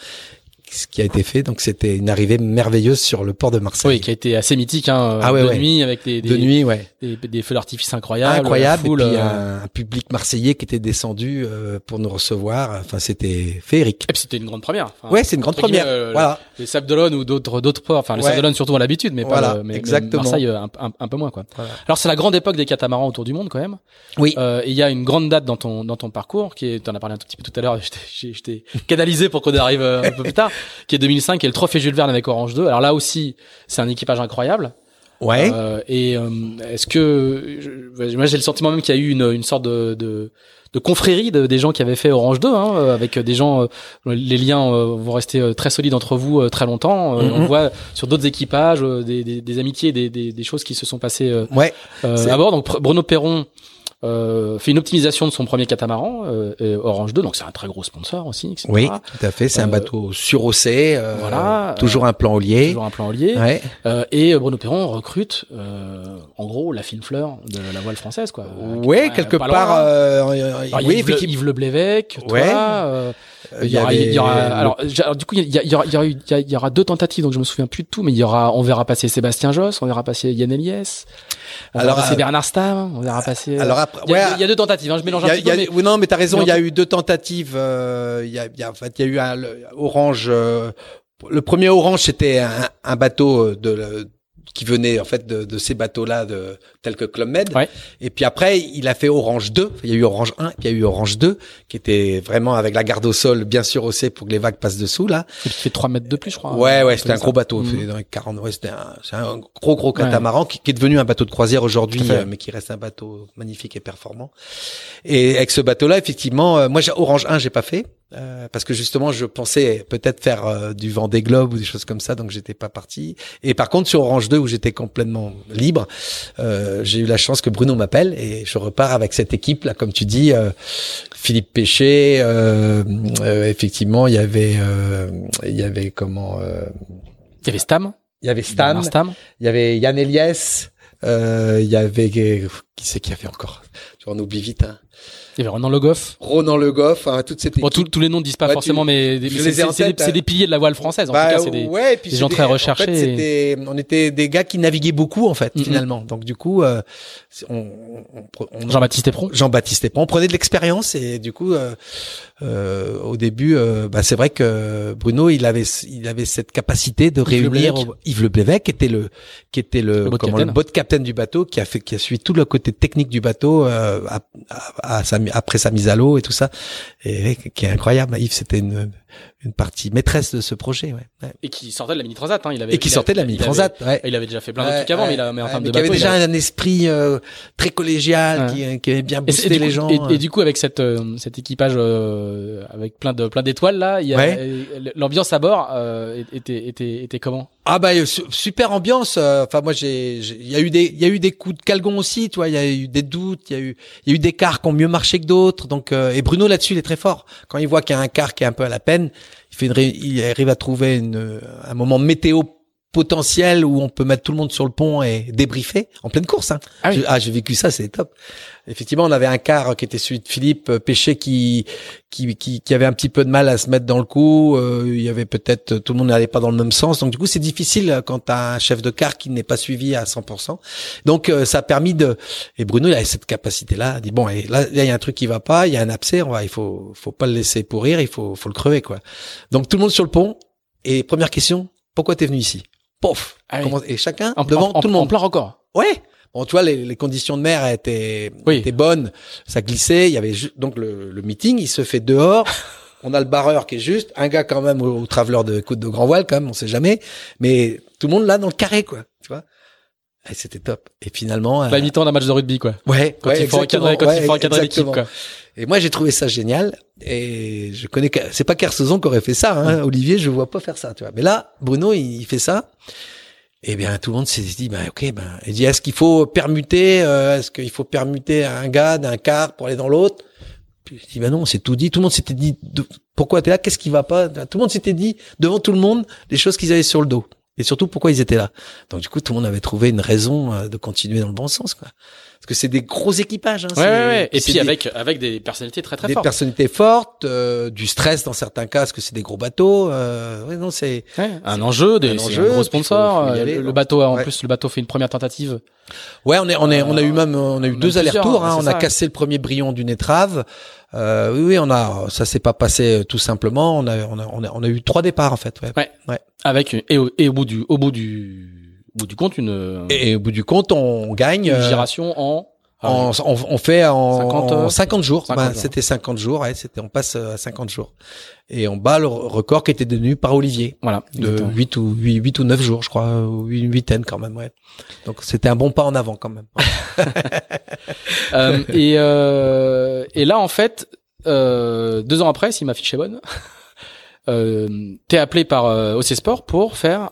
ce qui a été fait. Donc, c'était une arrivée merveilleuse sur le port de Marseille. Oui, qui a été assez mythique, hein, Ah ouais, de ouais. nuit avec des, des, de nuit, ouais. des, des feux d'artifice incroyables, Incroyable. foule, et puis, euh, un, public marseillais qui était descendu euh, pour nous recevoir. Enfin, c'était féerique. Et puis c'était une grande première. Enfin, Ouais, c'est une grande première. euh, voilà. Les Sables d'Olonne ou d'autres d'autres ports. Enfin, les Ouais. Sables d'Olonne surtout à l'habitude, mais pas le- mais. Marseille euh, un, un, un peu moins quoi. Voilà. Alors c'est la grande époque des catamarans autour du monde quand même. Oui. Euh, et il y a une grande date dans ton dans ton parcours qui est, t'en as parlé un tout petit peu tout à l'heure. T'ai canalisé pour qu'on arrive euh, un peu plus tard, qui est 2005, qui est le trophée Jules Verne avec Orange 2. Alors là aussi, c'est un équipage incroyable. Ouais. Euh, et euh, est-ce que je- moi j'ai le sentiment même qu'il y a eu une, une sorte de, de, de confrérie de, des gens qui avaient fait Orange 2, hein, euh, avec des gens, euh, les liens euh, vont rester très solides entre vous très longtemps. Mhm. On voit sur d'autres équipages des, des, des amitiés, des, des, des choses qui se sont passées Ouais. euh, à bord. Donc Bruno Perron euh, fait une optimisation de son premier catamaran, euh, Orange 2, donc c'est un très gros sponsor aussi, etc. Oui, tout à fait. C'est un Euh, bateau surhaussé. euh, voilà, Toujours un plan haulier. Toujours un plan lié. Ouais. Euh, et euh, Bruno Perron recrute, euh, en gros, la fine fleur de la voile française, quoi. Euh, quelque part. euh, Alors, oui, Yves, Le. Yves. Ouais. euh, il y, aura, il y aura, alors, du coup, il y, a- il y aura, il y aura, deux tentatives, donc je me souviens plus de tout, mais il y aura, on verra passer Sébastien Josse, on verra passer Yann Eliès, on Alors, verra passer euh, Bernard Stamm, on verra passer. euh, Alors après, il y, a, ouais, deux tentatives, hein, je mélange un petit peu, mais oui, non, mais t'as raison. Il y a eu deux tentatives. euh, Il y a, il y a, en fait, il y a eu un le- Orange. euh, le premier Orange, c'était un, un bateau euh, de qui venait en fait de, de ces bateaux-là, de tels que Club Med. Ouais. Et puis après, il a fait Orange 2. Il y a eu Orange 1, puis il y a eu Orange 2, qui était vraiment avec la garde au sol bien sûr haussée pour que les vagues passent dessous là. il fait 3 mètres de plus, je crois. Ouais, hein, ouais, un c'était peu un gros bateau. Mhm. C'est dans les 40, ouais, c'était un, c'est un gros, gros catamaran qui, qui est devenu un bateau de croisière aujourd'hui, euh, mais qui reste un bateau magnifique et performant. Et avec ce bateau-là, effectivement, euh, moi, Orange 1, j'ai pas fait. Euh, parce que justement, je pensais peut-être faire euh, du vent des globes ou des choses comme ça, donc j'étais pas parti. Et par contre, sur Orange 2, où j'étais complètement libre, euh, j'ai eu la chance que Bruno m'appelle et je repars avec cette équipe là, comme tu dis, euh, Philippe Péché. effectivement, il y avait, il y avait comment Il y avait Stam. Il y avait. Stam. Il y avait Yann Eliès. il y avait qui c'est qui avait encore? On oublie vite. Hein. Il y avait Ronan Le Goff. Ronan Le Goff, hein, toute cette bon, tous les noms ne disent pas forcément, mais c'est des, piliers de la voile française. En bah, tout cas, c'est des, ouais, des gens très recherchés. En fait, on était des gars qui naviguaient beaucoup, en fait, finalement. Donc, du coup, euh, on, on, Jean-Baptiste Epron. Jean-Baptiste Epron. On prenait de l'expérience et du coup, euh, euh, au début, euh, bah, c'est vrai que Bruno, il avait, il avait cette capacité de réunir Yves Le Blévec, qui était le, qui était le, le comment, le capitaine du bateau, qui a fait, qui a suivi tout le côté technique du bateau euh, à, après sa mise à l'eau et tout ça, qui est incroyable. Yves, c'était une, une partie maîtresse de ce projet. Ouais. Et qui sortait de la mini transat. Hein. Il avait, et qui sortait de la mini transat. Il avait, il avait déjà fait plein de trucs avant, mais il a, mais en termes de bateau, avait déjà un esprit euh, très collégial qui, qui avait bien boosté les gens. Et, et, du coup, avec cette euh, cet équipage euh, avec plein de plein d'étoiles là, l'ambiance à bord euh, était était était comment? Ah bah super ambiance. Enfin moi j'ai il y a eu des il y a eu des coups de calgon aussi, tu vois, il y a eu des doutes, il y a eu il y a eu des cars qui ont mieux marché que d'autres. Donc et Bruno là-dessus il est très fort. Quand il voit qu'il y a un car qui est un peu à la peine, il arrive à trouver une, un moment météo potentiel où on peut mettre tout le monde sur le pont et débriefer en pleine course. Hein. Ah, ah j'ai vécu ça, c'est top. Effectivement, on avait un quart qui était celui de Philippe euh, Péché qui, qui, qui, qui, avait un petit peu de mal à se mettre dans le coup. Euh, il y avait peut-être tout le monde n'allait pas dans le même sens. Donc du coup, c'est difficile quand t'as un chef de quart qui n'est pas suivi à 100%. Donc euh, ça a permis de. Et Bruno, il avait cette capacité-là. Il dit bon, et là, il y a un truc qui va pas. Il y a un abcès. On va, il faut, faut pas le laisser pourrir. Il faut, faut le crever quoi. Donc tout le monde sur le pont. Et première question, pourquoi t'es venu ici? Pof. Ah et chacun devant tout le monde. En plein record. Ouais. Bon, tu vois, les, les conditions de mer étaient, étaient bonnes, ça glissait. Il y avait donc le, le, meeting, il se fait dehors. on a le barreur qui est juste, un gars quand même au, au de côte de grand voile quand même, on sait jamais. Mais tout le monde là dans le carré, quoi. Tu vois? Et c'était top. Et finalement, pas euh... temps d'un match de rugby, quoi. Ouais. Quand il faut encadrer, quand il faut encadrer l'équipe, quoi. Et moi, j'ai trouvé ça génial. Et je connais, c'est pas Kersozon qui aurait fait ça. Hein. Olivier, je vois pas faire ça, tu vois. Mais là, Bruno, il fait ça. Eh bien, tout le monde s'est dit, bah, ok, ben, il dit, est-ce qu'il faut permuter, euh, est-ce qu'il faut permuter un gars d'un quart pour aller dans l'autre? Puis je dis, ben non, c'est tout dit. Tout le monde s'était dit, pourquoi t'es là? Qu'est-ce qui va pas? Tout le monde s'était dit devant tout le monde les choses qu'ils avaient sur le dos et surtout pourquoi ils étaient là? Donc du coup, tout le monde avait trouvé une raison euh, de continuer dans le bon sens, quoi. Parce que c'est des gros équipages. Hein, ouais, ouais, Et puis avec avec des personnalités très très des fortes. Des personnalités fortes, euh, du stress dans certains cas, parce que c'est des gros bateaux. Euh, ouais, non, c'est un enjeu, des un enjeu, gros sponsors. le, bateau, en plus, le bateau fait une première tentative. Ouais, on est on est on a eu même on a eu deux allers-retours. Hein, on a cassé le premier brillon d'une étrave. Euh, oui, oui, on a, ça s'est pas passé tout simplement. On a, on a, on a, on a eu trois départs en fait. Ouais. ouais. ouais. Avec et au, et au bout du, au bout du, bout du compte une. Et, au bout du compte, on gagne. Une giration en. En, on, on, fait en 50, 50 jours. Ben, c'était 50 jours. Ouais, c'était, on passe à 50 jours. Et on bat le record qui était donné par Olivier. Voilà. De 8 ou 8, 8 ou 9 jours, je crois, ou une huitaine quand même, ouais. Donc c'était un bon pas en avant quand même. euh, et, euh, et là, en fait, euh, deux ans après, si ma fiche est bonne, euh, t'es appelé par euh, OC Sport pour faire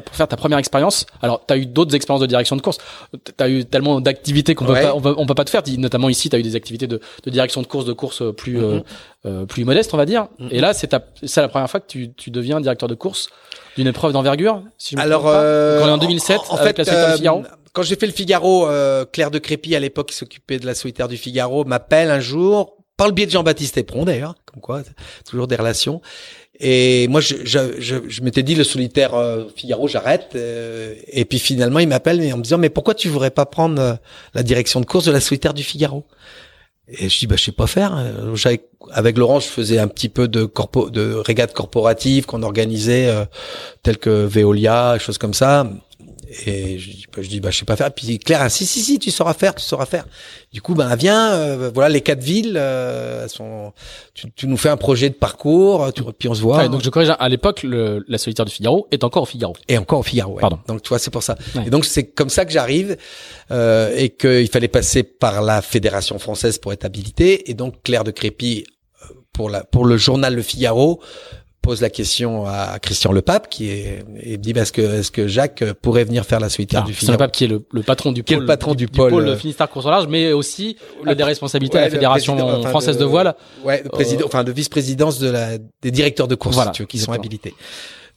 pour faire ta première expérience. Alors, tu as eu d'autres expériences de direction de course. Tu as eu tellement d'activités qu'on peut pas, on peut, pas te faire. Notamment ici, tu as eu des activités de, de, direction de course, de course plus euh, mm-hmm. euh, plus modeste, on va dire. Mm-hmm. Et là, c'est c'est la première fois que tu, tu deviens directeur de course d'une épreuve d'envergure. Si je Alors, euh, en 2007, en, fait, la Figaro. Quand j'ai fait le Figaro, Claire de Crépy à l'époque qui s'occupait de la solitaire du Figaro m'appelle un jour par le biais de Jean-Baptiste Epron d'ailleurs, comme quoi toujours des relations. Et moi, je, m'étais dit le solitaire euh, Figaro, j'arrête. Euh, et puis finalement, il m'appelle en me disant mais pourquoi tu voudrais pas prendre euh, la direction de course de la solitaire du Figaro? Et je dis bah je sais pas faire. Avec Laurent, je faisais un petit peu de corpo, de régates corporatives qu'on organisait, telles que Veolia, choses comme ça. Et je dis, bah, je dis, bah, je sais pas faire. Puis Claire, si, si, si, tu sauras faire, tu sauras faire. Du coup, ben, viens, euh, voilà, les quatre villes, euh, sont, tu, tu, nous fais un projet de parcours, tu, puis on se voit. donc je corrige, à l'époque, la solitaire du Figaro est encore au Figaro. Et encore au Figaro, ouais. Pardon. Donc, tu vois, c'est pour ça. Et donc, c'est comme ça que j'arrive, euh, et qu'il fallait passer par la Fédération française pour être habilité. Et donc, Claire de Crépy pour la pour le journal Le Figaro pose la question à Christian Le Pape qui est et dit bah, est-ce que est-ce que Jacques pourrait venir faire la solitaire du Christian Le Pape qui est le, le patron du qui pôle, est le patron du, du pôle, pôle Finistère course au large mais aussi le des responsabilités ouais, à la fédération enfin, française de, de, voile. Ouais président euh, enfin de vice-présidence de la des directeurs de course voilà, tu vois, qui sont habilités.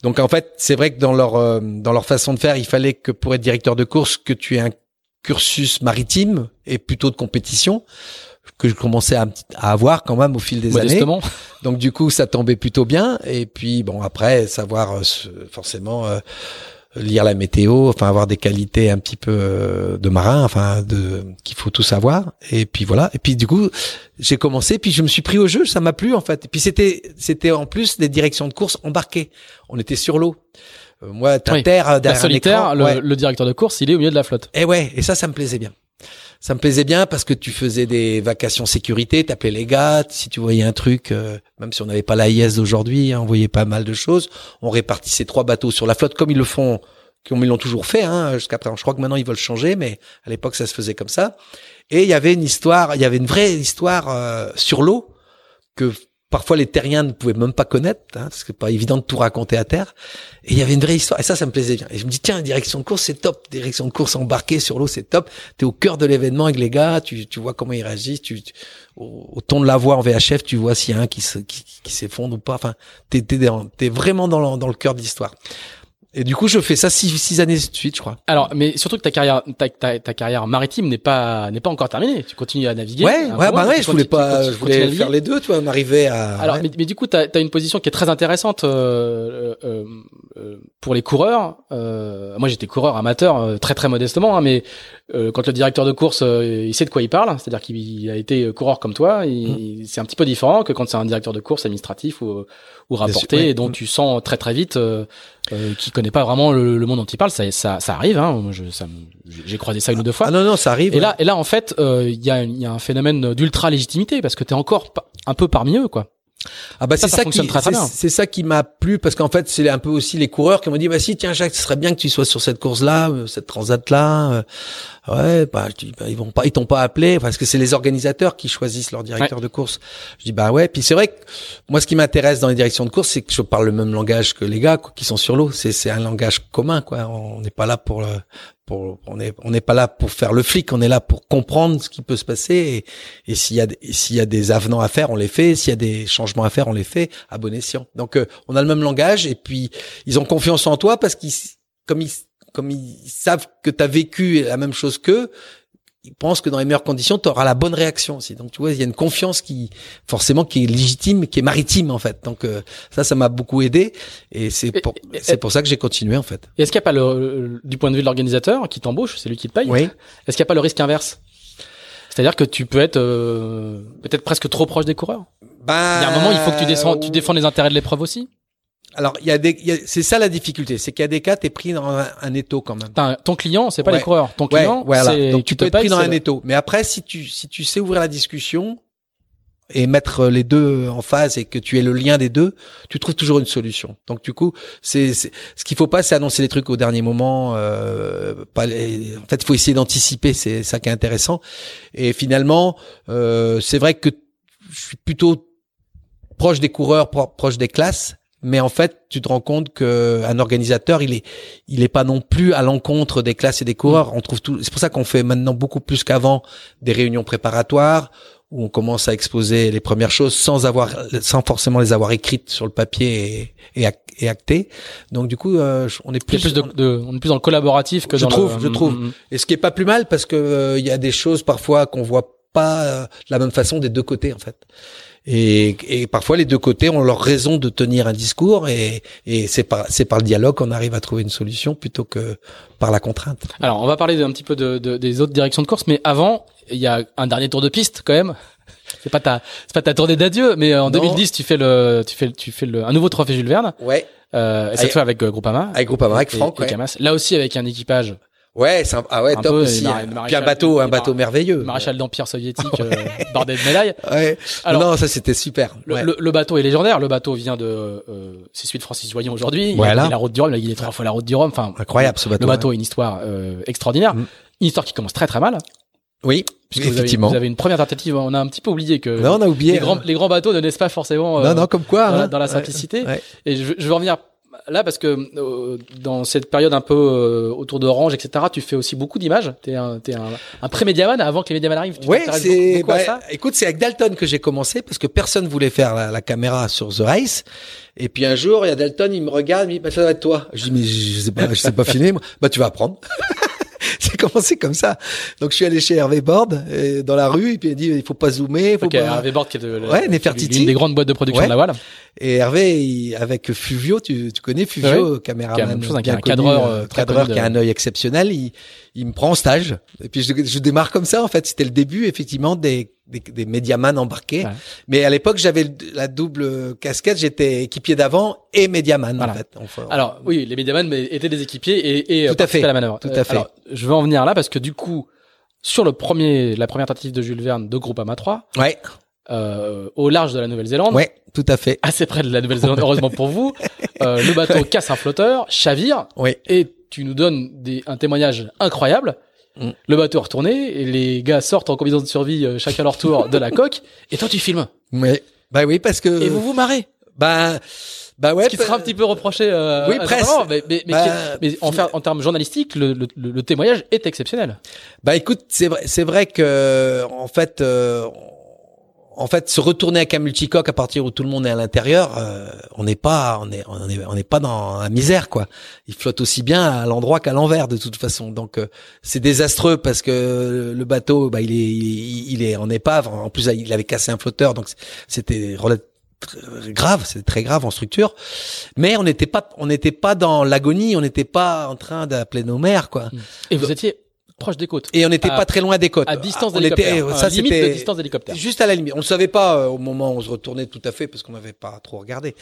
Donc en fait c'est vrai que dans leur euh, dans leur façon de faire il fallait que pour être directeur de course que tu aies un cursus maritime et plutôt de compétition que je commençais à, à, avoir quand même au fil des années. Donc du coup, ça tombait plutôt bien. Et puis bon, après, savoir euh, forcément euh, lire la météo, enfin avoir des qualités un petit peu euh, de marin, enfin de qu'il faut tout savoir. Et puis voilà. Et puis du coup, j'ai commencé. Puis je me suis pris au jeu. Ça m'a plu en fait. Et puis c'était c'était en plus des directions de course embarquées. On était sur l'eau. moi, ta oui. terre derrière la solitaire, écran, le, ouais. le directeur de course, il est au milieu de la flotte. Et ouais. Et ça, ça me plaisait bien ça me plaisait bien parce que tu faisais des vacations sécurité, t'appelais les gars, si tu voyais un truc, euh, même si on n'avait pas l'AIS d'aujourd'hui, hein, on voyait pas mal de choses, on répartissait trois bateaux sur la flotte comme ils le font, comme ils l'ont toujours fait, hein, jusqu'à présent. Je crois que maintenant ils veulent changer, mais à l'époque ça se faisait comme ça. Et il y avait une histoire, il y avait une vraie histoire euh, sur l'eau que parfois les terriens ne pouvaient même pas connaître, hein, parce que c'est pas évident de tout raconter à terre. Et il y avait une vraie histoire, et ça, ça me plaisait bien. Et je me dis tiens, direction de course, c'est top, direction de course embarquée sur l'eau, c'est top. T'es au cœur de l'événement avec les gars, tu, tu vois comment ils réagissent, tu, au, ton de la voix en VHF, tu vois s'il y a un qui se, qui, qui s'effondre ou pas. Enfin, t'es, t'es, t'es vraiment dans le, dans le cœur de l'histoire. Et du coup, je fais ça six, six années de suite, je crois. Alors, mais surtout que ta carrière, ta, ta, ta carrière maritime n'est pas n'est pas encore terminée. Tu continues à naviguer. Ouais, ouais, bah ouais. Je voulais pas, je voulais faire les deux. Tu vois, m'arriver à. Alors, ouais. mais, mais, du coup, t'as as une position qui est très intéressante euh, euh, euh, pour les coureurs. Euh, moi, j'étais coureur amateur, euh, très très modestement, hein, mais euh, quand le directeur de course, il sait de quoi il parle, c'est-à-dire qu'il a été coureur comme toi, mmh. c'est un petit peu différent que quand c'est un directeur de course administratif ou ou rapporté et dont mmh. tu sens très très vite euh, qui connaît pas vraiment le, le, monde dont il parle ça ça, ça arrive hein. J'ai croisé ça une ou deux fois. Ah non non ça arrive et là et là en fait il euh, y a y a un phénomène d'ultra légitimité parce que t'es encore un peu parmi eux quoi. Ah bah c'est ça, ça, qui c'est ça qui m'a plu parce qu'en fait c'est un peu aussi les coureurs qui m'ont dit bah si tiens Jacques ce serait bien que tu sois sur cette course là cette transat là ouais bah, je dis, bah ils vont pas ils t'ont pas appelé parce que c'est les organisateurs qui choisissent leur directeur ouais. de course. Je dis bah ouais. Puis c'est vrai que moi ce qui m'intéresse dans les directions de course c'est que je parle le même langage que les gars quoi, qui sont sur l'eau. C'est c'est un langage commun quoi. On n'est pas là pour le pour, on est on n'est pas là pour faire le flic, on est là pour comprendre ce qui peut se passer. Et, et s'il y a s'il y a des avenants à faire, on les fait, s'il y a des changements à faire, on les fait à bon escient. Donc euh, on a le même langage. Et puis ils ont confiance en toi parce qu'ils comme ils comme ils savent que tu as vécu la même chose qu'eux, ils pensent que dans les meilleures conditions, tu auras la bonne réaction aussi. Donc tu vois, il y a une confiance qui forcément qui est légitime, qui est maritime en fait. Donc euh, ça, ça m'a beaucoup aidé et c'est pour c'est pour ça que j'ai continué en fait. Est-ce qu'il n'y a pas le, du point de vue de l'organisateur qui t'embauche, c'est lui qui te paye Oui. Est-ce qu'il n'y a pas le risque inverse? C'est-à-dire que tu peux être euh, peut-être presque trop proche des coureurs? Bah, il y a un moment, il faut que tu, descends, tu défends les intérêts de l'épreuve aussi. Alors, il y a des, c'est ça la difficulté, c'est qu'il y a des cas, t'es pris dans un, un étau quand même. T'as, ton client, c'est pas Ouais. les coureurs. Ton Ouais, client, voilà. c'est, Donc tu tu peux être pris dans un le- étau. Mais après, si tu, si tu sais ouvrir la discussion et mettre les deux en phase et que tu es le lien des deux, tu trouves toujours une solution. Donc du coup, c'est, c'est- ce qu'il faut pas, c'est annoncer les trucs au dernier moment. Euh, pas les- en fait, il faut essayer d'anticiper. C'est ça qui est intéressant. Et finalement, euh, c'est vrai que je suis plutôt proche des coureurs, pro- proche des classes. Mais en fait, tu te rends compte que un organisateur, il est, il est pas non plus à l'encontre des classes et des coureurs. On trouve tout. C'est pour ça qu'on fait maintenant beaucoup plus qu'avant des réunions préparatoires où on commence à exposer les premières choses sans avoir, sans forcément les avoir écrites sur le papier et, et, ac- et actées. Donc du coup, euh, on est plus, plus de, de- on est plus dans le collaboratif que Je dans trouve, le, je trouve. Mm, mm, et ce qui est pas plus mal parce que euh, il y a des choses parfois qu'on voit pas euh, de la même façon des deux côtés en fait. Et, et parfois les deux côtés ont leur raison de tenir un discours et, et c'est par c'est par le dialogue qu'on arrive à trouver une solution plutôt que par la contrainte. Alors, on va parler un petit peu de, de- des autres directions de course, mais avant, il y a un dernier tour de piste quand même. C'est pas ta, c'est pas ta tournée d'adieu, mais en Non. 2010, tu fais le, tu fais, tu fais le, un nouveau trophée Jules Verne. Ouais. Euh, cette Avec- fois avec euh, Groupama. Avec Groupama, avec et- Franck, et ouais. Là aussi avec un équipage, Ouais, c'est un- ah ouais, Un top peu, aussi. hein. maréchal- Puis un bateau, un bateau merveilleux. maréchal d'empire soviétique, euh, bordé de médailles. Ouais. Alors- non, ça c'était super. Le, Ouais. le- le bateau est légendaire. Le bateau vient de, euh, c'est celui de Francis Joyon aujourd'hui. Il Voilà. a la route du Rhum. Il a guidé trois fois la route du Rhum. Enfin, Incroyable ce bateau. Le bateau est une histoire euh, extraordinaire. Mm. Une histoire qui commence très très mal. Oui, Puisque vous avez, effectivement. vous avez une première tentative. On a un petit peu oublié que Non, on a oublié. les, grands, les grands bateaux ne naissent pas forcément euh, non, non, comme quoi. dans, la, hein. dans la Ouais. simplicité. Ouais. Et je, je veux revenir là parce que euh, dans cette période un peu euh, autour d'Orange, etc., tu fais aussi beaucoup d'images. T'es un, t'es un, un pré-médiaman avant que les médiamans arrivent. Tu t'intéresses c'est. bah, ça. écoute, c'est avec Dalton que j'ai commencé parce que personne voulait faire la, la caméra sur The Race. Et puis un jour, il y a Dalton, il me regarde, il me dit, bah, ça doit être toi. Je dis, mais je, je sais pas, je sais pas filmer. Moi. Bah, tu vas apprendre. c'est commencé comme ça. Donc, je suis allé chez Hervé Borde, euh, dans la rue, et puis il a dit, il faut pas zoomer, il faut Ok, pas. Hervé Borde qui est de, Ouais, Nefertiti. l'une des grandes boîtes de production Ouais. de la voile. Et Hervé, il- avec Fuvio, tu, tu connais Fuvio, Ouais, Qui a caméraman, chose, hein, qui est bien un connu, cadreur, euh, très cadreur connu qui a un œil exceptionnel. Il, il me prend en stage. Et puis je, je démarre comme ça. En fait, c'était le début effectivement des des, des médiamans embarqués. Ouais. Mais à l'époque, j'avais la double casquette. J'étais équipier d'avant et médiaman Voilà. en fait. Enfin, Alors oui, les médiamans étaient des équipiers et, et Tout euh, à participaient fait. à la manœuvre. Tout à fait. Alors, je veux en venir là parce que du coup, sur le premier, la première tentative de Jules Verne de Groupama 3, ouais, euh, au large de la Nouvelle-Zélande, ouais, tout à fait. assez près de la Nouvelle-Zélande, heureusement pour vous, euh, le bateau casse un flotteur, chavire, Oui, et tu nous donnes des, un témoignage incroyable. Mm. Le bateau est retourné, et les gars sortent en combinaison de survie, euh, chacun leur tour, de la coque, et toi tu filmes. mais bah oui, parce que Et vous vous marrez. bah bah ouais. Ce qui sera un petit peu reproché. Euh, Oui, presque. Mais, mais, mais, Bah, mais en, faire- en termes journalistiques, le, le, le témoignage est exceptionnel. Bah écoute, c'est vrai, c'est vrai que en fait, euh, en fait, se retourner avec un multicoque à partir où tout le monde est à l'intérieur, euh, on n'est pas, on est, on est, on n'est pas dans la misère quoi. Il flotte aussi bien à l'endroit qu'à l'envers de toute façon. Donc euh, c'est désastreux parce que le bateau, bah il est, il est, il est en épave. En plus, il avait cassé un flotteur, donc c'était relativement grave, c'est très grave en structure, mais on n'était pas, on n'était pas dans l'agonie, on n'était pas en train d'appeler nos mères quoi. Et vous étiez proche des côtes. Et on n'était pas très loin des côtes. À distance d'hélicoptère. ça limite de distance d'hélicoptère. juste à la limite. On ne savait pas euh, au moment où on se retournait tout à fait parce qu'on n'avait pas trop regardé.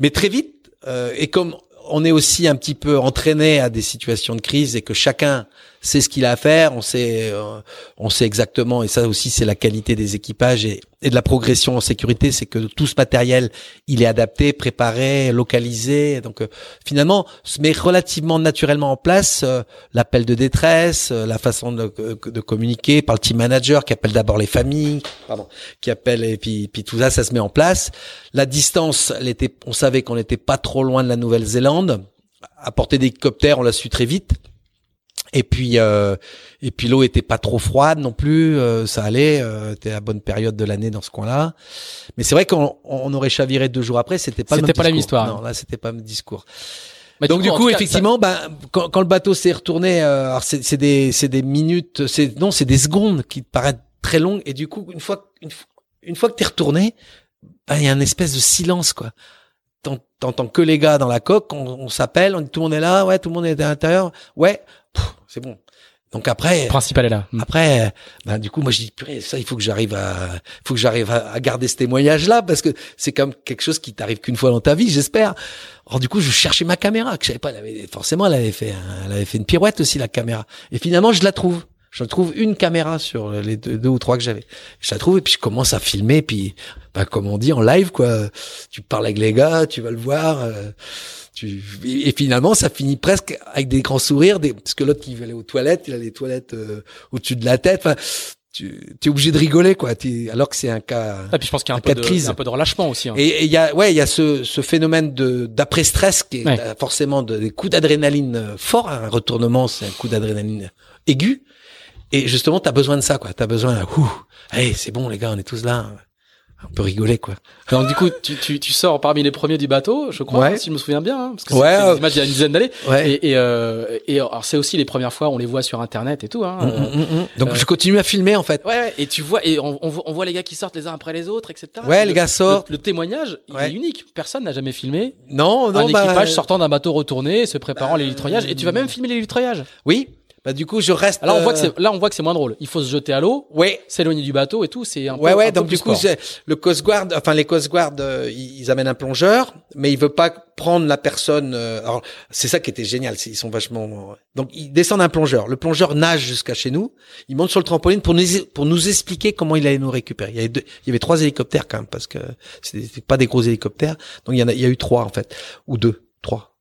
Mais très vite, euh, et comme on est aussi un petit peu entraîné à des situations de crise et que chacun sait ce qu'il a à faire, on sait, euh, on sait exactement. Et ça aussi, c'est la qualité des équipages et, et de la progression en sécurité, c'est que tout ce matériel, il est adapté, préparé, localisé. Donc euh, finalement, se met relativement naturellement en place euh, l'appel de détresse, euh, la façon de, de communiquer par le team manager qui appelle d'abord les familles, pardon, qui appelle et puis, puis tout ça, ça se met en place. La distance, elle était, on savait qu'on n'était pas trop loin de la Nouvelle-Zélande. À portée d'hélicoptère, on l'a su très vite. Et puis, euh, et puis l'eau était pas trop froide non plus, euh, ça allait, euh, c'était la bonne période de l'année dans ce coin-là. Mais c'est vrai qu'on on aurait chaviré deux jours après, c'était pas C'était pas la même histoire. Non, là c'était pas le discours. Mais Donc du coup, cas, effectivement, ben, quand, quand le bateau s'est retourné, euh, alors c'est c'est des c'est des minutes, c'est non, c'est des secondes qui paraissent très longues. Et du coup, une fois une, fois- une fois que t'es retourné, ben, il y a une espèce de silence quoi. T'en- T'entends que les gars dans la coque, on, on s'appelle, on dit tout le monde est là, ouais, tout le monde est à l'intérieur, ouais, c'est bon. Donc après, le principal est là. Mm. après, ben du coup, moi je dis purée, ça il faut que j'arrive à, faut que j'arrive à, à garder ce témoignage-là parce que c'est comme quelque chose qui t'arrive qu'une fois dans ta vie, j'espère. Alors du coup, je cherchais ma caméra, que je savais pas, elle avait, forcément, elle avait fait, elle avait fait une pirouette aussi la caméra. Et finalement, je la trouve. Je trouve une caméra sur les deux, deux ou trois que j'avais. Je la trouve et puis je commence à filmer. Puis, ben, comme on dit en live, quoi. Tu parles avec les gars, tu vas le voir. euh, tu... Et finalement, ça finit presque avec des grands sourires, des... parce que l'autre qui veut aller aux toilettes, il a les toilettes euh, au-dessus de la tête. Enfin, tu es obligé de rigoler, quoi. T'es- Alors que c'est un cas. Ah, puis je pense qu'il y a un, un peu de, crise. un peu de relâchement aussi. hein. Et il y a, ouais, il y a ce, ce phénomène de d'après stress qui est Ouais. euh, forcément de- des coups d'adrénaline forts. Un retournement, c'est un coup d'adrénaline aigu. Et justement, t'as besoin de ça, quoi. T'as besoin, ouh, allez, c'est bon, les gars, on est tous là. On peut rigoler, quoi. Donc du coup, tu, tu, tu sors parmi les premiers du bateau, je crois, Ouais. si je me souviens bien, hein, parce que Ouais, c'est euh, des images il y a une dizaine d'années. Ouais. Et, et, euh, et alors c'est aussi les premières fois, on les voit sur Internet et tout. Hein, Mm, mm, mm. Donc euh, je continue à filmer, en fait. Ouais, et tu vois, et on, on voit, les gars qui sortent les uns après les autres, etc. Ouais, Le- les gars sortent. Le, le témoignage, il est unique. Personne n'a jamais filmé Non, non, un bah, équipage sortant d'un bateau retourné, se préparant bah, l'élitreuillage. Et tu vas même filmer l'élitreuillage. Oui. Bah du coup, je reste. Alors on voit que euh, c'est, là, on voit que c'est moins drôle. Il faut se jeter à l'eau, Ouais. s'éloigner du bateau et tout. C'est un peu. Ouais, ouais. Donc du coup, le Coast Guard, enfin les Coast Guard, euh, ils, ils amènent un plongeur, mais il veut pas prendre la personne. euh, alors c'est ça qui était génial, ils sont vachement. Donc ils descendent un plongeur. Le plongeur nage jusqu'à chez nous. Il monte sur le trampoline pour nous pour nous expliquer comment il allait nous récupérer. Il y avait deux, il y avait trois hélicoptères quand même parce que c'était pas des gros hélicoptères. Donc il y en a, il y a eu trois en fait ou deux, trois,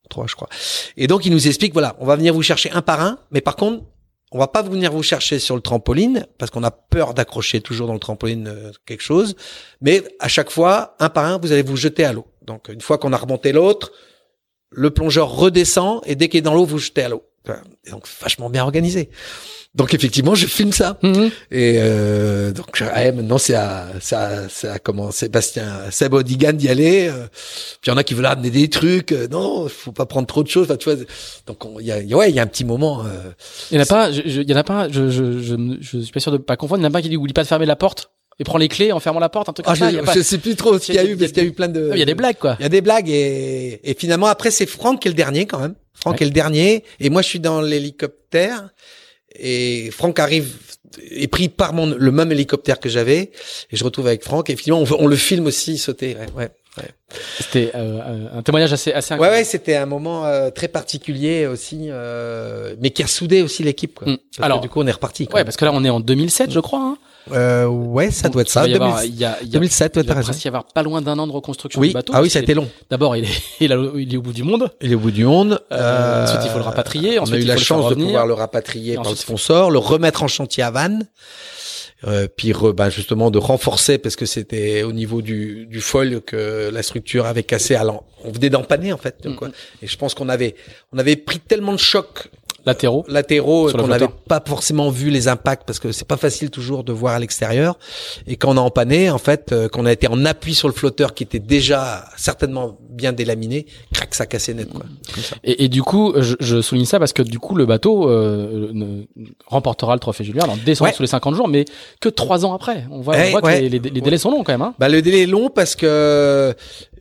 Et donc il nous explique voilà, on va venir vous chercher un par un, mais par contre on va pas venir vous chercher sur le trampoline parce qu'on a peur d'accrocher toujours dans le trampoline euh, quelque chose, mais à chaque fois, un par un, vous allez vous jeter à l'eau. Donc une fois qu'on a remonté l'autre, le plongeur redescend et dès qu'il est dans l'eau, vous jetez à l'eau. Et donc vachement bien organisé. Donc effectivement, je filme ça. Mhm. Et euh, donc ouais, maintenant c'est à ça ça comment Sébastien Seb Odigan d'y aller. euh, puis il y en a qui veulent amener des trucs. euh, non, faut pas prendre trop de choses. Enfin, tu vois. Donc on- il y a ouais, il y a un petit moment. euh, Il y en a pas, il y en a pas, je, je, je, je suis pas sûr de pas confondre. Il y en a pas qui dit oublie pas de fermer la porte et prend les clés en fermant la porte, un truc ah, comme ça. je, Il y a pas- je sais plus trop ce qu'il y a eu parce qu'il y a eu plein de. il y a des blagues quoi. Il y a des blagues et, et finalement après c'est Franck qui est le dernier quand même. Franck Ouais. est le dernier et moi je suis dans l'hélicoptère et Franck arrive est pris par mon le même hélicoptère que j'avais et je retrouve avec Franck et finalement on, on le filme aussi sauter. Ouais, ouais. ouais. C'était euh, un témoignage assez assez Ouais, incroyable. ouais, c'était un moment euh, très particulier aussi, euh, mais qui a soudé aussi l'équipe. Quoi. Mm. Que Alors- du coup, on est reparti. quoi. Ouais, parce que là on est en 2007, je crois. Hein. Euh, ouais, ça doit être ça. Il va y avoir- 2000 il y a, il y a, 2007, ouais, il va t'as raison. presque y avoir pas loin d'un an de reconstruction Oui. du bateau. ah oui, ça a été long. D'abord, il est, il, a- il est au bout du monde. Il est au bout du monde. Euh, ensuite, il faut le rapatrier, On a eu il la le chance de pouvoir le rapatrier par le ensuite, il faut- sponsor, le remettre en chantier à Vannes. Euh, puis ben, justement de renforcer parce que c'était au niveau du, du foil que la structure avait cassé l'en- on venait d'empanner en fait Mm, quoi. et je pense qu'on avait on avait pris tellement de chocs Latéraux. latéraux qu'on n'avait pas forcément vu les impacts parce que c'est pas facile toujours de voir à l'extérieur et quand on a empanné en fait euh, qu'on a été en appui sur le flotteur qui était déjà certainement bien délaminé crac ça cassait net quoi comme ça. Et, et du coup, je, je souligne ça parce que du coup, le bateau euh, ne- remportera le trophée Julien en descendant Ouais. sous les 50 jours, mais que trois ans après. On voit, on Ouais, voit que ouais. les, les- les délais sont longs quand même. Hein. Bah le délai est long parce que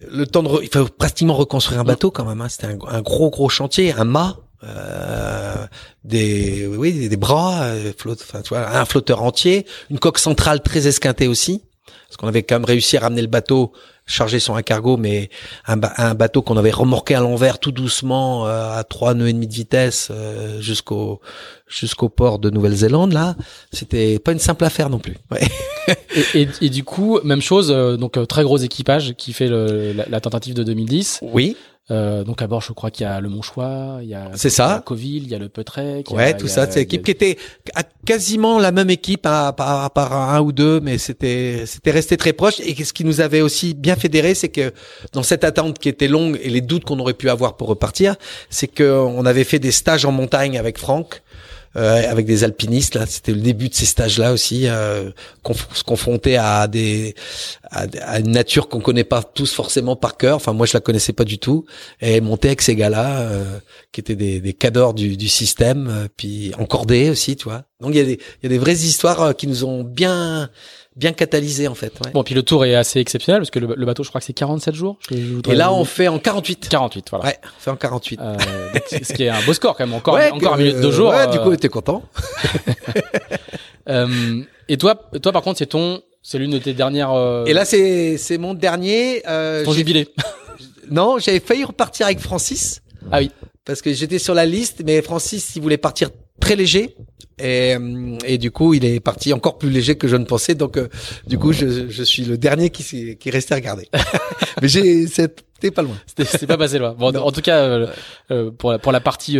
le temps de re- il faut pratiquement reconstruire un bateau quand même. Hein. C'était un, un gros gros chantier, un mât, euh, des oui des, des bras, euh, flotte, enfin tu vois, un flotteur entier, une coque centrale très esquintée aussi parce qu'on avait quand même réussi à ramener le bateau chargé sur un cargo, mais un, ba- un bateau qu'on avait remorqué à l'envers tout doucement euh, à trois nœuds et demi de vitesse euh, jusqu'au jusqu'au port de Nouvelle-Zélande là. C'était pas une simple affaire non plus. Ouais. Et, et, et du coup, même chose, euh, donc très gros équipage qui fait le, la, la tentative de 2010. Oui. Euh, donc à bord, je crois qu'il y a le Monchois, il y a C'est ça. Coville, il y a le Petrec. a- Ouais, tout ça, c'est y a- l'équipe qui était quasiment la même équipe à, part un ou deux, mais c'était c'était resté très proche. Et ce qui nous avait aussi bien fédéré, c'est que dans cette attente qui était longue et les doutes qu'on aurait pu avoir pour repartir, c'est que on avait fait des stages en montagne avec Franck. Euh, avec des alpinistes là, c'était le début de ces stages-là aussi, euh, conf- se confronter à des à, une nature qu'on connaît pas tous forcément par cœur. Enfin, moi, je la connaissais pas du tout, et monter avec ces gars-là, euh, qui étaient des, des cadors du, du système, puis encordés aussi, tu vois. Donc il y a des il y a des vraies histoires qui nous ont bien bien catalysé en fait. ouais. Bon, puis le tour est assez exceptionnel parce que le, le bateau, je crois que c'est 47 jours. Je- je voudrais- Et là, on fait en 48. 48, voilà. Ouais, on fait en 48. Euh, donc, ce qui est un beau score quand même. Encore, Ouais, encore un minute de jour. Ouais, euh, du coup, t'es content. euh, et toi, toi par contre, c'est ton, c'est l'une de tes dernières. euh, Et là, c'est c'est mon dernier. Euh, ton jubilé. non, j'avais failli repartir avec Francis. Ah oui. Parce que j'étais sur la liste, mais Francis, il voulait partir très léger. Et, euh, et du coup, il est parti encore plus léger que je ne pensais. Donc, euh, du coup, je, je suis le dernier qui, qui est resté à regarder. mais j'ai, c'était pas loin. C'était pas passé loin. Bon, en tout cas, euh, euh, pour la, pour la partie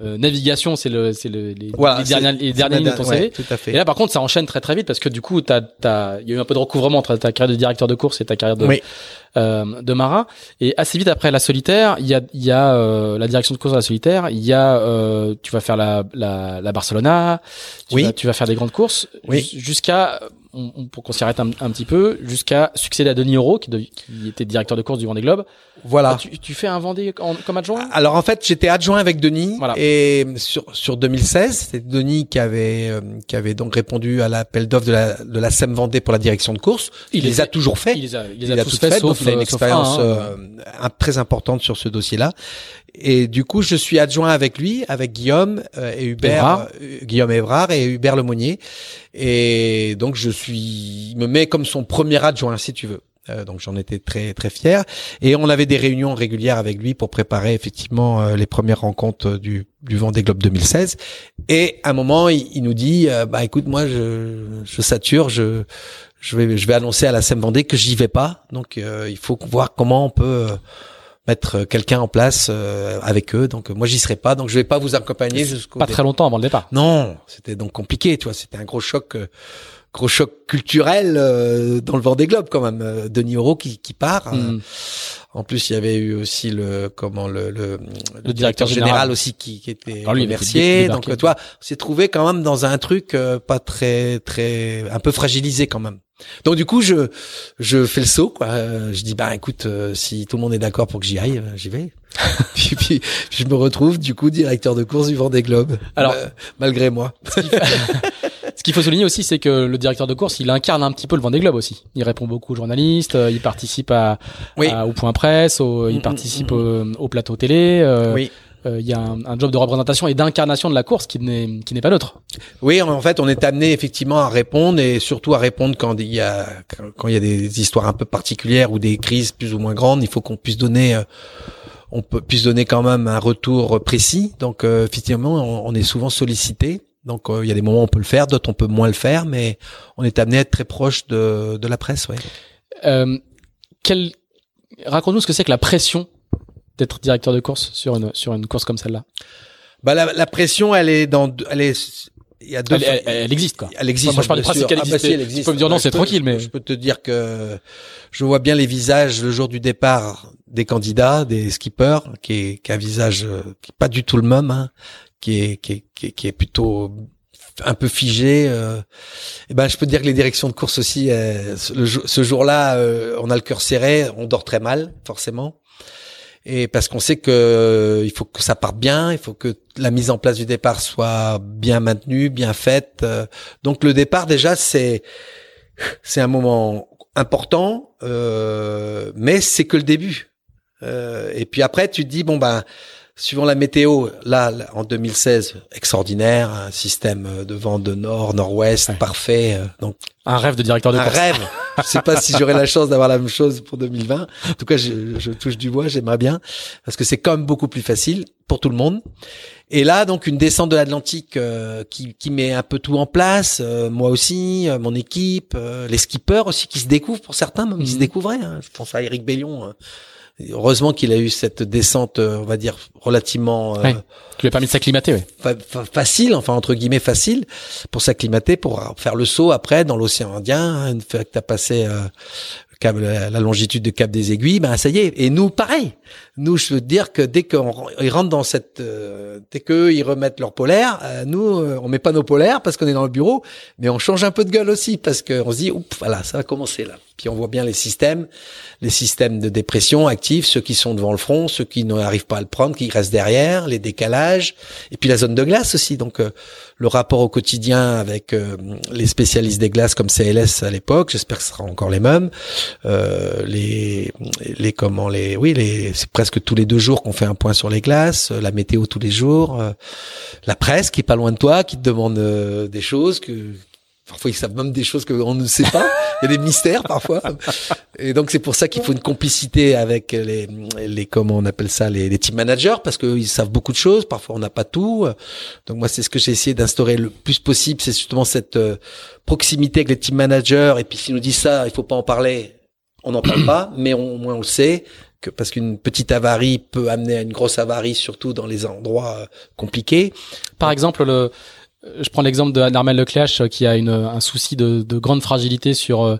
navigation, c'est le, c'est le, les, Voilà. les dernières, les dernières lignes de ton CV. ouais, tout à fait. Et là, par contre, ça enchaîne très très vite parce que du coup, t'as, t'as, il y a eu un peu de recouvrement entre ta carrière de directeur de course et ta carrière de, Oui. Euh, de marin. Et assez vite après la solitaire, il y a, il y a euh, la direction de course à la solitaire. Il y a, euh, tu vas faire la, la, la Barcelona. Tu Oui. vas, tu vas faire des grandes courses. Oui. jus- Jusqu'à, on, on- pour qu'on s'y arrête un, un petit peu, jusqu'à succéder à Denis Euro, qui, de- qui était directeur de course du Vendée Globe. Voilà. Ah, tu, tu fais un Vendée en- comme adjoint? Alors en fait, j'étais adjoint avec Denis Voilà. et sur sur 2016, c'est Denis qui avait euh, qui avait donc répondu à l'appel d'offre de la de la SEM Vendée pour la direction de course. Il, les a toujours fait. Il les a, il les il a a tous fait, fait, sauf, il a une euh, expérience hein. euh, très importante sur ce dossier-là. Et du coup, je suis adjoint avec lui, avec Guillaume euh, et Hubert, euh, Guillaume Évrard et Hubert Lemonnier. Et donc, je suis, il me met comme son premier adjoint, si tu veux. Euh, donc j'en étais très très fier et on avait des réunions régulières avec lui pour préparer effectivement euh, les premières rencontres du du Vendée Globe 2016 et à un moment il, il nous dit bah écoute moi je je sature je je vais je vais annoncer à la SEM Vendée que j'y vais pas donc euh, il faut voir comment on peut euh, mettre quelqu'un en place euh, avec eux. Donc moi j'y serai pas, donc je vais pas vous accompagner jusqu'au. Pas très longtemps avant le départ. Non, c'était donc compliqué, tu vois. C'était un gros choc, euh, gros choc culturel euh, dans le Vendée Globe quand même. Euh, Denis Euro qui, qui part. Mm. En plus, il y avait eu aussi le comment le le, Le directeur général, général. aussi qui, qui était Alors lui, remercié. Donc toi, on s'est trouvé quand même dans un truc euh, pas très très un peu fragilisé quand même. Donc du coup, je je fais le saut quoi. Je dis bah écoute, euh, si tout le monde est d'accord pour que j'y aille, euh, j'y vais. puis, puis je me retrouve du coup directeur de course du Vendée Globe. Alors- Euh, malgré moi. Ce qu'il faut souligner aussi, c'est que le directeur de course, il incarne un petit peu le Vendée Globe aussi. Il répond beaucoup aux journalistes, euh, il participe à, Oui. à- au point presse, au- Mm, il mm, participe mm, au, au plateau télé. Oui. Euh, il y a un, un job de représentation et d'incarnation de la course qui n'est qui n'est pas neutre. Oui, en fait, on est amené effectivement à répondre et surtout à répondre quand il y a quand il y a des histoires un peu particulières ou des crises plus ou moins grandes. Il faut qu'on puisse donner, euh, on peut puisse donner quand même un retour précis. Donc, euh, effectivement, on, on est souvent sollicité. Donc, euh, il y a des moments où on peut le faire, d'autres on peut moins le faire, mais on est amené à être très proche de, de la presse. Ouais. Euh, quel... Raconte-nous ce que c'est que la pression d'être directeur de course sur une sur une course comme celle-là. Bah, la, la pression, elle est dans, elle est, il y a deux. Elle, elle- elle existe quoi. Elle existe. Moi, je parle du principe qu'elle Ah, bah, existe. si, elle Tu existe. peux me dire non, Bah, c'est je peux- tranquille, mais- je peux te dire que je vois bien les visages le jour du départ des candidats, des skippers, qui est, qui a un visage euh, qui est pas du tout le même, hein, qui est, qui est, qui est, qui est plutôt un peu figé. Euh, et ben, je peux te dire que les directions de course aussi, euh, ce- jour-là, euh, on a le cœur serré, on dort très mal, forcément. Et parce qu'on sait que euh, il faut que ça parte bien, il faut que la mise en place du départ soit bien maintenue, bien faite. euh. donc le départ déjà c'est c'est un moment important, euh, mais c'est que le début. Euh, et puis après tu te dis bon ben suivant la météo, là, là, en 2016 extraordinaire, un système de vent de nord nord-ouest Ouais. parfait, euh, donc Un rêve de directeur de un course. rêve. Je sais pas si j'aurai la chance d'avoir la même chose pour 2020. En tout cas, je, je touche du bois, j'aimerais bien, parce que c'est quand même beaucoup plus facile pour tout le monde. Et là, donc, une descente de l'Atlantique euh, qui, qui met un peu tout en place. euh, moi aussi, euh, mon équipe, euh, les skippers aussi qui se découvrent pour certains, même ils se Mhm. découvraient. hein. Je pense à Eric Bellion. Heureusement qu'il a eu cette descente, euh, on va dire, relativement euh. Qui lui a permis de s'acclimater, ouais. fa- fa- facile, enfin entre guillemets facile, pour s'acclimater, pour faire le saut après dans l'océan Indien. hein, Une fois que tu as passé euh, la longitude de Cap des Aiguilles, ben ça y est. Et nous, pareil. Nous, je veux dire que dès qu'ils rentrent dans cette, euh, dès qu'eux ils remettent leur polaire, euh, nous, euh, on met pas nos polaires parce qu'on est dans le bureau, mais on change un peu de gueule aussi parce qu'on se dit, oups, voilà, ça va commencer là. Puis on voit bien les systèmes, les systèmes de dépression actifs, ceux qui sont devant le front, ceux qui n'arrivent pas à le prendre, qui restent derrière, les décalages, et puis la zone de glace aussi. Donc euh, le rapport au quotidien avec euh, les spécialistes des glaces comme CLS à l'époque, j'espère que ce sera encore les mêmes. Euh, les les comment les oui les c'est presque tous les deux jours qu'on fait un point sur les glaces, euh, la météo tous les jours, euh, la presse qui est pas loin de toi, qui te demande euh, des choses que Parfois, ils savent même des choses qu'on ne sait pas. Il y a des mystères parfois. Et donc, c'est pour ça qu'il faut une complicité avec les, comment on appelle ça, les, team managers, parce qu'ils savent beaucoup de choses. Parfois, on n'a pas tout. Donc, moi, c'est ce que j'ai essayé d'instaurer le plus possible. C'est justement cette proximité avec les team managers. Et puis, s'ils nous disent ça, il faut pas en parler. On n'en parle pas, mais au moins on le sait. Que parce qu'une petite avarie peut amener à une grosse avarie, surtout dans les endroits euh, compliqués. Par exemple, le, je prends l'exemple de Armel Lecléache euh, qui a une, un souci de, de grande fragilité sur euh,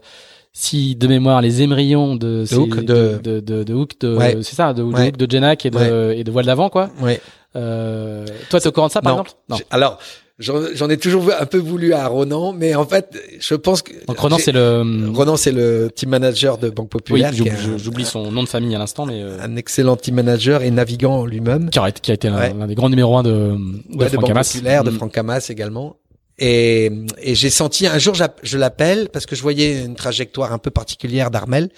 si de mémoire les émerillons de ces- Hook, de- de de, de Hook, de- Ouais. c'est ça de, de Ouais. Hook, de Jenak et de et de voile d'avant quoi. Ouais. Euh, toi, t'es au courant de ça par Non. exemple? Non. Alors, j'en ai toujours un peu voulu à Ronan, mais en fait, je pense que Donc Ronan, c'est le Ronan, c'est le team manager de Banque oui, Populaire, qui j'oublie son nom de famille à l'instant, mais euh, un excellent team manager et navigant lui-même. qui a, été- qui a été l'un Ouais. l'un des grands numéros un de, de Ouais, de Banque. Populaire, de Mm. Franck Hamas également. Et, et j'ai senti un jour, je l'appelle parce que je voyais une trajectoire un peu particulière d'Armel,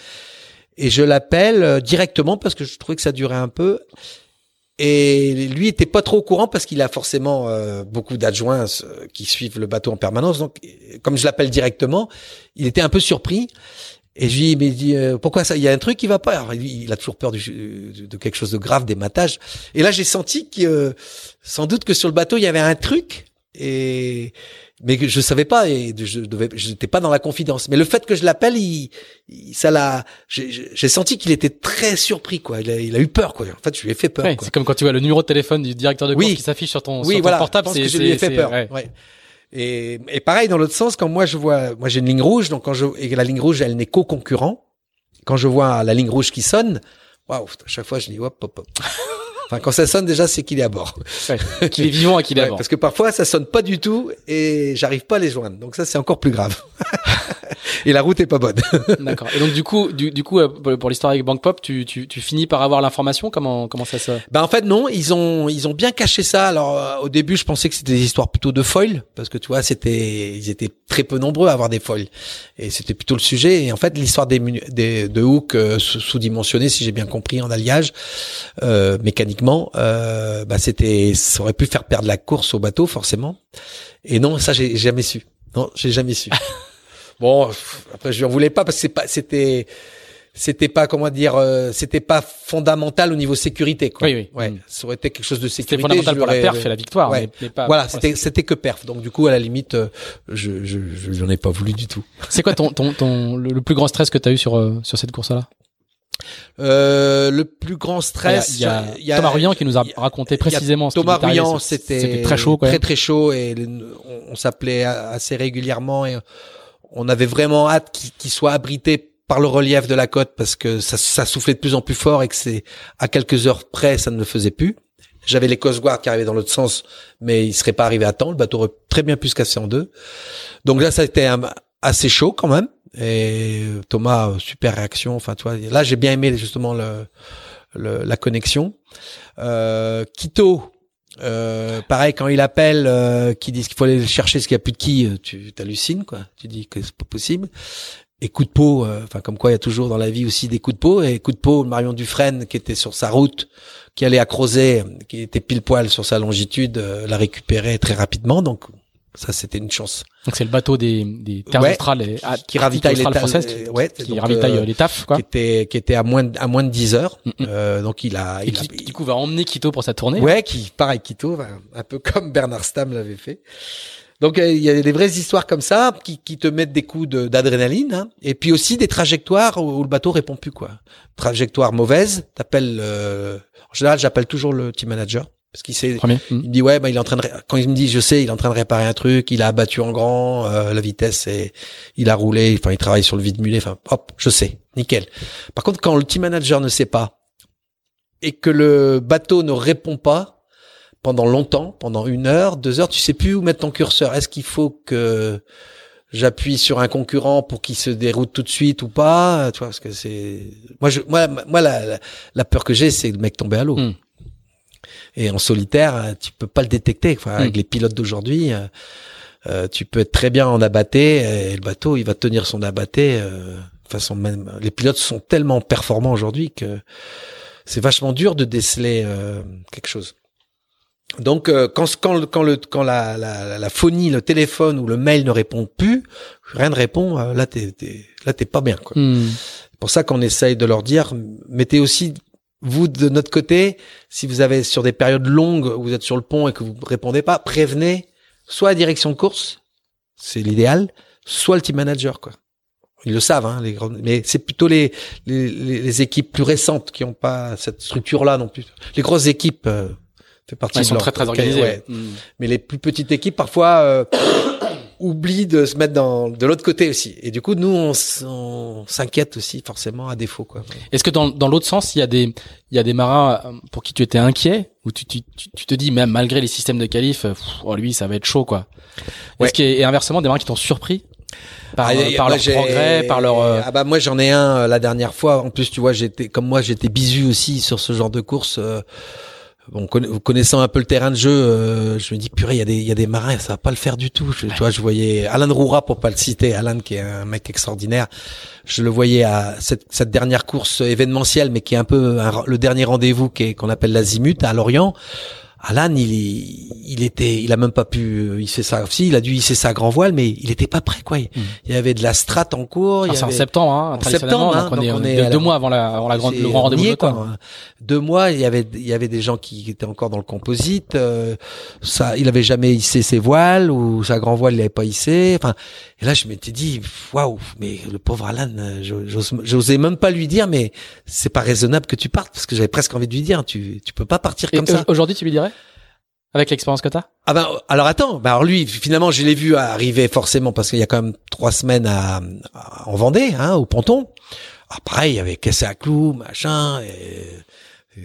et je l'appelle euh, directement parce que je trouvais que ça durait un peu. Et lui était pas trop au courant parce qu'il a forcément euh, beaucoup d'adjoints euh, qui suivent le bateau en permanence. Donc, euh, comme je l'appelle directement, il était un peu surpris. Et je lui dis, mais dit, euh, pourquoi ça? Il y a un truc qui va pas. Alors, il a toujours peur du, de quelque chose de grave, des matages. Et là, j'ai senti que, euh, sans doute que sur le bateau, il y avait un truc. Et, mais je savais pas et je devais, je n'étais pas dans la confidence. Mais le fait que je l'appelle, il, il- ça l'a, j'ai- senti qu'il était très surpris, quoi. Il a, il a eu peur, quoi. En fait, je lui ai fait peur. Ouais, c'est comme quand tu vois le numéro de téléphone du directeur de course Oui. qui s'affiche sur ton, Oui, sur ton voilà. portable. je pense c'est- que je lui ai fait peur. ouais. Ouais. Et, et pareil dans l'autre sens, quand moi je vois, moi j'ai une ligne rouge, donc quand je et la ligne rouge, elle n'est qu'au concurrent. Quand je vois la ligne rouge qui sonne, waouh, à chaque fois je dis hop hop hop. Enfin, quand ça sonne déjà, c'est qu'il est à bord. Ouais. Qu'il est vivant et qu'il est Ouais, avant. parce que parfois ça sonne pas du tout et j'arrive pas à les joindre. Donc ça c'est encore plus grave. et la route est pas bonne. D'accord. Et donc du coup, du, du coup, euh, pour, l'histoire avec Bank Pop, tu, tu, tu finis par avoir l'information? Comment comment ça se Ben en fait non, ils ont ils ont bien caché ça. Alors euh, au début, je pensais que c'était des histoires plutôt de foils parce que tu vois, c'était ils étaient très peu nombreux à avoir des foils et c'était plutôt le sujet. Et en fait, l'histoire des, des de hooks euh, sous- sous-dimensionnés, si j'ai bien compris, en alliage euh, mécaniquement, euh, bah c'était ça aurait pu faire perdre la course au bateau forcément. Et non, ça j'ai jamais su. Non, j'ai jamais su. bon, après je lui en voulais pas parce que c'est pas c'était c'était pas comment dire euh, c'était pas fondamental au niveau sécurité quoi. Oui, oui. Ouais, Mm. ça aurait été quelque chose de C'était sécurité. fondamental je pour la perf et la victoire, Ouais. mais, mais pas. voilà, c'était c'était que perf. Donc du coup à la limite euh, je je je j'en ai pas voulu du tout. C'est quoi ton, ton, ton le, le plus grand stress que tu as eu sur euh, sur cette course-là? Euh, le plus grand stress Il y a, il y a- Thomas Ruyant qui nous a raconté précisément. Thomas. Ruyant, C'était- c'était très chaud, quoi. très très chaud et on, on s'appelait assez régulièrement et on avait vraiment hâte qu'il soit abrité par le relief de la côte parce que ça, soufflait de plus en plus fort et que c'est à quelques heures près ça ne le faisait plus. J'avais les Coast qui arrivaient dans l'autre sens, mais ils seraient pas arrivés à temps. Le bateau aurait très bien pu se casser en deux. Donc là, ça a été assez chaud quand même. Et Thomas, super réaction. Enfin, tu vois, là, j'ai bien aimé justement la connexion. Euh, Quito, euh, pareil, quand il appelle, euh, qui disent qu'il faut aller chercher ce qu'il y a plus de qui, euh, tu t'hallucines, quoi. Tu dis que c'est pas possible. Et coup de peau, euh, enfin comme quoi il y a toujours dans la vie aussi des coups de peau. Et coup de peau, Marion Dufresne qui était sur sa route, qui allait à Crozet, qui était pile poil sur sa longitude, euh, l'a récupéré très rapidement. Donc ça c'était une chance. Donc c'est le bateau des, des terres Ouais. australes et ah, Qui ravitaille les françaises qui, euh, ouais, qui donc, ravitaille euh, les tafs quoi. qui était qui était à moins de, à moins de 10 heures. Mm, mm. Euh, donc il a, Et il a- qui, du coup va emmener Quito pour sa tournée. Ouais, qui pareil Quito, un peu comme Bernard Stam l'avait fait. Donc euh, il y a des vraies histoires comme ça qui, qui te mettent des coups de- d'adrénaline, hein. et puis aussi des trajectoires où, où le bateau répond plus quoi. Trajectoire mauvaise, t'appelles. euh, en général, j'appelle toujours le team manager parce qu'il sait. Premier. Il me dit ouais, bah, il est en train de. Quand il me dit, je sais, il est en train de réparer un truc. Il a abattu en grand euh, la vitesse et il a roulé. Enfin, il travaille sur le vide mulet. Enfin, hop, je sais, nickel. Par contre, quand le team manager ne sait pas et que le bateau ne répond pas pendant longtemps, pendant une heure, deux heures, tu sais plus où mettre ton curseur. Est-ce qu'il faut que j'appuie sur un concurrent pour qu'il se déroute tout de suite ou pas? Tu vois, parce que c'est moi, je, moi, moi, la, la, la peur que j'ai, c'est le mec tomber à l'eau. Mm. Et en solitaire, euh, tu peux pas le détecter. Enfin, avec Mm. les pilotes d'aujourd'hui, euh, euh, tu peux être très bien en abatté et le bateau, il va tenir son abatté. Euh, façon même, les pilotes sont tellement performants aujourd'hui que c'est vachement dur de déceler euh, quelque chose. Donc euh, quand quand le- quand le quand la, la la phonie, le téléphone ou le mail ne répond plus, rien ne répond. euh, là t'es t'es là t'es pas bien quoi. Mm. C'est pour ça qu'on essaye de leur dire, mettez aussi vous de notre côté, si vous avez sur des périodes longues où vous êtes sur le pont et que vous répondez pas, prévenez soit la direction de course, c'est l'idéal, soit le team manager quoi. Ils le savent, hein, les grandes, mais c'est plutôt les, les, les- équipes plus récentes qui ont pas cette structure-là non plus. Les grosses équipes euh, fait partie Ouais, ils de sont leur- très très organisés. ouais. Mm. Mais les plus petites équipes parfois euh, oublient de se mettre dans de l'autre côté aussi. Et du coup, nous, on, s'inquiète aussi forcément à défaut quoi. Est-ce que dans, dans l'autre sens, il y a des il y a des marins euh, pour qui tu étais inquiet ou tu, tu, tu, tu te dis même malgré les systèmes de qualif, euh, pff, oh, lui ça va être chaud quoi. Ouais. Est-ce qu'il y a- et inversement des marins qui t'ont surpris par, Ah, euh, par leur progrès, par leur euh, Ah bah moi j'en ai un euh, la dernière fois. En plus tu vois j'étais comme moi j'étais bisu aussi sur ce genre de course. Bon conna- connaissant un peu le terrain de jeu, euh, je me dis purée il y a des il y a des marins ça va pas le faire du tout. Je, Tu vois je voyais Alan Roura pour pas le citer, Alan qui est un mec extraordinaire. Je le voyais à cette, dernière course événementielle mais qui est un peu le dernier rendez-vous qu'on appelle l'Azimut à Lorient. Alan, il, il était, il a même pas pu hisser ça. Si, il a dû hisser sa grand voile, mais il était pas prêt, quoi. Il, Hmm. y avait de la strate en cours. il Ah, c'est en septembre, hein, en septembre, hein, donc on est, donc on on est la- deux mois avant la, avant la grande, le grand rendez-vous quoi. Deux mois, il y avait, il y avait des gens qui étaient encore dans le composite. euh, ça, il avait jamais hissé ses voiles ou sa grand voile, il l'avait pas hissé. Enfin, et là, je m'étais dit, waouh, mais le pauvre Alan, euh, j'osais même pas lui dire, mais c'est pas raisonnable que tu partes parce que j'avais presque envie de lui dire, tu, tu peux pas partir Et comme ça. euh, aujourd'hui, tu lui dirais? Avec l'expérience que t'as? Ah ben alors attends, ben alors lui finalement je l'ai vu arriver forcément parce qu'il y a quand même trois semaines à, à- en Vendée, hein, au ponton. Ah pareil, il y avait cassé à clous, machin, et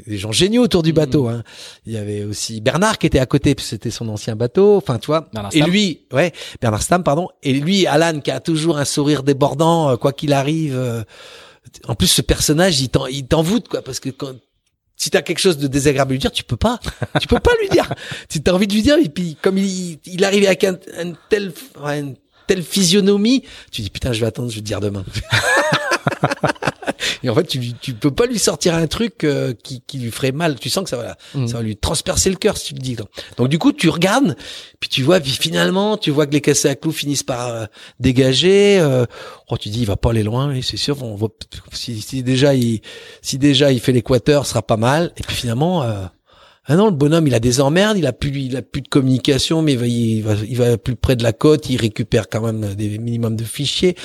des gens géniaux autour du bateau. Hein. Il y avait aussi Bernard qui était à côté, puis c'était son ancien bateau. Enfin tu vois. Bernard Et lui, ouais, Bernard Stam, pardon. Et lui, Alan qui a toujours un sourire débordant, euh, quoi qu'il arrive. euh, en plus, ce personnage, il t'en, il t'envoûte quoi, parce que quand si t'as quelque chose de désagréable à lui dire, tu peux pas, tu peux pas lui dire. Tu t'as envie de lui dire, et puis comme il, il arrive avec un, un tel, une telle physionomie, tu dis putain, je vais attendre, je vais te dire demain. et en fait, tu, tu peux pas lui sortir un truc euh, qui, qui lui ferait mal. Tu sens que ça va, Mhm. ça va lui transpercer le cœur si tu le dis. Donc, Donc, du coup, tu regardes, puis tu vois, puis finalement, tu vois que les cassés à clous finissent par euh, dégager. Euh, oh, tu dis, il va pas aller loin, et c'est sûr. On va, si, si déjà il, si déjà il fait l'équateur, ce sera pas mal. Et puis finalement, euh, ah non, le bonhomme, il a des emmerdes, il a plus, il a plus de communication, mais il va, il va, il va plus près de la côte, il récupère quand même des minimums de fichiers.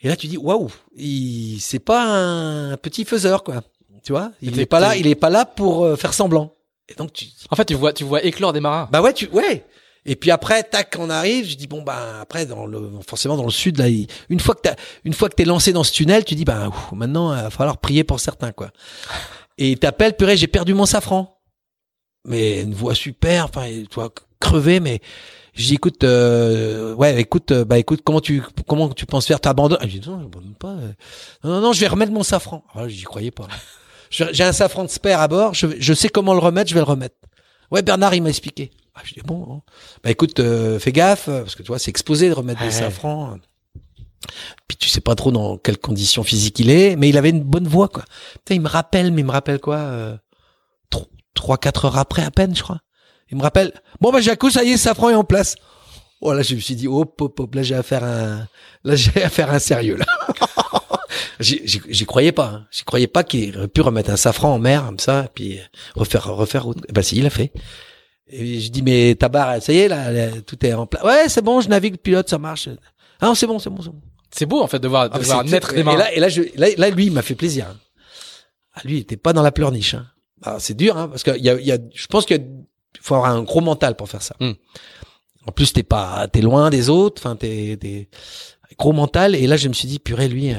Et là, tu dis, waouh, il, c'est pas un petit faiseur, quoi. Tu vois, il T'es- est pas là, il est pas là pour euh, faire semblant. Et donc, tu, En fait, tu vois, tu vois éclore des marins. bah ouais, tu, ouais. Et puis après, tac, on arrive. Je dis bon bah après dans le, forcément dans le sud là, il- une fois que t'as, une fois que t'es lancé dans ce tunnel, tu dis bah ouf, maintenant il va falloir prier pour certains quoi. Et il t'appelle, purée, j'ai perdu mon safran. Mais une voix super, enfin, tu vois, crevé, mais je dis écoute, euh, ouais, écoute, euh, bah écoute, comment tu, comment tu penses faire T'abandonnes Je dis non, j'abandonne pas. euh. Non, non, non, je vais remettre mon safran. Ah, j'y croyais pas. J'ai un safran de spare à bord, je, je sais comment le remettre, je vais le remettre. Ouais, Bernard, il m'a expliqué. Ah, je dis bon, hein. bah écoute, euh, fais gaffe, euh, parce que tu vois, c'est exposé de remettre des Ouais. safrans. Puis tu sais pas trop dans quelles conditions physiques il est, mais il avait une bonne voix, quoi. Putain, il me rappelle, mais il me rappelle quoi euh, tro- Trois, quatre heures après à peine, je crois. Il me rappelle, bon bah Jacou, ça y est, safran est en place. Oh là, je me suis dit, hop, hop, hop, là j'ai affaire à un, là j'ai affaire à un sérieux là. J'y croyais pas. Hein. J'y croyais pas qu'il aurait pu remettre un safran en mer comme ça, et puis refaire refaire autre. Eh Ben si, il l'a fait. Et je dis mais ta barre, ça y est là, là, tout est en place. Ouais, c'est bon, je navigue pilote, ça marche. Ah non, c'est bon, c'est bon, c'est bon. C'est beau, en fait, de voir, de Ah, voir naître des et marins. là, et là, je, là, là, lui, il m'a fait plaisir. hein. Ah, lui, il était pas dans la pleurniche. Hein. Ah, c'est dur, hein, parce qu'il y a, il y a, je pense qu'il faut avoir un gros mental pour faire ça. Hmm. En plus, t'es pas, t'es loin des autres. Enfin, t'es, t'es gros mental. Et là, je me suis dit, purée, lui, euh,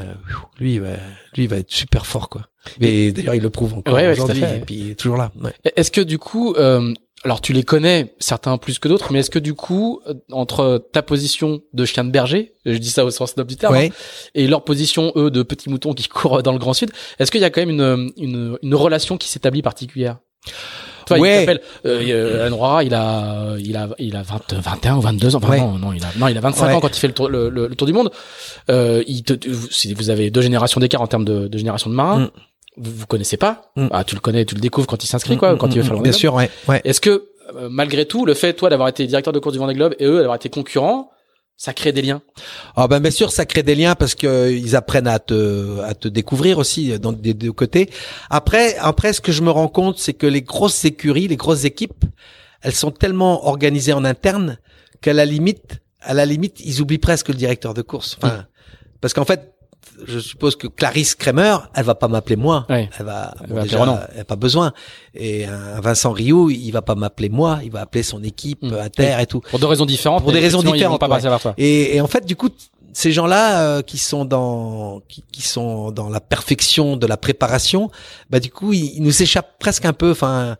lui, il va, lui, il va être super fort, quoi. Mais d'ailleurs, il le prouve encore Ouais, ouais, aujourd'hui. Et ouais. puis, il est toujours là. Ouais. Est-ce que du coup, euh, alors tu les connais, certains plus que d'autres, mais est-ce que du coup, euh, entre ta position de chien de berger, je dis ça au sens noble du terme, Ouais. hein, et leur position, eux, de petits moutons qui courent dans le Grand Sud, est-ce qu'il y a quand même une, une, une relation qui s'établit particulière? Toi, Ouais. il euh, euh, Alan Roara, il a, il a, il a 20, 21 ou 22 ans, enfin, Ouais. non, non, il a, non, il a 25 Ouais. ans quand il fait le tour, le, le- le tour du monde. Euh, il te, si vous avez deux générations d'écart en termes de, de génération de marins. Mm. Vous, vous connaissez pas. Mm. Ah, tu le connais, tu le découvres quand il s'inscrit, quoi, quand il veut faire le Bien sûr, ouais. ouais. est-ce que, euh, malgré tout, le fait, toi, d'avoir été directeur de course du Vendée Globe et eux d'avoir été concurrents, ça crée des liens Ah ben bien sûr, ça crée des liens parce que euh, ils apprennent à te à te découvrir aussi euh, dans des deux côtés. Après, après, ce que je me rends compte, c'est que les grosses écuries, les grosses équipes, elles sont tellement organisées en interne qu'à la limite, à la limite, ils oublient presque le directeur de course. Enfin, parce qu'en fait, je suppose que Clarisse Kramer, elle va pas m'appeler moi. Ouais. Elle va, Elle bon, va déjà, appeler Renan. elle a pas besoin. Et un Vincent Rioux, il va pas m'appeler moi, il va appeler son équipe Mm. à terre et tout. Pour deux raisons différentes. Pour des raisons différentes, pas ouais. passer toi. Et, et en fait, du coup, ces gens-là euh, qui sont dans qui, qui sont dans la perfection de la préparation, bah du coup, ils, ils nous échappent presque un peu. Enfin,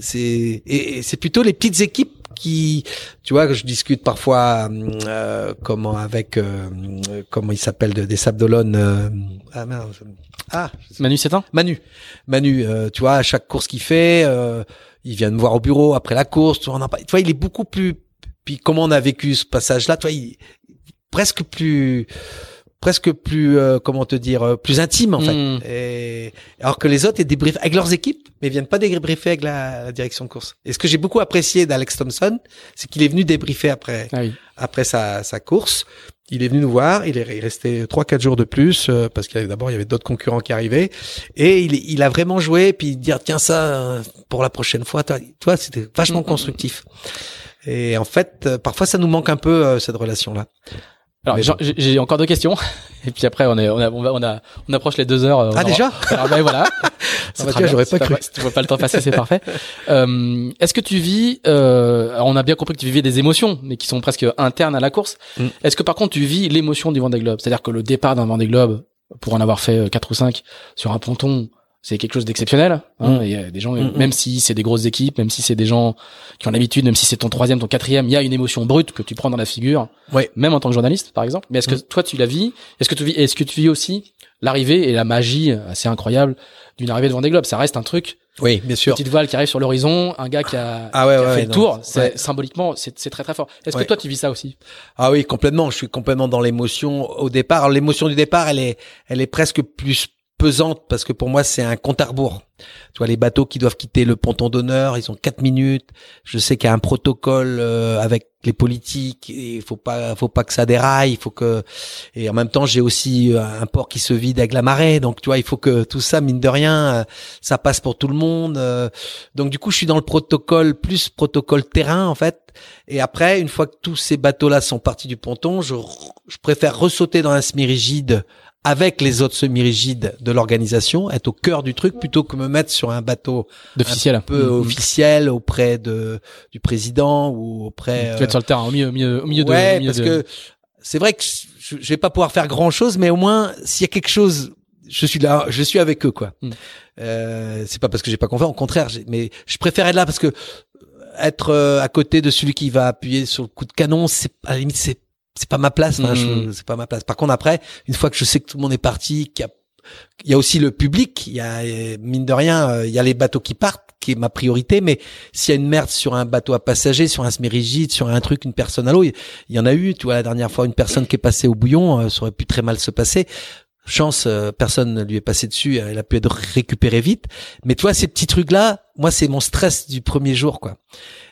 c'est et, et c'est plutôt les petites équipes qui, tu vois, que je discute parfois euh, comment avec euh, comment il s'appelle de- des Sables d'Olonne. euh, ah merde, ah Manu Sétain Manu, Manu, euh, tu vois, à chaque course qu'il fait, euh, il vient me voir au bureau après la course. Tu vois, on a tu vois, il est beaucoup plus. Puis comment on a vécu ce passage-là, tu vois, il presque plus, presque plus, euh, comment te dire, euh, plus intime en fait. Mm. Et, alors que les autres, ils débriefent avec leurs équipes. mais ils viennent pas débriefer avec la, la direction de course. Et ce que j'ai beaucoup apprécié d'Alex Thompson, c'est qu'il est venu débriefer après, Ah oui. après sa, sa course. Il est venu nous voir, il est resté trois quatre jours de plus euh, parce qu'il d'abord il y avait d'autres concurrents qui arrivaient et il, il a vraiment joué puis dire tiens ça euh, pour la prochaine fois toi toi c'était vachement Mm, mm, constructif. Et en fait euh, parfois ça nous manque un peu euh, cette relation là. Alors j'ai- encore deux questions et puis après on est on a on, a on approche les deux heures. euh, on Ah déjà Alors, ben voilà. J'aurais pas cru. mal. Si tu vois pas le temps passer, c'est parfait. Euh, Est-ce que tu vis euh, On a bien compris que tu vivais des émotions, mais qui sont presque internes à la course. Mm. Est-ce que par contre tu vis l'émotion du Vendée Globe? C'est-à-dire que le départ d'un Vendée Globe, pour en avoir fait euh, quatre ou cinq sur un ponton, c'est quelque chose d'exceptionnel. Hein, Mm. et, euh, des gens, Mm, mm. même si c'est des grosses équipes, même si c'est des gens qui ont l'habitude, même si c'est ton troisième, ton quatrième, il y a une émotion brute que tu prends dans la figure. Ouais. Même en tant que journaliste, par exemple. Mais est-ce que Mm. toi tu la vis? Est-ce que tu vis Est-ce que tu vis aussi l'arrivée et la magie assez incroyable d'une arrivée de Vendée Globe Ça reste un truc Oui bien sûr. petite voile qui arrive sur l'horizon, un gars qui a, Ah ouais, qui a ouais, fait ouais, le tour, c'est symboliquement, c'est très très fort. Est-ce que toi tu vis ça aussi? Ah oui, complètement. Je suis complètement dans l'émotion au départ. L'émotion du départ, elle est, elle est presque plus pesante parce que pour moi, c'est un compte à rebours. Tu vois, les bateaux qui doivent quitter le ponton d'honneur, ils ont quatre minutes. Je sais qu'il y a un protocole euh, avec les politiques. Il faut pas, faut pas que ça déraille. Il faut que, et en même temps, j'ai aussi euh, un port qui se vide avec la marée. Donc, tu vois, il faut que tout ça, mine de rien, euh, ça passe pour tout le monde. euh. Donc, du coup, je suis dans le protocole plus protocole terrain en fait. Et après, une fois que tous ces bateaux-là sont partis du ponton, je, je préfère ressauter dans un semi-rigide avec les autres semi-rigides de l'organisation, être au cœur du truc plutôt que me mettre sur un bateau d'officiel un peu Mhm. officiel auprès de du président ou auprès. Tu vas être sur le terrain, au milieu, au milieu, au milieu de. ouais, au milieu parce de- que c'est vrai que je, je vais pas pouvoir faire grand chose, mais au moins s'il y a quelque chose, je suis là, je suis avec eux quoi. Mm. Euh, c'est pas parce que j'ai pas confiance, au contraire, mais je préfère être là parce que être euh, à côté de celui qui va appuyer sur le coup de canon, c'est à la limite c'est c'est pas ma place, Mm. c'est pas ma place. Par contre après, une fois que je sais que tout le monde est parti, qu'il y a il y a aussi le public, il y a mine de rien, euh, il y a les bateaux qui partent, qui est ma priorité, mais s'il y a une merde sur un bateau à passagers, sur un semi-rigide, sur un truc, une personne à l'eau, il il y en a eu, tu vois, la dernière fois, une personne qui est passée au bouillon, euh, ça aurait pu très mal se passer. Chance, euh, personne ne lui est passé dessus, elle a pu être récupérée vite. Mais tu vois, ces petits trucs-là, moi, c'est mon stress du premier jour, quoi.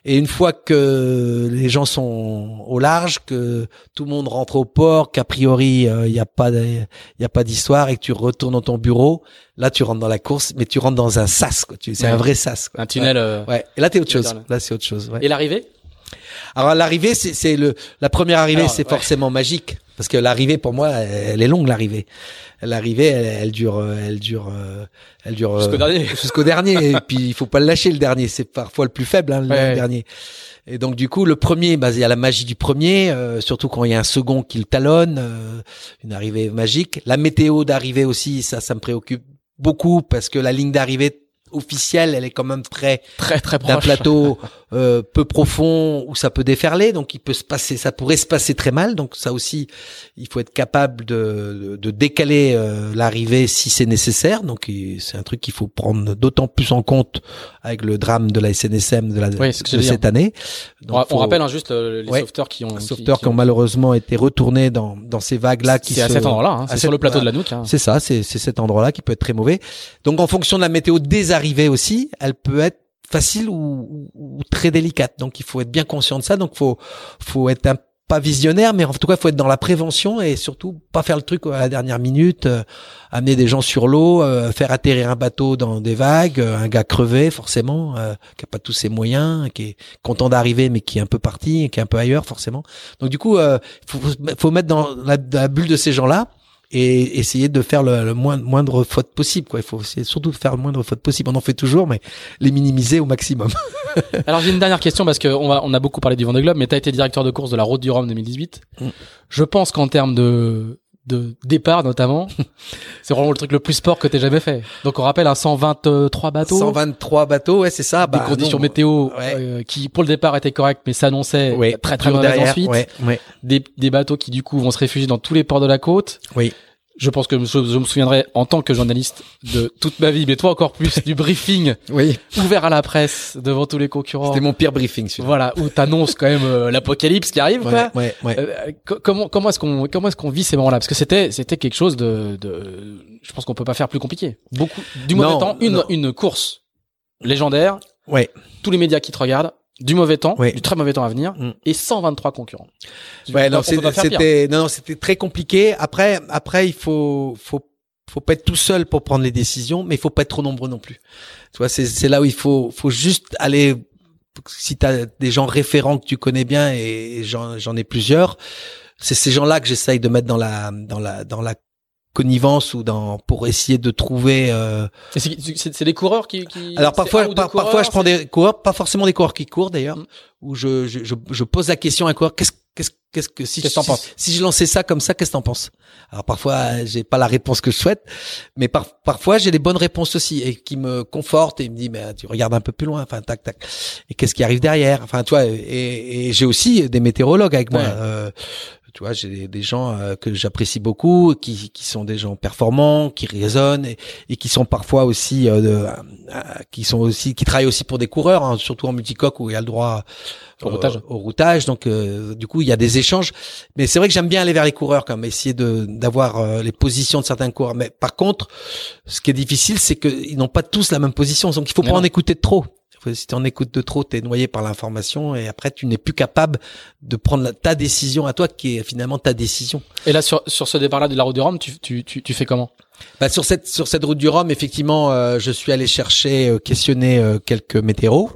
Et une fois que les gens sont au large, que tout le monde rentre au port, qu'a priori il y a pas il y a pas d'histoire et que tu retournes dans ton bureau, là tu rentres dans la course, mais tu rentres dans un sas, quoi. Tu, c'est Ouais. un vrai sas. Quoi. un tunnel. euh, Ouais. ouais. Et là t'es autre chose. là. C'est autre chose. Ouais. Et l'arrivée? Alors l'arrivée, c'est, le la première arrivée, c'est ouais. forcément magique parce que l'arrivée pour moi, elle, est longue l'arrivée. L'arrivée, elle, elle dure, euh, elle dure, euh, elle dure Jusqu'au euh, dernier. jusqu'au dernier. et puis il faut pas le lâcher le dernier, c'est parfois le plus faible, hein, le Ouais. dernier. Et donc du coup, le premier, bah, il y a la magie du premier, euh, surtout quand il y a un second qui le talonne, euh, une arrivée magique. La météo d'arrivée aussi, ça, ça me préoccupe beaucoup parce que la ligne d'arrivée officielle, elle est quand même très Très très d'un plateau euh, peu profond où ça peut déferler, donc il peut se passer, ça pourrait se passer très mal. Donc ça aussi, il faut être capable de, de décaler euh, l'arrivée si c'est nécessaire. Donc c'est un truc qu'il faut prendre d'autant plus en compte avec le drame de la SNSM de, la, Oui, c'est ce que de cette année. On, Donc, on faut- rappelle hein, juste euh, les Ouais. sauveteurs qui ont. sauveteurs qui ont malheureusement été retournés dans, dans ces vagues-là qui C'est à cet endroit-là. Hein, c'est sur le plateau de la Nouk. Hein. c'est ça, c'est c'est cet endroit-là qui peut être très mauvais. Donc en fonction de la météo des arrivées aussi, elle peut être facile ou, ou- très délicate. Donc il faut être bien conscient de ça. Donc faut faut être un pas visionnaire, mais en tout cas, faut être dans la prévention et surtout pas faire le truc à la dernière minute, euh, amener des gens sur l'eau, euh, faire atterrir un bateau dans des vagues, euh, un gars crevé forcément, euh, qui a pas tous ses moyens, qui est content d'arriver mais qui est un peu parti, qui est un peu ailleurs forcément. Donc du coup, euh, faut, faut mettre dans la, dans la bulle de ces gens-là et essayer de faire le, le moindre, moindre faute possible. Quoi. Il faut essayer surtout de faire le moindre faute possible. On en fait toujours, mais les minimiser au maximum. Alors j'ai une dernière question parce que on va, on a beaucoup parlé du Vendée Globe, mais tu as été directeur de course de la Route du Rhum 2018. Mm. Je pense qu'en termes de de départ notamment, c'est vraiment le truc le plus sport que t'aies jamais fait. Donc on rappelle un 123 bateaux, 123 bateaux, ouais, c'est ça. des Bah, conditions non. météo Ouais. euh, qui pour le départ étaient correctes, mais s'annonçaient Ouais, très très mauvaises ensuite. Ouais, ouais. Des, des bateaux qui du coup vont se réfugier dans tous les ports de la côte. Oui. Je pense que je, me souviendrai en tant que journaliste de toute ma vie, mais toi encore plus, du briefing Oui. ouvert à la presse devant tous les concurrents. C'était mon pire briefing, celui-là. Voilà, où t'annonces quand même euh, l'apocalypse qui arrive, quoi. Ouais, ouais. Euh, co- comment comment est-ce qu'on comment est-ce qu'on vit ces moments-là? Parce que c'était c'était quelque chose de, de je pense qu'on peut pas faire plus compliqué. Beaucoup du moins étant une non. une course légendaire, Ouais. tous les médias qui te regardent, du mauvais temps, Oui. du très mauvais temps à venir, Mm. et 123 concurrents. Ouais, On non, c'était, non, non, c'était très compliqué. Après, après, il faut, faut, faut pas être tout seul pour prendre les décisions, mais il faut pas être trop nombreux non plus. Tu vois, c'est, c'est là où il faut, faut juste aller. Si t'as des gens référents que tu connais bien et j'en, j'en ai plusieurs, c'est ces gens-là que j'essaye de mettre dans la, dans la, dans la connivence ou dans pour essayer de trouver. Euh... C'est- des coureurs qui. qui Alors parfois, par- parfois coureurs, je prends des coureurs, pas forcément des coureurs qui courent d'ailleurs, Mm. où je, je, je, je pose la question à un coureur, qu'est-ce qu'est-ce qu'est-ce que si Qu'est-ce que t'en si, penses si je lançais ça comme ça, qu'est-ce que t'en penses? Alors parfois j'ai pas la réponse que je souhaite, mais par, parfois j'ai des bonnes réponses aussi et qui me confortent et me dit mais tu regardes un peu plus loin, enfin tac tac. Et qu'est-ce qui arrive derrière? Enfin tu vois, et, et j'ai aussi des météorologues avec moi. Ouais. Euh, tu vois, j'ai des, gens euh, que j'apprécie beaucoup, qui, qui sont des gens performants, qui raisonnent et, et qui sont parfois aussi, euh, de, euh, qui sont aussi, qui travaillent aussi pour des coureurs, hein, surtout en multicoque où il y a le droit Au routage. au routage. Donc, euh, du coup, il y a des échanges. Mais c'est vrai que j'aime bien aller vers les coureurs, quand même, essayer de d'avoir euh, les positions de certains coureurs. Mais par contre, ce qui est difficile, c'est qu'ils n'ont pas tous la même position. Donc, il faut Mais pas non. en écouter trop. Si tu en écoutes de trop, t'es noyé par l'information et après tu n'es plus capable de prendre ta décision à toi qui est finalement ta décision. Et là, sur, sur ce départ-là de la route du Rhum, tu, tu, tu, tu fais comment? Bah, sur cette sur cette route du Rhum, effectivement, euh, je suis allé chercher, euh, questionner euh, quelques météos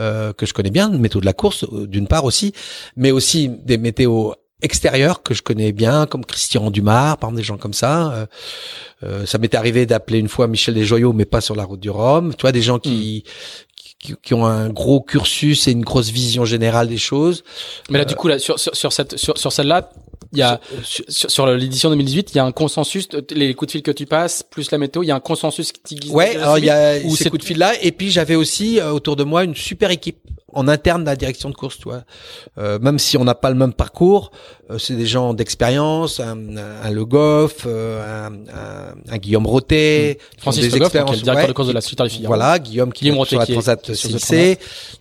euh, que je connais bien, météo de la course euh, d'une part aussi, mais aussi des météos extérieurs que je connais bien, comme Christian Dumas, par exemple des gens comme ça. Euh, euh, ça m'est arrivé d'appeler une fois Michel Desjoyaux, mais pas sur la route du Rhum. Tu vois, des gens qui, qui qui ont un gros cursus et une grosse vision générale des choses. Mais là, du coup, là, sur, sur, sur cette, sur, sur celle-là, il y a, sur, sur l'édition 2018, il y a un consensus, euh, les coups de fil que tu passes, plus la météo, il y a un consensus qui guide. Ouais, alors il y a Ou ces coups de fil là, et puis j'avais aussi euh, autour de moi une super équipe en interne de la direction de course, tu vois. Euh, même si on n'a pas le même parcours, euh, c'est des gens d'expérience, un, un Le Goff, euh, un, un, Guillaume ont Mmh. Francis des Le Goff, qui est le directeur ouais, de course de la Suite. Voilà, Guillaume qui Guillaume est sur la est Transat sur.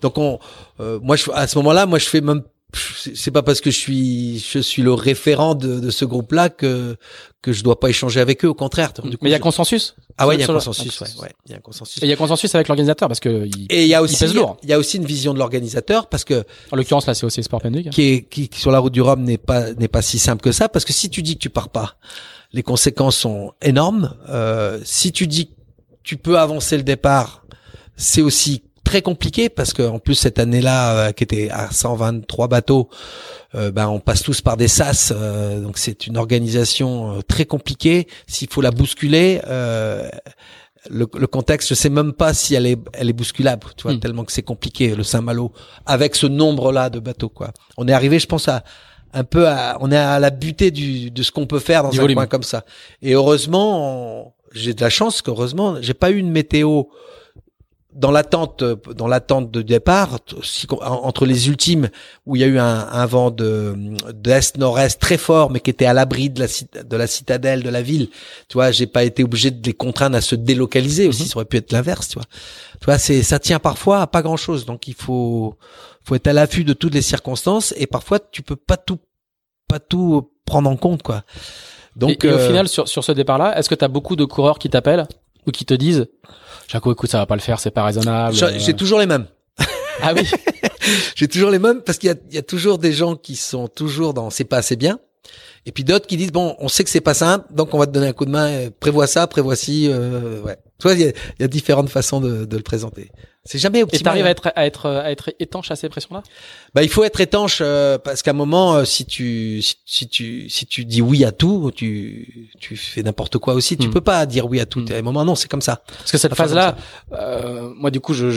Donc on, euh, moi je, à ce moment-là, moi je fais même c'est pas parce que je suis je suis le référent de, de ce groupe-là que que je dois pas échanger avec eux. Au contraire. Du coup, Mais il y a consensus. ah ouais, il y a un consensus. Ouais, ouais, il y a un consensus. Et il y a consensus avec l'organisateur parce que, il- Et il y a aussi, il y a aussi une vision de l'organisateur parce que en l'occurrence, là, c'est aussi Sport Penduc. qui est qui, qui sur la route du Rhum n'est pas n'est pas si simple que ça parce que si tu dis que tu pars pas, les conséquences sont énormes. Euh, si tu dis que tu peux avancer le départ, c'est aussi très compliqué parce que en plus cette année-là euh, qui était à 123 bateaux, euh, ben on passe tous par des sas, euh, donc c'est une organisation euh, très compliquée. S'il faut la bousculer. Euh, le, le contexte, je sais même pas si elle est, elle est bousculable, tu vois, Hmm. tellement que c'est compliqué le Saint-Malo avec ce nombre-là de bateaux, quoi. On est arrivé, je pense, à un peu à, on est à la butée du, de ce qu'on peut faire dans Du un volume. coin comme ça. Et heureusement, j'ai de la chance qu'heureusement, j'ai pas eu une météo dans l'attente, dans l'attente de départ, si- entre les ultimes où il y a eu un, un vent de d'est nord-est très fort, mais qui était à l'abri de la de la citadelle de la ville. Tu vois, j'ai pas été obligé de les contraindre à se délocaliser aussi. Mhm. Ça aurait pu être l'inverse, tu vois. Tu vois, c'est ça tient parfois à pas grand chose. Donc il faut faut être à l'affût de toutes les circonstances et parfois tu peux pas tout pas tout prendre en compte, quoi. Donc et, et au euh, final, sur, sur ce départ-là, est-ce que tu as beaucoup de coureurs qui t'appellent? Ou qui te disent Jaco, écoute, ça va pas le faire, c'est pas raisonnable. j'ai euh. toujours les mêmes. Ah oui. J'ai toujours les mêmes parce qu'il y y a toujours des gens qui sont toujours dans c'est pas assez bien. Et puis d'autres qui disent bon, on sait que c'est pas simple, donc on va te donner un coup de main. euh, Prévois ça, prévois ci. Euh, ouais. Tu vois, il y a, y a différentes façons de, de le présenter. C'est jamais Et optimal. t'arrives à hein. être, à être, à être étanche à ces pressions-là? Bah, il faut être étanche euh, parce qu'à un moment, euh, si tu si, si tu si tu dis oui à tout, tu tu fais n'importe quoi aussi. Tu Hmm. peux pas dire oui à tout. Hmm. À un moment, non, c'est comme ça. Parce que cette phase-là, euh, moi du coup, je,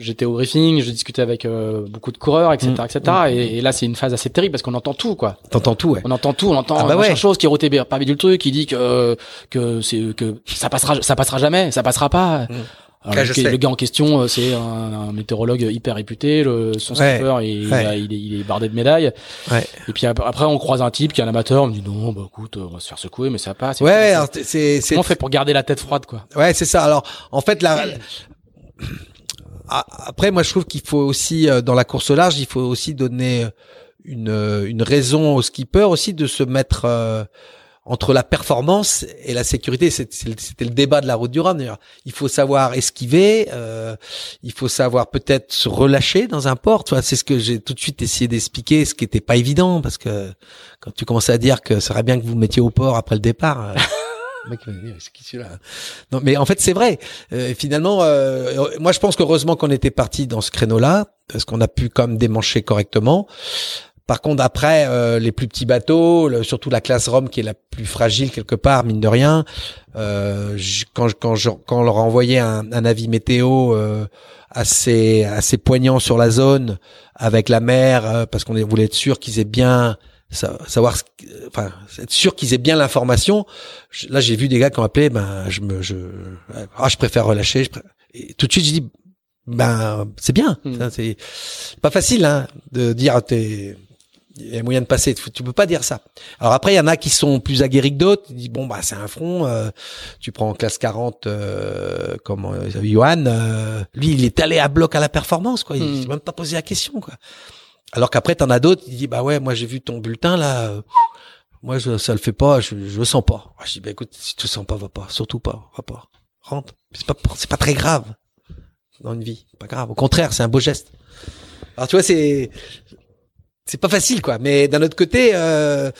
j'étais au briefing, je discutais avec euh, beaucoup de coureurs, etc., Mm. etc. Et, et là, c'est une phase assez terrible parce qu'on entend tout, quoi. T'entends tout, ouais. On entend tout, on entend Ah bah ouais. chose qui bien, parmi du truc, qui dit que que c'est que ça passera, ça passera jamais, ça passera pas. Alors, Ah, le, je gars- sais. le gars en question, euh, c'est un, un météorologue hyper réputé, le, son Ouais, skipper, il, ouais. il a- il est, il est bardé de médailles. Ouais. Et puis ap- après, on croise un type qui est un amateur, on me dit non, bah écoute, on va se faire secouer, mais ça passe. Ouais, c'est- alors, c'est c'est Comment on fait pour garder la tête froide, quoi? Ouais, c'est ça. Alors, en fait, la... Ah, après, moi, je trouve qu'il faut aussi, euh, dans la course au large, il faut aussi donner euh, une, une raison au skipper aussi de se mettre euh, entre la performance et la sécurité. C'était le débat de la route du Rhum. Il faut savoir esquiver, euh, il faut savoir peut-être se relâcher dans un port. C'est ce que j'ai tout de suite essayé d'expliquer, ce qui était pas évident parce que quand tu commençais à dire que ce serait bien que vous mettiez au port après le départ. Euh, mec c'est qui celui-là? Non, mais en fait, c'est vrai. Euh, finalement, euh, moi, je pense qu'heureusement qu'on était parti dans ce créneau-là, parce qu'on a pu quand même démancher correctement. Par contre, après, euh, les plus petits bateaux, surtout la classe Rome qui est la plus fragile quelque part, mine de rien, euh, quand, quand, quand on leur a envoyé un, un avis météo euh, assez, assez poignant sur la zone, avec la mer, euh, parce qu'on voulait être sûr qu'ils aient bien savoir enfin être sûr qu'ils aient bien l'information là j'ai vu des gars qui ont appelé ben je me je ah je préfère relâcher je et tout de suite j'ai dit ben c'est bien hmm. c'est pas facile hein de dire t'es il y a moyen de passer. Tu peux pas dire ça. Alors après, il y en a qui sont plus aguerris que d'autres. Ils disent bon bah c'est un front. Euh, tu prends en classe 40 euh, comme euh, Johan. Euh, lui, il est allé à bloc à la performance quoi. Il hmm. s'est même pas posé la question quoi. Alors qu'après, t'en as d'autres. Il dit bah ouais, moi j'ai vu ton bulletin là. Euh, moi je, ça le fait pas. Je, je le sens pas. Je dis bah écoute, si tu le sens pas, va pas. Surtout pas, va pas. Rentre. C'est pas c'est pas très grave dans une vie. Pas grave. Au contraire, c'est un beau geste. Alors tu vois, c'est c'est pas facile quoi mais d'un autre côté euh,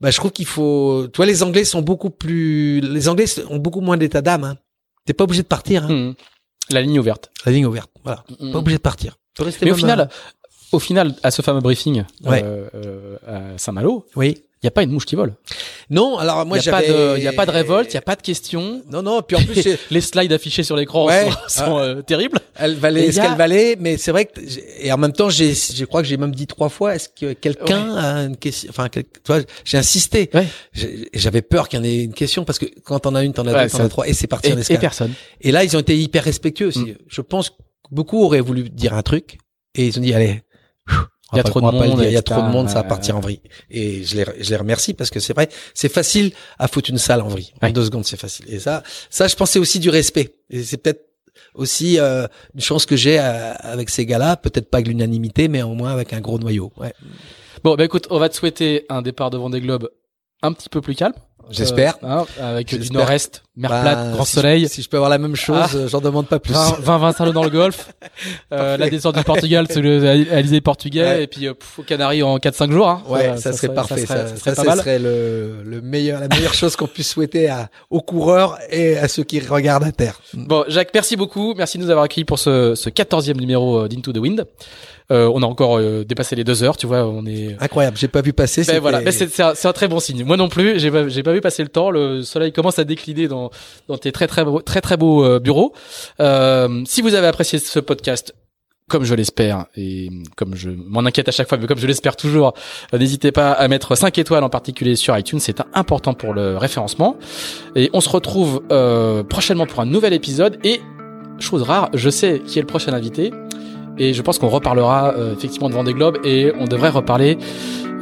bah, je trouve qu'il faut toi les anglais sont beaucoup plus les anglais ont beaucoup moins d'état d'âme hein. t'es pas obligé de partir hein. Mmh. la ligne ouverte la ligne ouverte voilà mmh. pas obligé de partir mais au final au final à ce fameux briefing euh, euh, à Saint-Malo oui il y a pas une mouche qui vole. Non, alors moi j'avais. Il y a pas de révolte, il y a pas de questions. Non, non. Puis en plus les slides affichés sur l'écran sont, euh, terribles. Elle valait ce qu'elle valait, mais c'est vrai que et en même temps j'ai, je crois que j'ai même dit trois fois, est-ce que quelqu'un a une question Enfin, tu vois, j'ai insisté. Ouais. J'avais peur qu'il y en ait une question parce que quand t'en as une, t'en as deux, t'en as trois, et c'est parti et, en escale. Et personne. Et là, ils ont été hyper respectueux aussi. Mm. Je pense que beaucoup auraient voulu dire un truc et ils ont dit allez il y a trop de monde, il y a trop de monde, ça va partir en vrille. Et je les, je les remercie parce que c'est vrai, c'est facile à foutre une salle en vrille. En deux secondes, c'est facile. Et ça, ça, je pensais aussi du respect. Et c'est peut-être aussi euh, une chance que j'ai euh, avec ces gars-là, peut-être pas avec l'unanimité, mais au moins avec un gros noyau. Ouais. Bon, bah écoute, on va te souhaiter un départ devant des globes un petit peu plus calme. J'espère. Euh, hein, avec du nord-est, mer bah, plate, grand soleil. si je peux avoir la même chose, ah. j'en demande pas plus. 20, 20 salons dans le golf. euh, la descente du Portugal, c'est le Alizé portugais, et puis euh, au Canaries en 4-5 jours. Hein. Ouais, ça, serait, parfait. Ça serait, ça, serait, le, le meilleur, la meilleure chose qu'on puisse souhaiter à, aux coureurs et à ceux qui regardent à terre. Bon, Jacques, merci beaucoup. Merci de nous avoir accueillis pour ce, ce 14e numéro euh, d'Into the Wind. Euh, on a encore euh, dépassé les deux heures, tu vois. On est incroyable. J'ai pas vu passer. Ben voilà, ben c'est un, un, très bon signe. Moi non plus, j'ai pas, pas vu passer le temps. Le soleil commence à décliner dans, dans tes très très beaux, très très beaux euh, bureaux. Euh, si vous avez apprécié ce podcast, comme je l'espère et comme je m'en inquiète à chaque fois, mais comme je l'espère toujours, n'hésitez pas à mettre 5 étoiles en particulier sur iTunes, c'est important pour le référencement. Et on se retrouve euh, prochainement pour un nouvel épisode. Et chose rare, je sais qui est le prochain invité. Et je pense qu'on reparlera euh, effectivement de Vendée Globe et on devrait reparler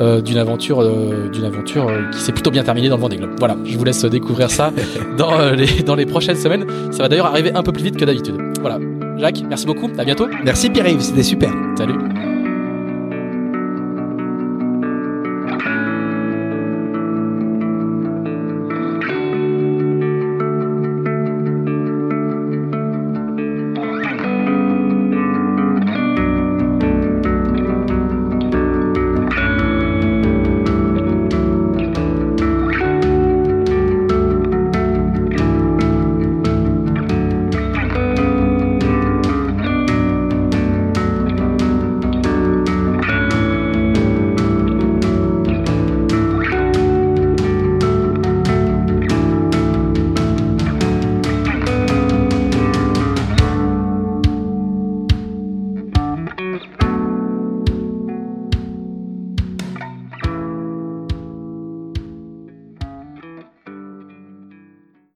euh, d'une aventure, euh, d'une aventure qui s'est plutôt bien terminée dans le Vendée Globe. Voilà, je vous laisse découvrir ça dans les dans les prochaines semaines. Ça va d'ailleurs arriver un peu plus vite que d'habitude. Voilà, Jacques, merci beaucoup. À bientôt. Merci Pierre-Yves, c'était super. Salut.